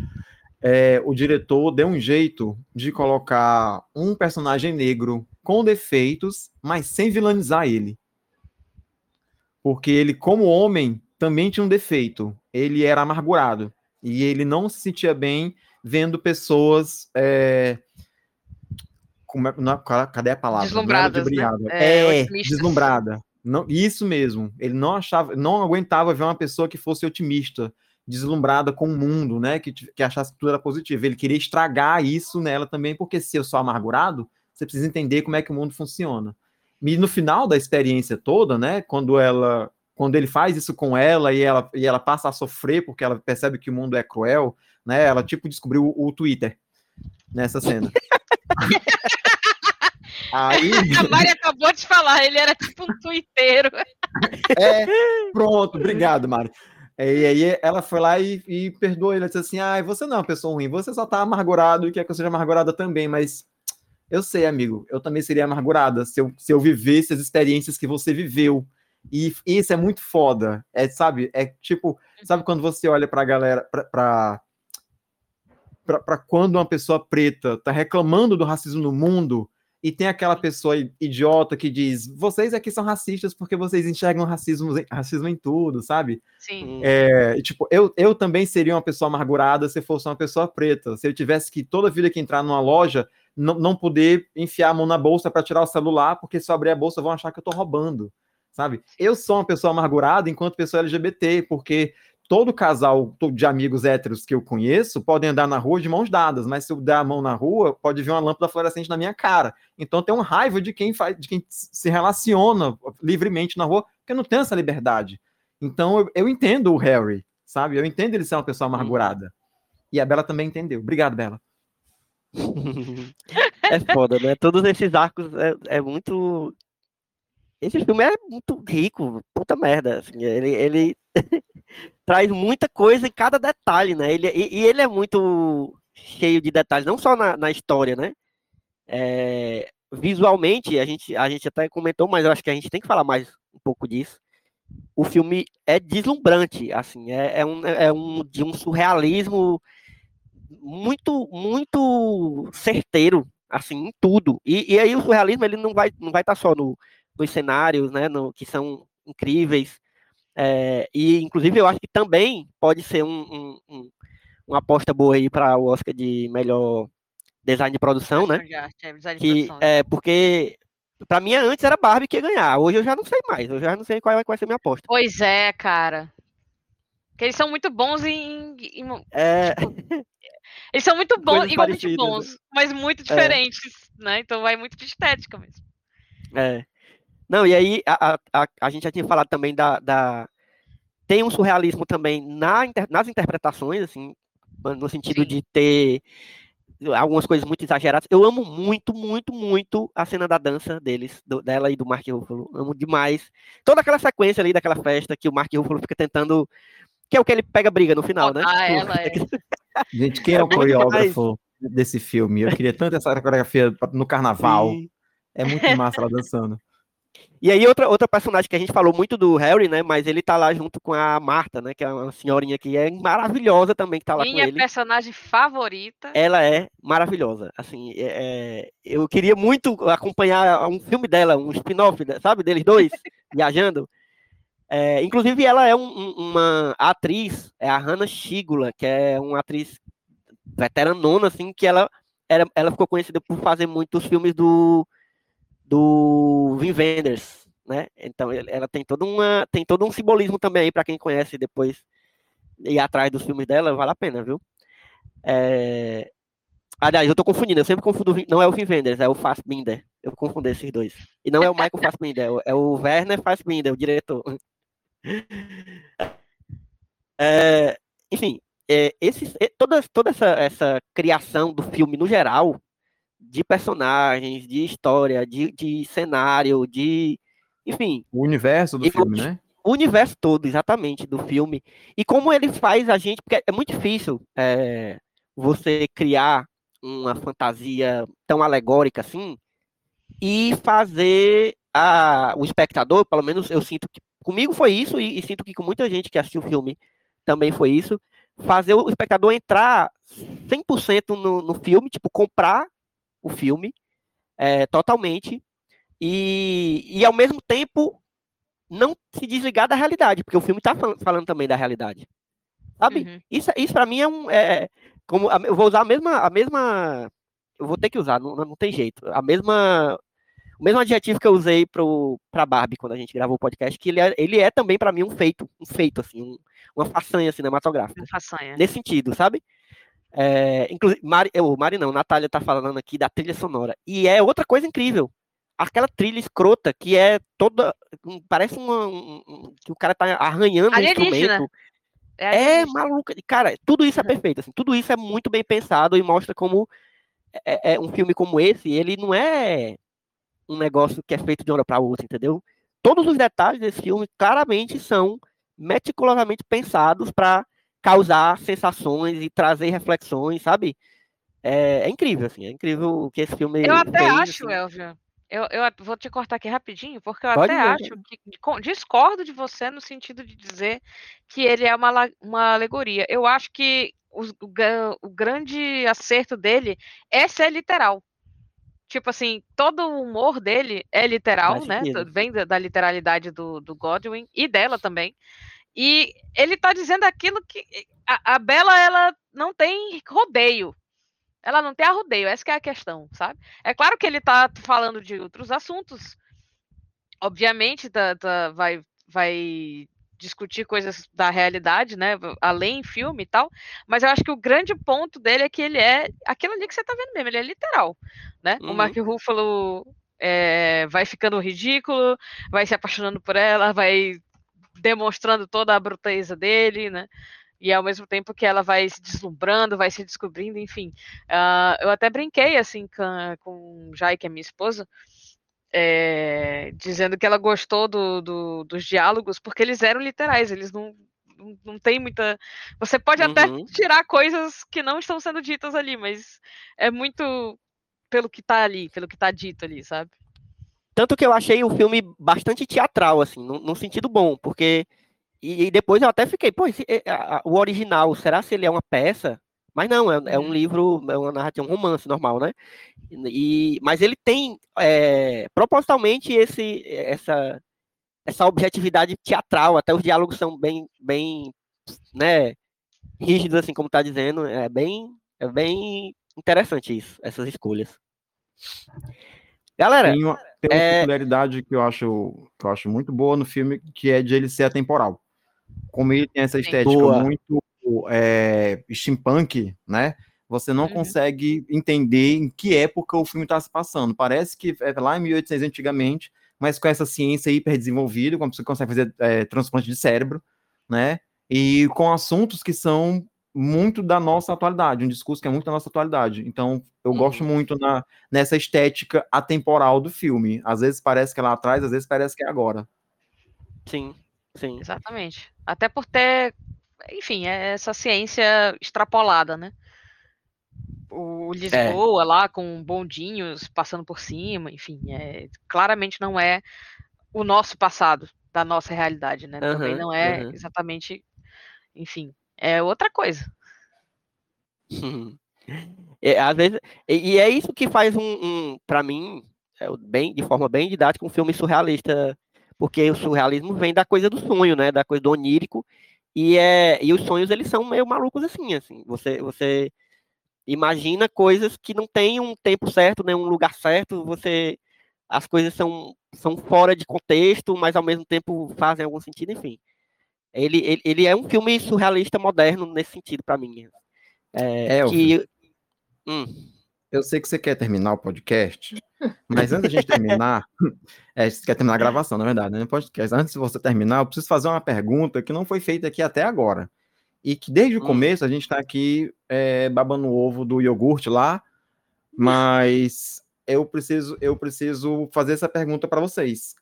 É, o diretor deu um jeito de colocar um personagem negro com defeitos, mas sem vilanizar ele. Porque ele, como homem, também tinha um defeito. Ele era amargurado. E ele não se sentia bem vendo pessoas é, como é, não, cadê a palavra? Deslumbradas, né? É, é deslumbrada. Não, isso mesmo. Ele não achava, não aguentava ver uma pessoa que fosse otimista, deslumbrada com o mundo, né? Que, que achasse que tudo era positivo. Ele queria estragar isso nela também, porque se eu sou amargurado, você precisa entender como é que o mundo funciona. E no final da experiência toda, né? Quando ela, quando ele faz isso com ela e ela, e ela passa a sofrer porque ela percebe que o mundo é cruel, né? Ela tipo descobriu o, o Twitter nessa cena. [laughs] Aí... A Mari acabou de falar, ele era tipo um twitteiro. [laughs] É, pronto, obrigado, Mari. E aí ela foi lá e, e perdoou ele, ela disse assim, ah, você não é uma pessoa ruim, você só tá amargurado e quer que eu seja amargurada também, mas eu sei, amigo, eu também seria amargurada se eu, se eu vivesse as experiências que você viveu. E isso é muito foda, é, sabe? É tipo, sabe quando você olha pra galera, pra, pra para quando uma pessoa preta tá reclamando do racismo no mundo e tem aquela pessoa idiota que diz: vocês aqui são racistas porque vocês enxergam racismo, racismo em tudo, sabe? Sim. É, tipo, eu, eu também seria uma pessoa amargurada se fosse uma pessoa preta. Se eu tivesse que toda vida que entrar numa loja não, não poder enfiar a mão na bolsa para tirar o celular, porque se eu abrir a bolsa vão achar que eu tô roubando, sabe? Eu sou uma pessoa amargurada enquanto pessoa LGBT, porque todo casal de amigos héteros que eu conheço podem andar na rua de mãos dadas, mas se eu der a mão na rua, pode vir uma lâmpada fluorescente na minha cara. Então tem um raiva de quem faz, de quem se relaciona livremente na rua, porque não tem essa liberdade. Então eu, eu entendo o Harry, sabe? Eu entendo ele ser uma pessoa amargurada. E a Bela também entendeu. Obrigado, Bela. [laughs] é foda, né? Todos esses arcos é, é muito. Esse filme é muito rico, puta merda. Assim, ele, ele [laughs] traz muita coisa em cada detalhe, né? Ele, e, e ele é muito cheio de detalhes, não só na, na história, né? É, visualmente, a gente, a gente até comentou, mas eu acho que a gente tem que falar mais um pouco disso. O filme é deslumbrante, assim, é, é, um, é um, de um surrealismo muito, muito certeiro, assim, em tudo. E, e aí o surrealismo ele não vai, não vai estar só no, nos cenários, né, no, que são incríveis, é, e, inclusive, eu acho que também pode ser um, um, um, uma aposta boa aí para o Oscar de melhor design de produção, né? É, que, é, porque para mim antes era Barbie que ia ganhar. Hoje eu já não sei mais. Eu já não sei qual vai ser a minha aposta. Pois é, cara. Porque eles são muito bons em. em é... tipo, [laughs] eles são muito bons, igualmente bons, né? mas muito é. diferentes, é. né? Então vai muito de estética mesmo. É. Não, e aí a, a, a gente já tinha falado também da, da tem um surrealismo também na, nas interpretações, assim, no sentido Sim. de ter algumas coisas muito exageradas. Eu amo muito, muito, muito a cena da dança deles, do, dela e do Mark Ruffalo. Amo demais. Toda aquela sequência ali daquela festa que o Mark Ruffalo fica tentando. Que é o que ele pega briga no final, né? Ah, ela [laughs] é. Gente, quem é, é o coreógrafo desse filme? Eu queria tanto essa coreografia no carnaval. Sim. É muito massa ela dançando. E aí, outra, outra personagem que a gente falou muito do Harry, né? Mas ele tá lá junto com a Marta, né? Que é uma senhorinha que é maravilhosa também, que tá lá Minha com ele. Minha personagem favorita. Ela é maravilhosa. Assim, é, é, eu queria muito acompanhar um filme dela, um spin-off, sabe? Deles dois, [laughs] viajando. É, inclusive, ela é um, um, uma atriz, é a Hannah Shigula, que é uma atriz veteranona, assim, que ela, era, ela ficou conhecida por fazer muitos filmes do do Vin Wenders, né? Então ela tem toda uma tem todo um simbolismo também aí para quem conhece depois ir atrás dos filmes dela, vale a pena, viu? É... Aliás, eu tô confundindo, eu sempre confundo, não é o Vin Wenders, é o Fassbinder. Eu confundo esses dois. E não é o Michael Fassbinder, é o Werner Fassbinder, o diretor. É... Enfim, é, esse, é, toda, toda essa, essa criação do filme no geral, de personagens, de história, de, de cenário, de. Enfim. O universo do filme, né? O universo todo, exatamente, do filme. E como ele faz a gente. Porque é muito difícil é, você criar uma fantasia tão alegórica assim e fazer a, o espectador, pelo menos eu sinto que comigo foi isso e, e sinto que com muita gente que assistiu o filme também foi isso, fazer o espectador entrar 100% no, no filme, tipo, comprar o filme é, totalmente e, e ao mesmo tempo não se desligar da realidade, porque o filme está falando, falando, também da realidade. Sabe? Uhum. Isso, isso para mim é um. É, como, eu vou usar a mesma, a mesma eu vou ter que usar, não, não tem jeito. A mesma o mesmo adjetivo que eu usei para Barbie quando a gente gravou o podcast, que ele é, ele é também para mim um feito, um feito assim, um, uma façanha cinematográfica. Uma façanha. Nesse sentido, sabe? É, inclusive, Mari, eu, Mari não, Natália tá falando aqui da trilha sonora. E é outra coisa incrível. Aquela trilha escrota que é toda. Parece uma, um, que o cara tá arranhando o instrumento. É, é maluca. Cara, tudo isso é perfeito. Assim, tudo isso é muito bem pensado e mostra como é, é um filme como esse, ele não é um negócio que é feito de uma hora para outra, entendeu? Todos os detalhes desse filme claramente são meticulosamente pensados para causar sensações e trazer reflexões, sabe? É, é, incrível, assim, é incrível o que esse filme Eu até fez, acho, assim. Elvia, eu, eu vou te cortar aqui rapidinho, porque eu Pode até acho que discordo de você no sentido de dizer que ele é uma, uma alegoria. Eu acho que o, o, o grande acerto dele é ser literal tipo assim, todo o humor dele é literal, né? Vem da, da, literalidade do, do Godwin e dela também. E ele tá dizendo aquilo que a, a Bela ela não tem rodeio. Ela não tem arrodeio, essa é a questão, sabe? É claro que ele tá falando de outros assuntos. Obviamente, tá, tá, vai, vai discutir coisas da realidade, né? Além filme e tal. Mas eu acho que o grande ponto dele é que ele é aquilo ali que você tá vendo mesmo, ele é literal, né? Uhum. O Mark Ruffalo é, vai ficando ridículo, vai se apaixonando por ela, vai demonstrando toda a bruteza dele, né? E ao mesmo tempo que ela vai se deslumbrando, vai se descobrindo, enfim. Uh, eu até brinquei assim com, com Jai, que é minha esposa, é, dizendo que ela gostou do, do, dos diálogos porque eles eram literais, eles não, não, não tem muita. Você pode uhum. até tirar coisas que não estão sendo ditas ali, mas é muito pelo que tá ali, pelo que tá dito ali, sabe? Tanto que eu achei o filme bastante teatral, assim, num, num sentido bom, porque. E, e, depois eu até fiquei, pô, esse, a, a, o original, será se ele é uma peça? Mas não, é, é um uhum. livro, é uma narrativa, um romance normal, né? E, mas ele tem é, propositalmente esse, essa, essa objetividade teatral, até os diálogos são bem, bem né, rígidos, assim como está dizendo, é bem, é bem interessante isso, essas escolhas. Galera, tem uma, tem uma é... peculiaridade que eu acho que eu acho muito boa no filme, que é de ele ser atemporal. Como ele tem essa estética boa. muito é, steampunk, né? Você não uhum. consegue entender em que época o filme está se passando. Parece que é lá em 1800 antigamente, mas com essa ciência hiper desenvolvida, como você consegue fazer é, transplante de cérebro, né? E com assuntos que são muito da nossa atualidade, um discurso que é muito da nossa atualidade. Então, eu uhum. gosto muito na, nessa estética atemporal do filme. Às vezes parece que é lá atrás, às vezes parece que é agora. Sim, sim. Exatamente. Até por ter enfim, é essa ciência extrapolada, né? O é. Lisboa é. lá com bondinhos passando por cima, enfim, é, claramente não é o nosso passado, da nossa realidade, né? Uhum, Também não é uhum. exatamente, enfim, é outra coisa. [laughs] É, às vezes, e, e, é isso que faz um, um para mim, é, bem, de forma bem didática, um filme surrealista, porque o surrealismo vem da coisa do sonho, né? Da coisa do onírico, e, é, e os sonhos, eles são meio malucos assim, assim. Você, você imagina coisas que não tem um tempo certo, nem um lugar certo, você... As coisas são, são fora de contexto, mas ao mesmo tempo fazem algum sentido, enfim. Ele, ele, ele é um filme surrealista moderno nesse sentido, para mim. É, é que... Hum. Eu sei que você quer terminar o podcast, [laughs] mas antes de a gente terminar, [laughs] é, você quer terminar a gravação, na verdade, né? Podcast. Antes de você terminar, eu preciso fazer uma pergunta que não foi feita aqui até agora. E que desde o hum. começo a gente está aqui é, babando o ovo do iogurte lá, mas eu preciso, eu preciso fazer essa pergunta para vocês.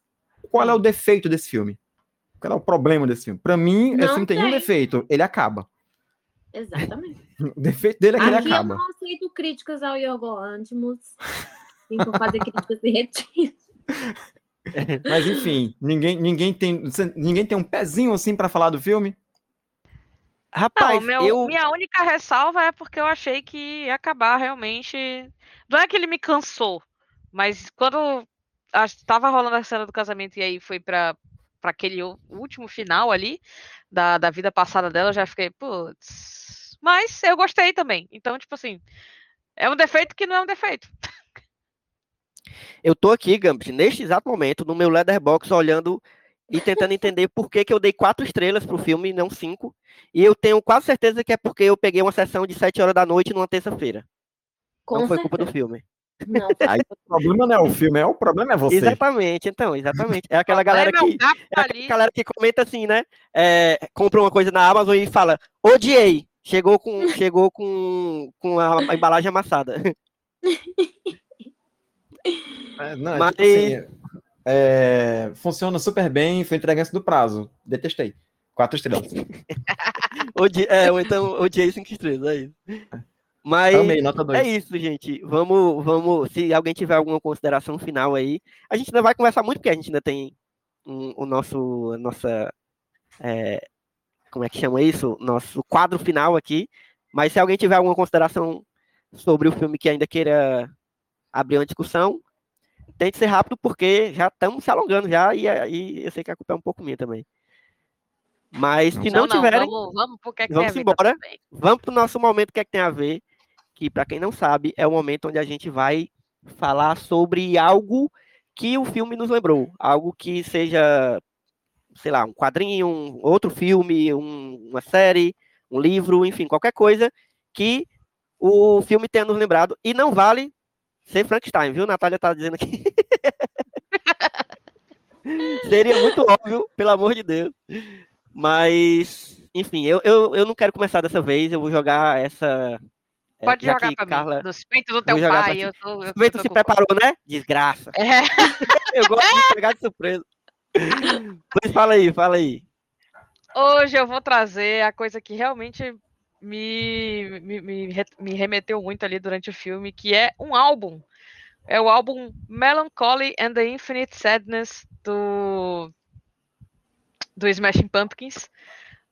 Qual é o defeito desse filme? Qual é o problema desse filme? Para mim, não esse filme tem. tem um defeito, ele acaba. Exatamente. [laughs] O defeito dele é que Aqui ele acaba. eu não aceito críticas ao Yogo Antimus. Tem que fazer críticas derretidas. [laughs] Mas enfim, ninguém, ninguém, tem, ninguém tem um pezinho assim para falar do filme? Rapaz, não, meu, eu... minha única ressalva é porque eu achei que ia acabar realmente. Não é que ele me cansou, mas quando estava rolando a cena do casamento e aí foi para aquele último final ali da, da vida passada dela, eu já fiquei, putz, mas eu gostei também. Então, tipo assim, É um defeito que não é um defeito. Eu tô aqui, Gambit, neste exato momento, no meu Leatherbox, olhando e tentando entender por que, que eu dei quatro estrelas pro filme e não cinco. E eu tenho quase certeza que é porque eu peguei uma sessão de sete horas da noite numa terça-feira. Não foi certeza. culpa do filme. Não, [laughs] Aí o problema não é o filme, é o problema é você. Exatamente, então, exatamente. É aquela galera problema que. é É aquela galera que comenta assim, né? É, compra uma coisa na Amazon e fala, odiei. Chegou com, chegou com, com a, embalagem amassada. É, não, é Mas- tipo assim, é, funciona super bem, foi entregue antes do prazo. Detestei. Quatro estrelas. [laughs] É, ou então odiei cinco estrelas, é isso. Mas Amei, nota 2. é isso, gente. Vamos, vamos. Se alguém tiver alguma consideração final aí, a gente ainda vai conversar muito, porque a gente ainda tem um- o nosso, a nossa, é, como é que chama isso? Nosso quadro final aqui. Mas se alguém tiver alguma consideração sobre o filme que ainda queira abrir uma discussão, tente ser rápido, porque já estamos se alongando já, e, aí eu sei que a culpa é um pouco minha também. Mas se não, Então, tiverem, vamos, vamos pro que é que vamos tem a ver, embora. bem. Vamos para o nosso momento que é que tem a ver, que para quem não sabe, é o momento onde a gente vai falar sobre algo que o filme nos lembrou, algo que seja, sei lá, um quadrinho, um outro filme, um- uma série, um livro, enfim, qualquer coisa que o filme tenha nos lembrado e não vale ser Frankenstein, viu? Natália tá dizendo aqui. [laughs] Seria muito óbvio, pelo amor de Deus. Mas, enfim, eu, eu, eu não quero começar dessa vez, eu vou jogar essa. é, Pode jogar que pra Carla, mim. Dos peitos do teu pai. Eu tô, eu, se preparou, né? Desgraça. É, [laughs] Eu gosto de pegar de surpresa. Fala aí, fala aí. hoje eu vou trazer a coisa que realmente me, me, me, me remeteu muito ali durante o filme, que é um álbum. É o álbum Melancholy and the Infinite Sadness do, do Smashing Pumpkins.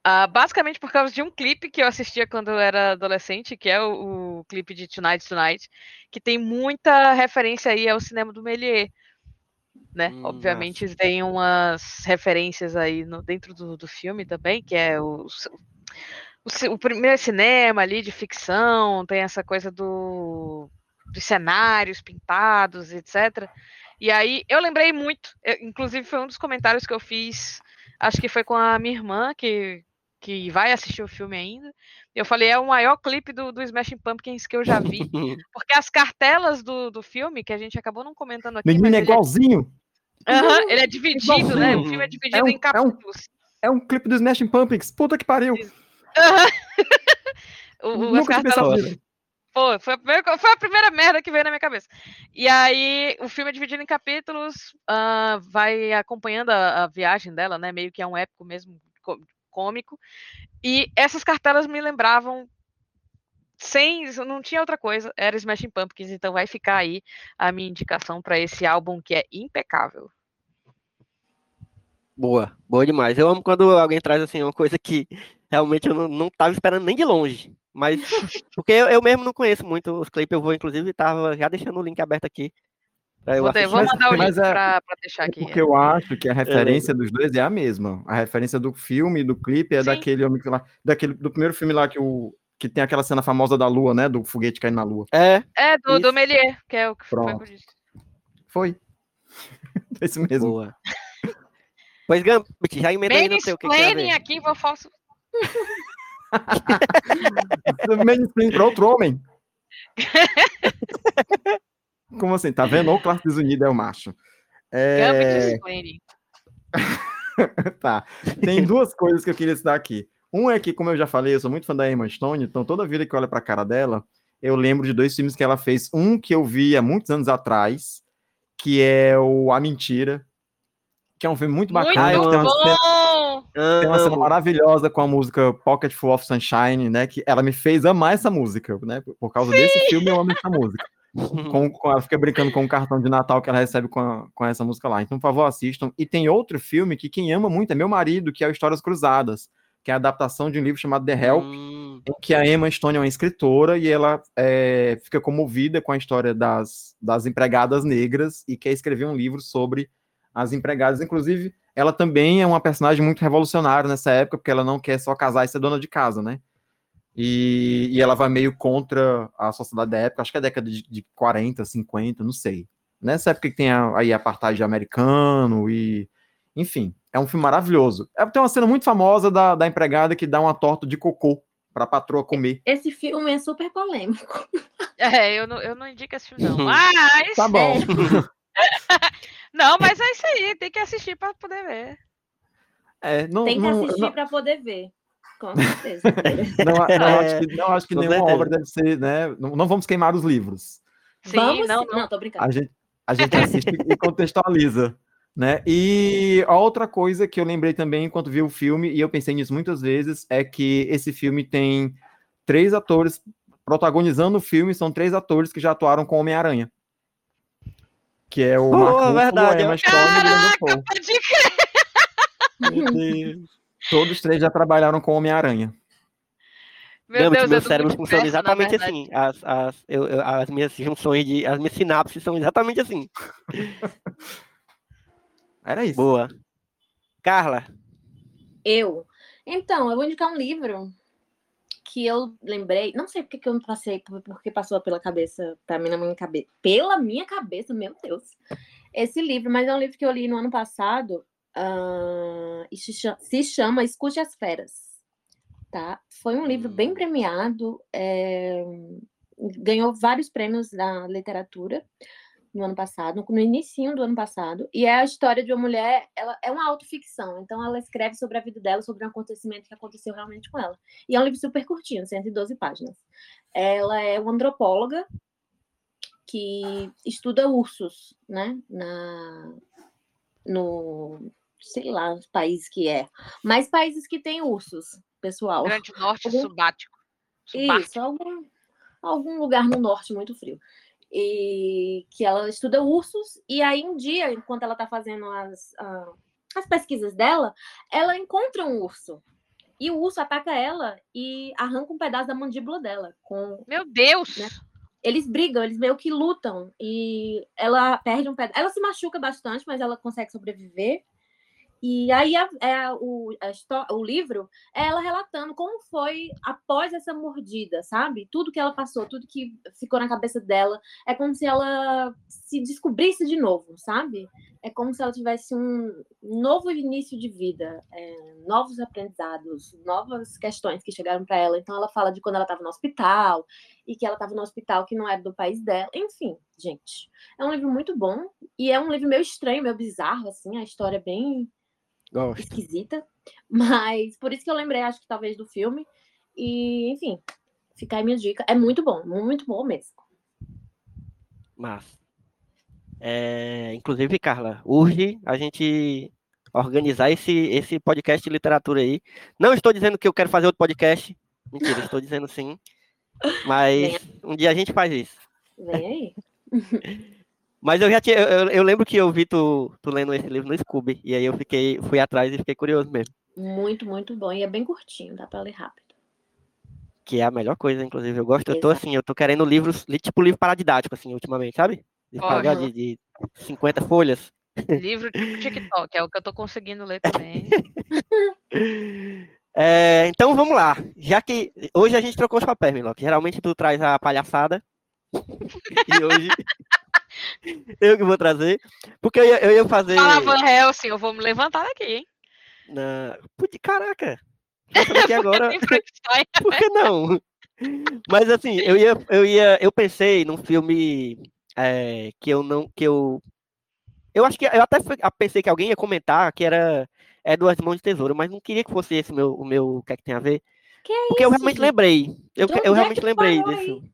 Ah, basicamente por causa de um clipe que eu assistia quando eu era adolescente, que é o, o clipe de Tonight Tonight, que tem muita referência aí ao cinema do Méliès. Né? Hum, Obviamente tem umas referências aí no- dentro do, do filme também, que é o, o, o primeiro cinema ali de ficção, tem essa coisa do, dos cenários pintados, etc. E aí eu lembrei muito, eu- inclusive foi um dos comentários que eu fiz, acho que foi com a minha irmã, que, que vai assistir o filme ainda. Eu falei, é o maior clipe do, do Smashing Pumpkins que eu já vi, [laughs] porque as cartelas do, do filme, que a gente acabou não comentando aqui, Menino é ele, igualzinho. é, Aham, ele é dividido, né? O Igualzinho. filme é dividido É um- em é um- capítulos. É um clipe do Smashing Pumpkins. Puta que pariu. Aham. [laughs] O- o- as cartelas nisso. Foi, a, primeira, foi a primeira merda que veio na minha cabeça. E aí, o filme é dividido em capítulos, ah, vai acompanhando a, a viagem dela, né? Meio que é um épico mesmo, cômico. E essas cartelas me lembravam. Sem, não tinha outra coisa, era Smashing Pumpkins, então vai ficar aí a minha indicação para esse álbum que é impecável. Boa, boa demais. Eu amo quando alguém traz assim uma coisa que realmente eu não, não tava esperando nem de longe. Mas [laughs] porque eu, eu mesmo não conheço muito os clipes, eu vou inclusive tava já deixando o link aberto aqui. Pra eu Vou, vou mandar o link é- para deixar É aqui. porque eu acho que a referência dos dois é a mesma. A referência do filme do clipe é Sim. daquele homem que lá, daquele do primeiro filme lá que o que tem aquela cena famosa da lua, né, do foguete caindo na lua. É, É, do, do. Melier, que é o que Pronto. Foi. [laughs] Esse mesmo. boa. Pois Gambit, já emenda aí no a Mansplaining aqui, vou falso. [laughs] Mainstream pra outro homem. [laughs] Como assim? Tá vendo? Ou classe desunida é o macho. É, explaining. [laughs] tá. Tem duas coisas que eu queria citar aqui. Um é que, como eu já falei, eu sou muito fã da Emma Stone, então toda vida que eu olho pra cara dela, eu lembro de dois filmes que ela fez. Um que eu vi há muitos anos atrás, que é o A Mentira, que é um filme muito Muito bacana. que tem uma cena- bom! Tem uma cena maravilhosa com a música Pocket Full of Sunshine, né? Que ela me fez amar essa música, né? Por- Por causa desse filme, eu amo essa música. Com, com- ela fica brincando com o cartão de Natal que ela recebe com, a- com essa música lá. Então, por favor, assistam. E tem outro filme que quem ama muito é meu marido, que é o Histórias Cruzadas, que é a adaptação de um livro chamado The Help, Hum, em que a Emma Stone é uma escritora e ela é, fica comovida com a história das, das empregadas negras e quer escrever um livro sobre as empregadas. Inclusive, ela também é uma personagem muito revolucionária nessa época, porque ela não quer só casar e ser dona de casa, né? E, e ela vai meio contra a sociedade da época, acho que é década de, de 40, 50, não sei. Nessa época que tem a, aí apartheid americano e. Enfim, é um filme maravilhoso. É, tem uma cena muito famosa da, da empregada que dá uma torta de cocô para a patroa comer. Esse filme é super polêmico. É, eu não, eu não indico esse filme, não. Mas. Tá bom. [laughs] não, mas é isso aí, tem que assistir para poder ver. É, não, Tem que não, assistir não, para poder ver. Com certeza. [laughs] não, não É, acho que, não acho que com nenhuma certeza. obra deve ser, né? Não, não vamos queimar os livros. Sim, Vamos não, não. Não, tô brincando. A gente, a gente assiste e contextualiza. Né? E a outra coisa que eu lembrei também enquanto vi o filme, e eu pensei nisso muitas vezes, é que esse filme tem três atores protagonizando o filme, são três atores que já atuaram com Homem-Aranha. Que é o Pô, Mark Ruffalo, verdade, Emma. Stone e o. Meu Deus. Todos três já trabalharam com Homem-Aranha. Meu Deus, meu cérebro funciona exatamente assim. As, as, eu- eu- as minhas junções de. As minhas sinapses são exatamente assim. [laughs] Era isso. Boa. Carla. Eu. Então, eu vou indicar um livro que eu lembrei, não sei porque que eu me passei, por- porque passou pela cabeça, pra mim na minha cabeça, pela minha cabeça, meu Deus, esse livro, mas é um livro que eu li no ano passado, ah, e se cha- se chama Escute as Feras, tá? Foi um livro bem premiado, é, ganhou vários prêmios da literatura, no ano passado, no início do ano passado, e é a história de uma mulher, ela é uma autoficção, então ela escreve sobre a vida dela, sobre um acontecimento que aconteceu realmente com ela. E é um livro super curtinho, 112 páginas. Ela é uma antropóloga que estuda ursos, né, na no sei lá, os países que é, mas países que têm ursos, pessoal. Grande Norte Algum- subático. Subártico. Isso, algum, algum lugar no norte muito frio. E que ela estuda ursos, e aí um dia, enquanto ela está fazendo as, ah, as pesquisas dela, ela encontra um urso. E o urso ataca ela e arranca um pedaço da mandíbula dela. Com... Meu Deus! Né? Eles brigam, eles meio que lutam. E ela perde um pedaço. Ela se machuca bastante, mas ela consegue sobreviver. E aí a, é, o, a o livro é ela relatando como foi após essa mordida, sabe? Tudo que ela passou, tudo que ficou na cabeça dela. É como se ela se descobrisse de novo, sabe? É como se ela tivesse um novo início de vida, é, novos aprendizados, novas questões que chegaram para ela. Então ela fala de quando ela estava no hospital e que ela estava no hospital que não era do país dela. Enfim, gente, é um livro muito bom e é um livro meio estranho, meio bizarro, assim, a história é bem Gosto. esquisita, [laughs] mas por isso que eu lembrei, acho que talvez do filme. E, enfim, fica aí minha dica. É muito bom, muito bom mesmo. Mas. É, inclusive, Carla, urge a gente organizar esse, esse podcast de literatura aí. Não estou dizendo que eu quero fazer outro podcast. Mentira, estou dizendo sim. [laughs] Mas um dia a gente faz isso. Vem aí. [laughs] Mas eu já tinha. Eu, eu- lembro que eu vi tu, tu lendo esse livro no Scooby. E aí eu fiquei, fui atrás e fiquei curioso mesmo. Muito, muito bom. E é bem curtinho, dá pra ler rápido. Que é a melhor coisa, inclusive. Eu gosto, eu tô Exato. assim, eu tô querendo livros, li- tipo livro paradidático, assim, ultimamente, sabe? De pagar de, de 50 folhas. Livro tipo TikTok, é o que eu tô conseguindo ler também. [laughs] É, então vamos lá. Já que hoje a gente trocou os papéis, Miloc. Geralmente tu traz a palhaçada. [laughs] e hoje eu que vou trazer. Porque eu ia, eu ia fazer. Fala Van Helsing, eu vou me levantar daqui, hein? Na... Putz, Caraca! [laughs] Aqui agora. [laughs] Por que não? Mas assim, eu ia, eu ia, eu pensei num filme é, que eu não, que eu, eu acho que eu até pensei que alguém ia comentar que era Edward Mãos de Tesouro, mas não queria que fosse esse meu, o meu, o que é que tem a ver? Que é Porque eu isso, realmente gente? lembrei, eu, eu é realmente lembrei filme.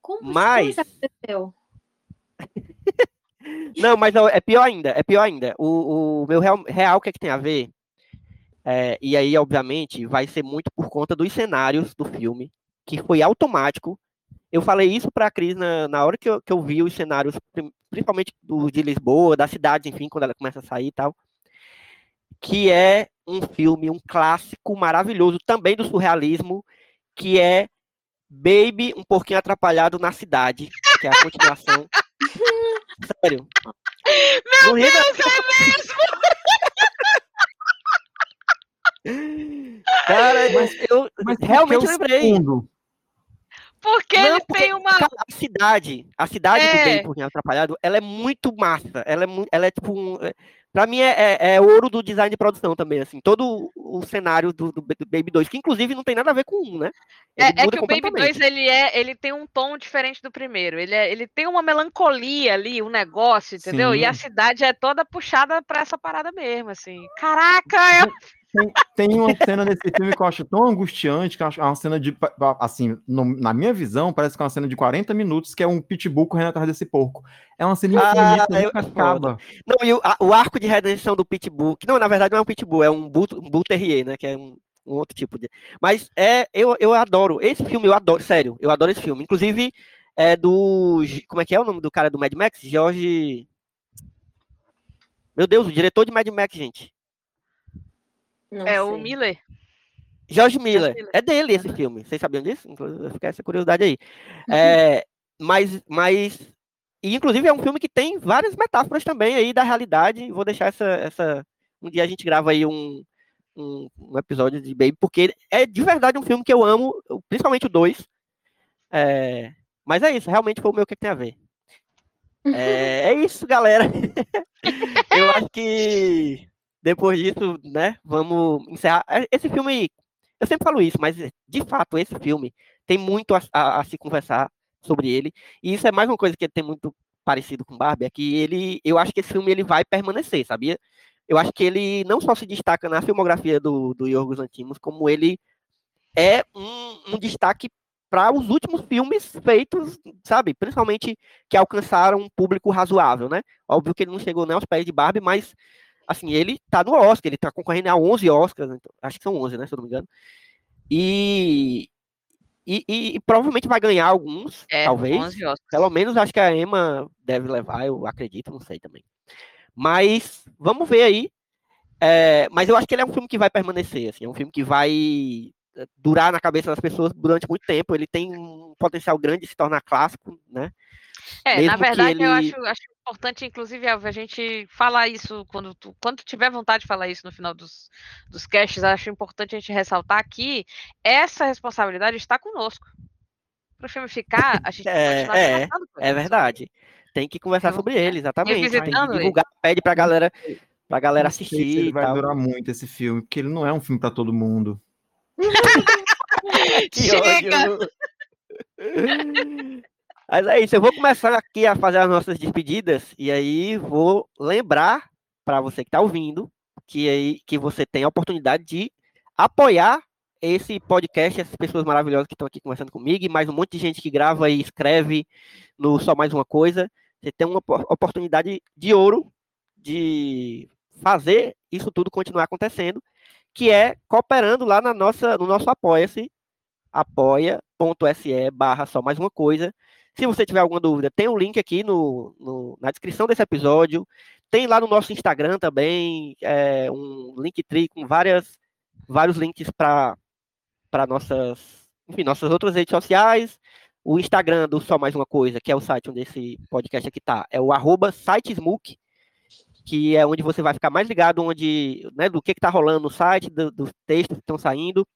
Como, como Mas- isso aconteceu? Não, mas é pior ainda, é pior ainda. O, o meu real, real, o que é que tem a ver? É, e aí, obviamente, vai ser muito por conta dos cenários do filme, que foi automático. Eu falei isso para a Cris na, na hora que eu, que eu vi os cenários, principalmente do, de Lisboa, da cidade, enfim, quando ela começa a sair e tal. Que é um filme, um clássico maravilhoso também do surrealismo, que é Baby, um pouquinho atrapalhado na cidade, que é a continuação. [laughs] Sério. Meu Deus, é mesmo! Cara, mas eu Mas por realmente o lembrei. segundo? Porque Não, ele porque, tem uma. cara, a cidade, a cidade É. do Baby Porquinho Atrapalhado, ela é muito massa. Ela é, ela é tipo um, é- Pra mim é, é- é ouro do design de produção também, assim. Todo o cenário do, do Ba- do Baby 2, que inclusive não tem nada a ver com um, né? É, Ele é muda que o Baby completamente. 2 ele é, ele tem um tom diferente do primeiro. Ele, é- ele tem uma melancolia ali, um negócio, entendeu? E a Sim. cidade é toda puxada pra essa parada mesmo, assim. Caraca, é Tem, tem uma cena nesse filme que eu acho tão angustiante, que é uma cena de, assim, no- na minha visão, parece que é uma cena de 40 minutos, que é um pitbull correndo atrás desse porco. É uma cena Ah, infinita, nunca acaba. Não, e o, a- o arco de redenção do Pitbull, que não, na verdade não é um Pitbull, é um Bull, um Bull Terrier, né? Que é um, um outro tipo de. Mas é, eu, eu adoro. Esse filme eu adoro, sério, eu adoro esse filme. Inclusive, é do. Como é que é o nome do cara do Mad Max? George. Meu Deus, o diretor de Mad Max, gente. Não É o sei. Miller. George Miller. É dele esse filme. Vocês sabiam disso? Inclusive, Fica essa curiosidade aí. É, [laughs] mas, mas. E, inclusive, é um filme que tem várias metáforas também aí da realidade. Vou deixar essa. essa um dia a gente grava aí um, um, um episódio de Baby, porque é de verdade um filme que eu amo, principalmente o 2. É, mas é isso, realmente foi o meu que tem a ver. É, [laughs] é isso, galera. [laughs] eu acho que depois disso, né, vamos encerrar. É, Esse filme, eu sempre falo isso, mas de fato, esse filme tem muito a, a- a se conversar sobre ele. E isso é mais uma coisa que tem muito parecido com Barbie, é que ele, eu acho que esse filme ele vai permanecer, sabia? Eu acho que ele não só se destaca na filmografia do, do Yorgos Lanthimos, como ele é um, um destaque para os últimos filmes feitos, sabe? Principalmente que alcançaram um público razoável, né? Óbvio que ele não chegou nem aos pés de Barbie, mas assim, ele tá no Oscar, ele tá concorrendo a 11 Oscars, então, acho que são 11, né, se eu não me engano. E, e, e- e provavelmente vai ganhar alguns, É, talvez. 11 Oscars. Pelo menos acho que a Emma deve levar, eu acredito, não sei também. Mas vamos ver aí. É, mas eu acho que ele é um filme que vai permanecer, assim, é um filme que vai eh, durar na cabeça das pessoas durante muito tempo. Ele tem um potencial grande de se tornar clássico, né? É, Mesmo na verdade, eu ele- acho, acho importante, inclusive, Elvio, a gente falar isso quando tu, quando tu tiver vontade de falar isso no final dos, dos casts, acho importante a gente ressaltar que essa responsabilidade está conosco. Para o filme ficar, a gente É, continuar é, É verdade. Tem que conversar Eu- sobre ele, exatamente. Revisitando ele. divulgar, pede pra galera, pra galera Não sei se assistir ele e vai tal. durar muito esse filme, porque ele não é um filme pra todo mundo. [laughs] [laughs] Que Chega! ódio. [laughs] Mas é isso, eu vou começar aqui a fazer as nossas despedidas e aí vou lembrar para você que está ouvindo que aí que você tem a oportunidade de apoiar esse podcast, essas pessoas maravilhosas que estão aqui conversando comigo e mais um monte de gente que grava e escreve no Só Mais Uma Coisa. Você tem uma opor- oportunidade de ouro de fazer isso tudo continuar acontecendo, que é cooperando lá na nossa, no nosso Apoia-se, apoia.se barra só mais uma coisa. Se você tiver alguma dúvida, tem o link aqui no, no- na descrição desse episódio. Tem lá no nosso Instagram também é, um Linktree com várias, vários links para nossas, nossas outras redes sociais. O Instagram do Só Mais Uma Coisa, que é o site onde esse podcast aqui tá, é o arroba sitesmook, que é onde você vai ficar mais ligado onde, né, do que está rolando no site, do- dos textos que estão saindo.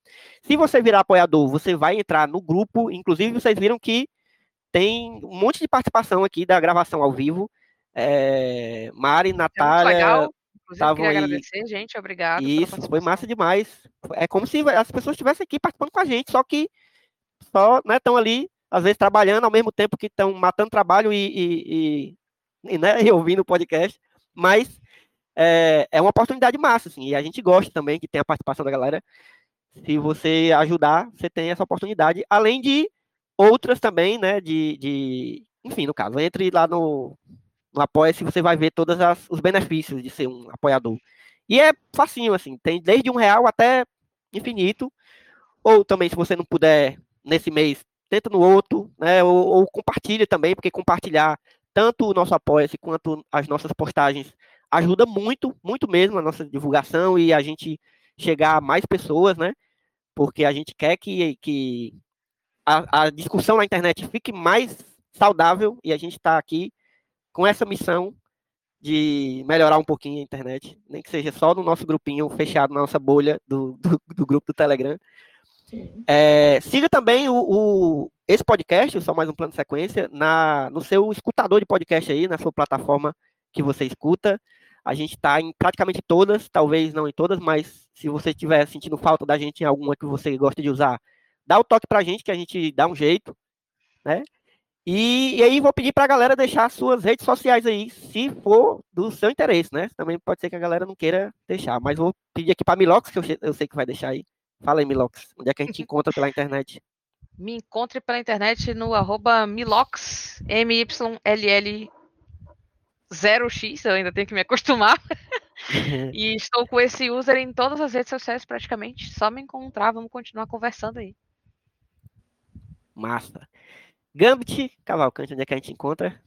Se você virar apoiador, você vai entrar no grupo. Inclusive, vocês viram que tem um monte de participação aqui da gravação ao vivo. É, Mari, Natália. estavam aí- agradecer, gente. Obrigado. Isso, foi massa demais. É como se as pessoas estivessem aqui participando com a gente, só que só estão ali, às vezes, trabalhando ao mesmo tempo que estão matando trabalho e, e, e- e, né, [laughs] e ouvindo o podcast. Mas é, é uma oportunidade massa, assim, e a gente gosta também que tem a participação da galera. Se você ajudar, você tem essa oportunidade, além de outras também, né? De, de enfim, no caso, entre lá no, no Apoia-se, você vai ver todos os benefícios de ser um apoiador. E é facinho, assim, tem desde um real até infinito. Ou também, se você não puder nesse mês, tenta no outro, né? Ou, ou compartilha também, porque compartilhar tanto o nosso apoia-se quanto as nossas postagens ajuda muito, muito mesmo a nossa divulgação e a gente chegar a mais pessoas, né? Porque a gente quer que, que a, a discussão na internet fique mais saudável e a gente está aqui com essa missão de melhorar um pouquinho a internet, nem que seja só no nosso grupinho fechado, na nossa bolha do, do, do grupo do Telegram. É, siga também o, o, esse podcast, só mais um plano de sequência, na, no seu escutador de podcast aí, na sua plataforma que você escuta. A gente está em praticamente todas, talvez não em todas, mas se você estiver sentindo falta da gente em alguma que você gosta de usar, dá o toque para a gente, que a gente dá um jeito, né? E, e aí vou pedir para a galera deixar suas redes sociais aí, se for do seu interesse, né? Também pode ser que a galera não queira deixar, mas vou pedir aqui para Milox, que eu, eu sei que vai deixar aí. Fala aí, Milox, onde é que a gente encontra pela internet? [laughs] Me encontre pela internet no arroba Milox, M-Y-L-L 0x, eu ainda tenho que me acostumar. [laughs] e estou com esse user em todas as redes sociais praticamente. Só me encontrar, vamos continuar conversando aí. Massa. Gambit, Cavalcante, onde é que a gente encontra?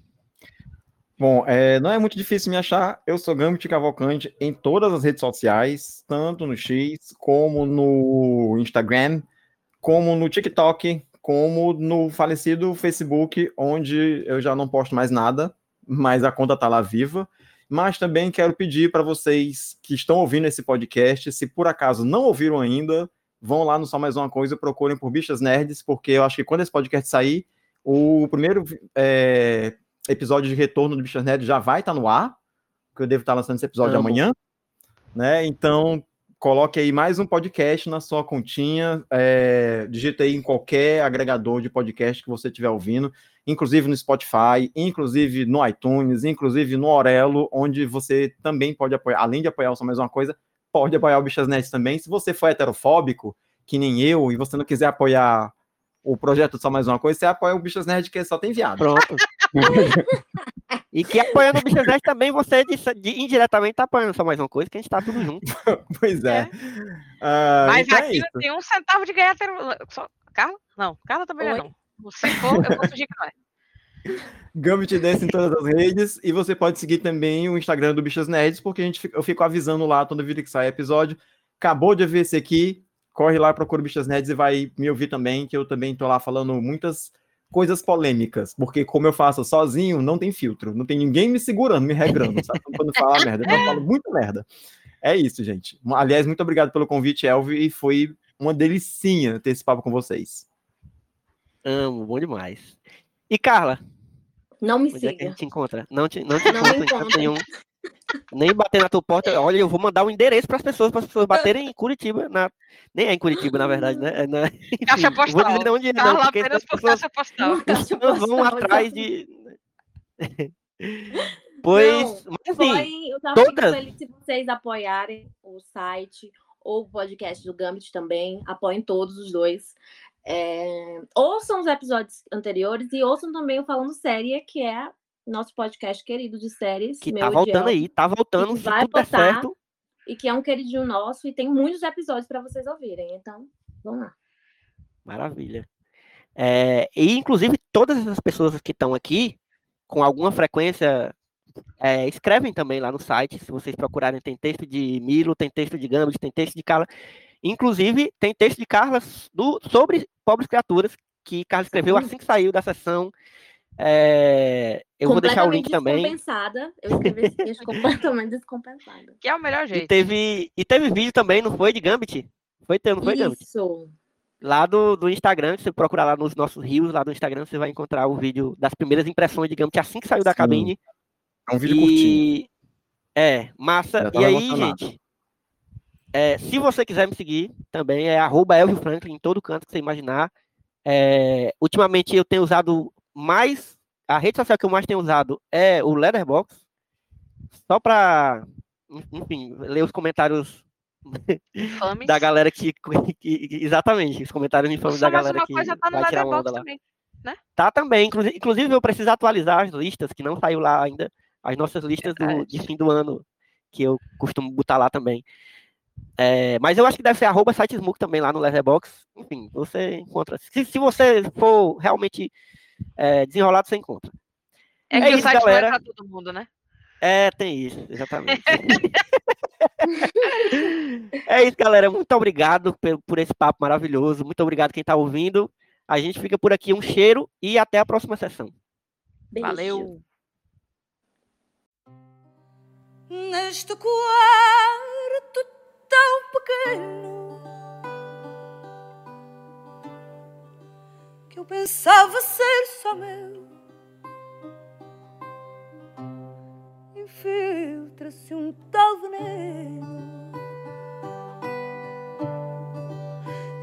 Bom, é, não é muito difícil me achar. Eu sou Gambit Cavalcante em todas as redes sociais, tanto no X, como no Instagram, como no TikTok, como no falecido Facebook, onde eu já não posto mais nada, mas a conta está lá viva. Mas também quero pedir para vocês que estão ouvindo esse podcast, se por acaso não ouviram ainda, vão lá no Só Mais Uma Coisa, procurem por Bichas Nerds, porque eu acho que quando esse podcast sair, o primeiro é, episódio de retorno do Bichas Nerd já vai estar tá no ar, que eu devo estar tá lançando esse episódio Amo. amanhã, né? Então, coloque aí mais um podcast na sua continha, é, digite aí em qualquer agregador de podcast que você estiver ouvindo, inclusive no Spotify, inclusive no iTunes, inclusive no Orelo, onde você também pode apoiar, além de apoiar só mais uma coisa, pode apoiar o Bichas Nerd também. Se você for heterofóbico, que nem eu, e você não quiser apoiar o projeto Só Mais Uma Coisa, você apoia o Bichas Nerd, que só tem viado. Pronto. [laughs] e que apoiando o Bichas Nerd também, você de, de, indiretamente tá apoiando Só Mais Uma Coisa, que a gente tá tudo junto. [laughs] pois é. é. Uh, Mas então aqui é não tem um centavo de ganhar ter... Só... Carla? Não, Carla também Oi? não. Se for, eu vou fingir que não é. Gambit Dance em todas as redes. E você pode seguir também o Instagram do Bichas Nerds, porque a gente, eu fico avisando lá toda vida que sai episódio. Acabou de ver esse aqui, corre lá, procura Bichas Nerds e vai me ouvir também, que eu também tô lá falando muitas coisas polêmicas, porque como eu faço sozinho, não tem filtro, não tem ninguém me segurando, me regrando, sabe? Quando falar merda, eu falo muita merda. É isso, gente. Aliás, muito obrigado pelo convite, Elvio, e foi uma delicinha ter esse papo com vocês. Amo, bom demais. E Carla? Não me siga. É que a gente encontra? Não te, não te não encontra nenhum. Nem bater na tua porta. Olha, eu vou mandar um endereço para as pessoas, para as pessoas baterem em Curitiba. Na... Nem é em Curitiba, na verdade, né? É na... [laughs] Caixa postal. Vou dizer onde é, não, porque apenas por pessoas, caixa postal. [laughs] As pessoas vão atrás de. [laughs] pois, não, mas assim, eu já todas... feliz se vocês apoiarem o site ou o podcast do Gambit também. Apoiem todos os dois. É... Ouçam os episódios anteriores e ouçam também o Falando Série, que é nosso podcast querido de séries. Que tá voltando aí, tá voltando, se vai tudo botar, certo. E que é um queridinho nosso e tem muitos episódios para vocês ouvirem. Então, vamos lá. Maravilha. É, e, inclusive, todas essas pessoas que estão aqui, com alguma frequência, é, escrevem também lá no site. Se vocês procurarem, tem texto de Milo, tem texto de Gambit, tem texto de Carla. Inclusive, tem texto de Carla do, sobre pobres criaturas, que Carla escreveu assim que saiu da sessão. É, eu vou deixar o link também. Descompensada. Eu escrevi esse texto [laughs] completamente descompensada. Que é o melhor jeito. E teve, e teve vídeo também, não foi, de Gambit? Foi, não foi, Gambit? Isso. Lá do, do Instagram, se você procurar lá nos nossos rios, lá do Instagram, você vai encontrar o vídeo das primeiras impressões de Gambit assim que saiu da Sim. cabine. É um vídeo e... curtinho. É, massa. E aí, gente, é, se você quiser me seguir, também é arroba Elvio Franklin em todo canto que você imaginar. É, ultimamente eu tenho usado mais a rede social que eu mais tenho usado é o Letterbox, só para, enfim, ler os comentários infames. da galera que, que, que, exatamente, os comentários infames da galera que tá vai tirar onda lá. Também, né? Tá também, inclusive, inclusive eu preciso atualizar as listas que não saiu lá ainda, as nossas listas do, de fim do ano que eu costumo botar lá também. É, mas eu acho que deve ser arroba sitesmook também lá no Letterbox. Enfim, você encontra. Se, se você for realmente é, desenrolado você encontra. É, é que isso, o site galera. não é pra todo mundo, né? É, tem isso, exatamente. [laughs] é isso, galera. Muito obrigado por, por esse papo maravilhoso. Muito obrigado quem está ouvindo. A gente fica por aqui. Um cheiro e até a próxima sessão. Beijo. Valeu. neste quarto tão pequeno que eu pensava ser só meu. Infiltra-se um tal veneno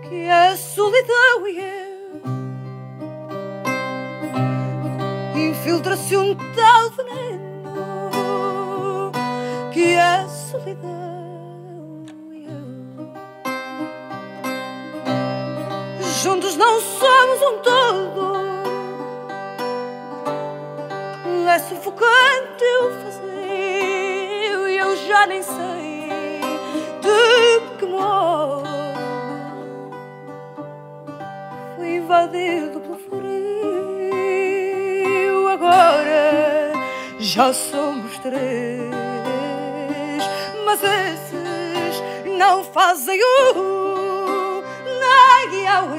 que é a solidão e eu. Infiltra-se um tal veneno que é a solidão Juntos não somos um todo. É sufocante o fazer e eu já nem sei de que modo fui invadido pelo frio. Agora já somos três mas esses não fazem o nem ao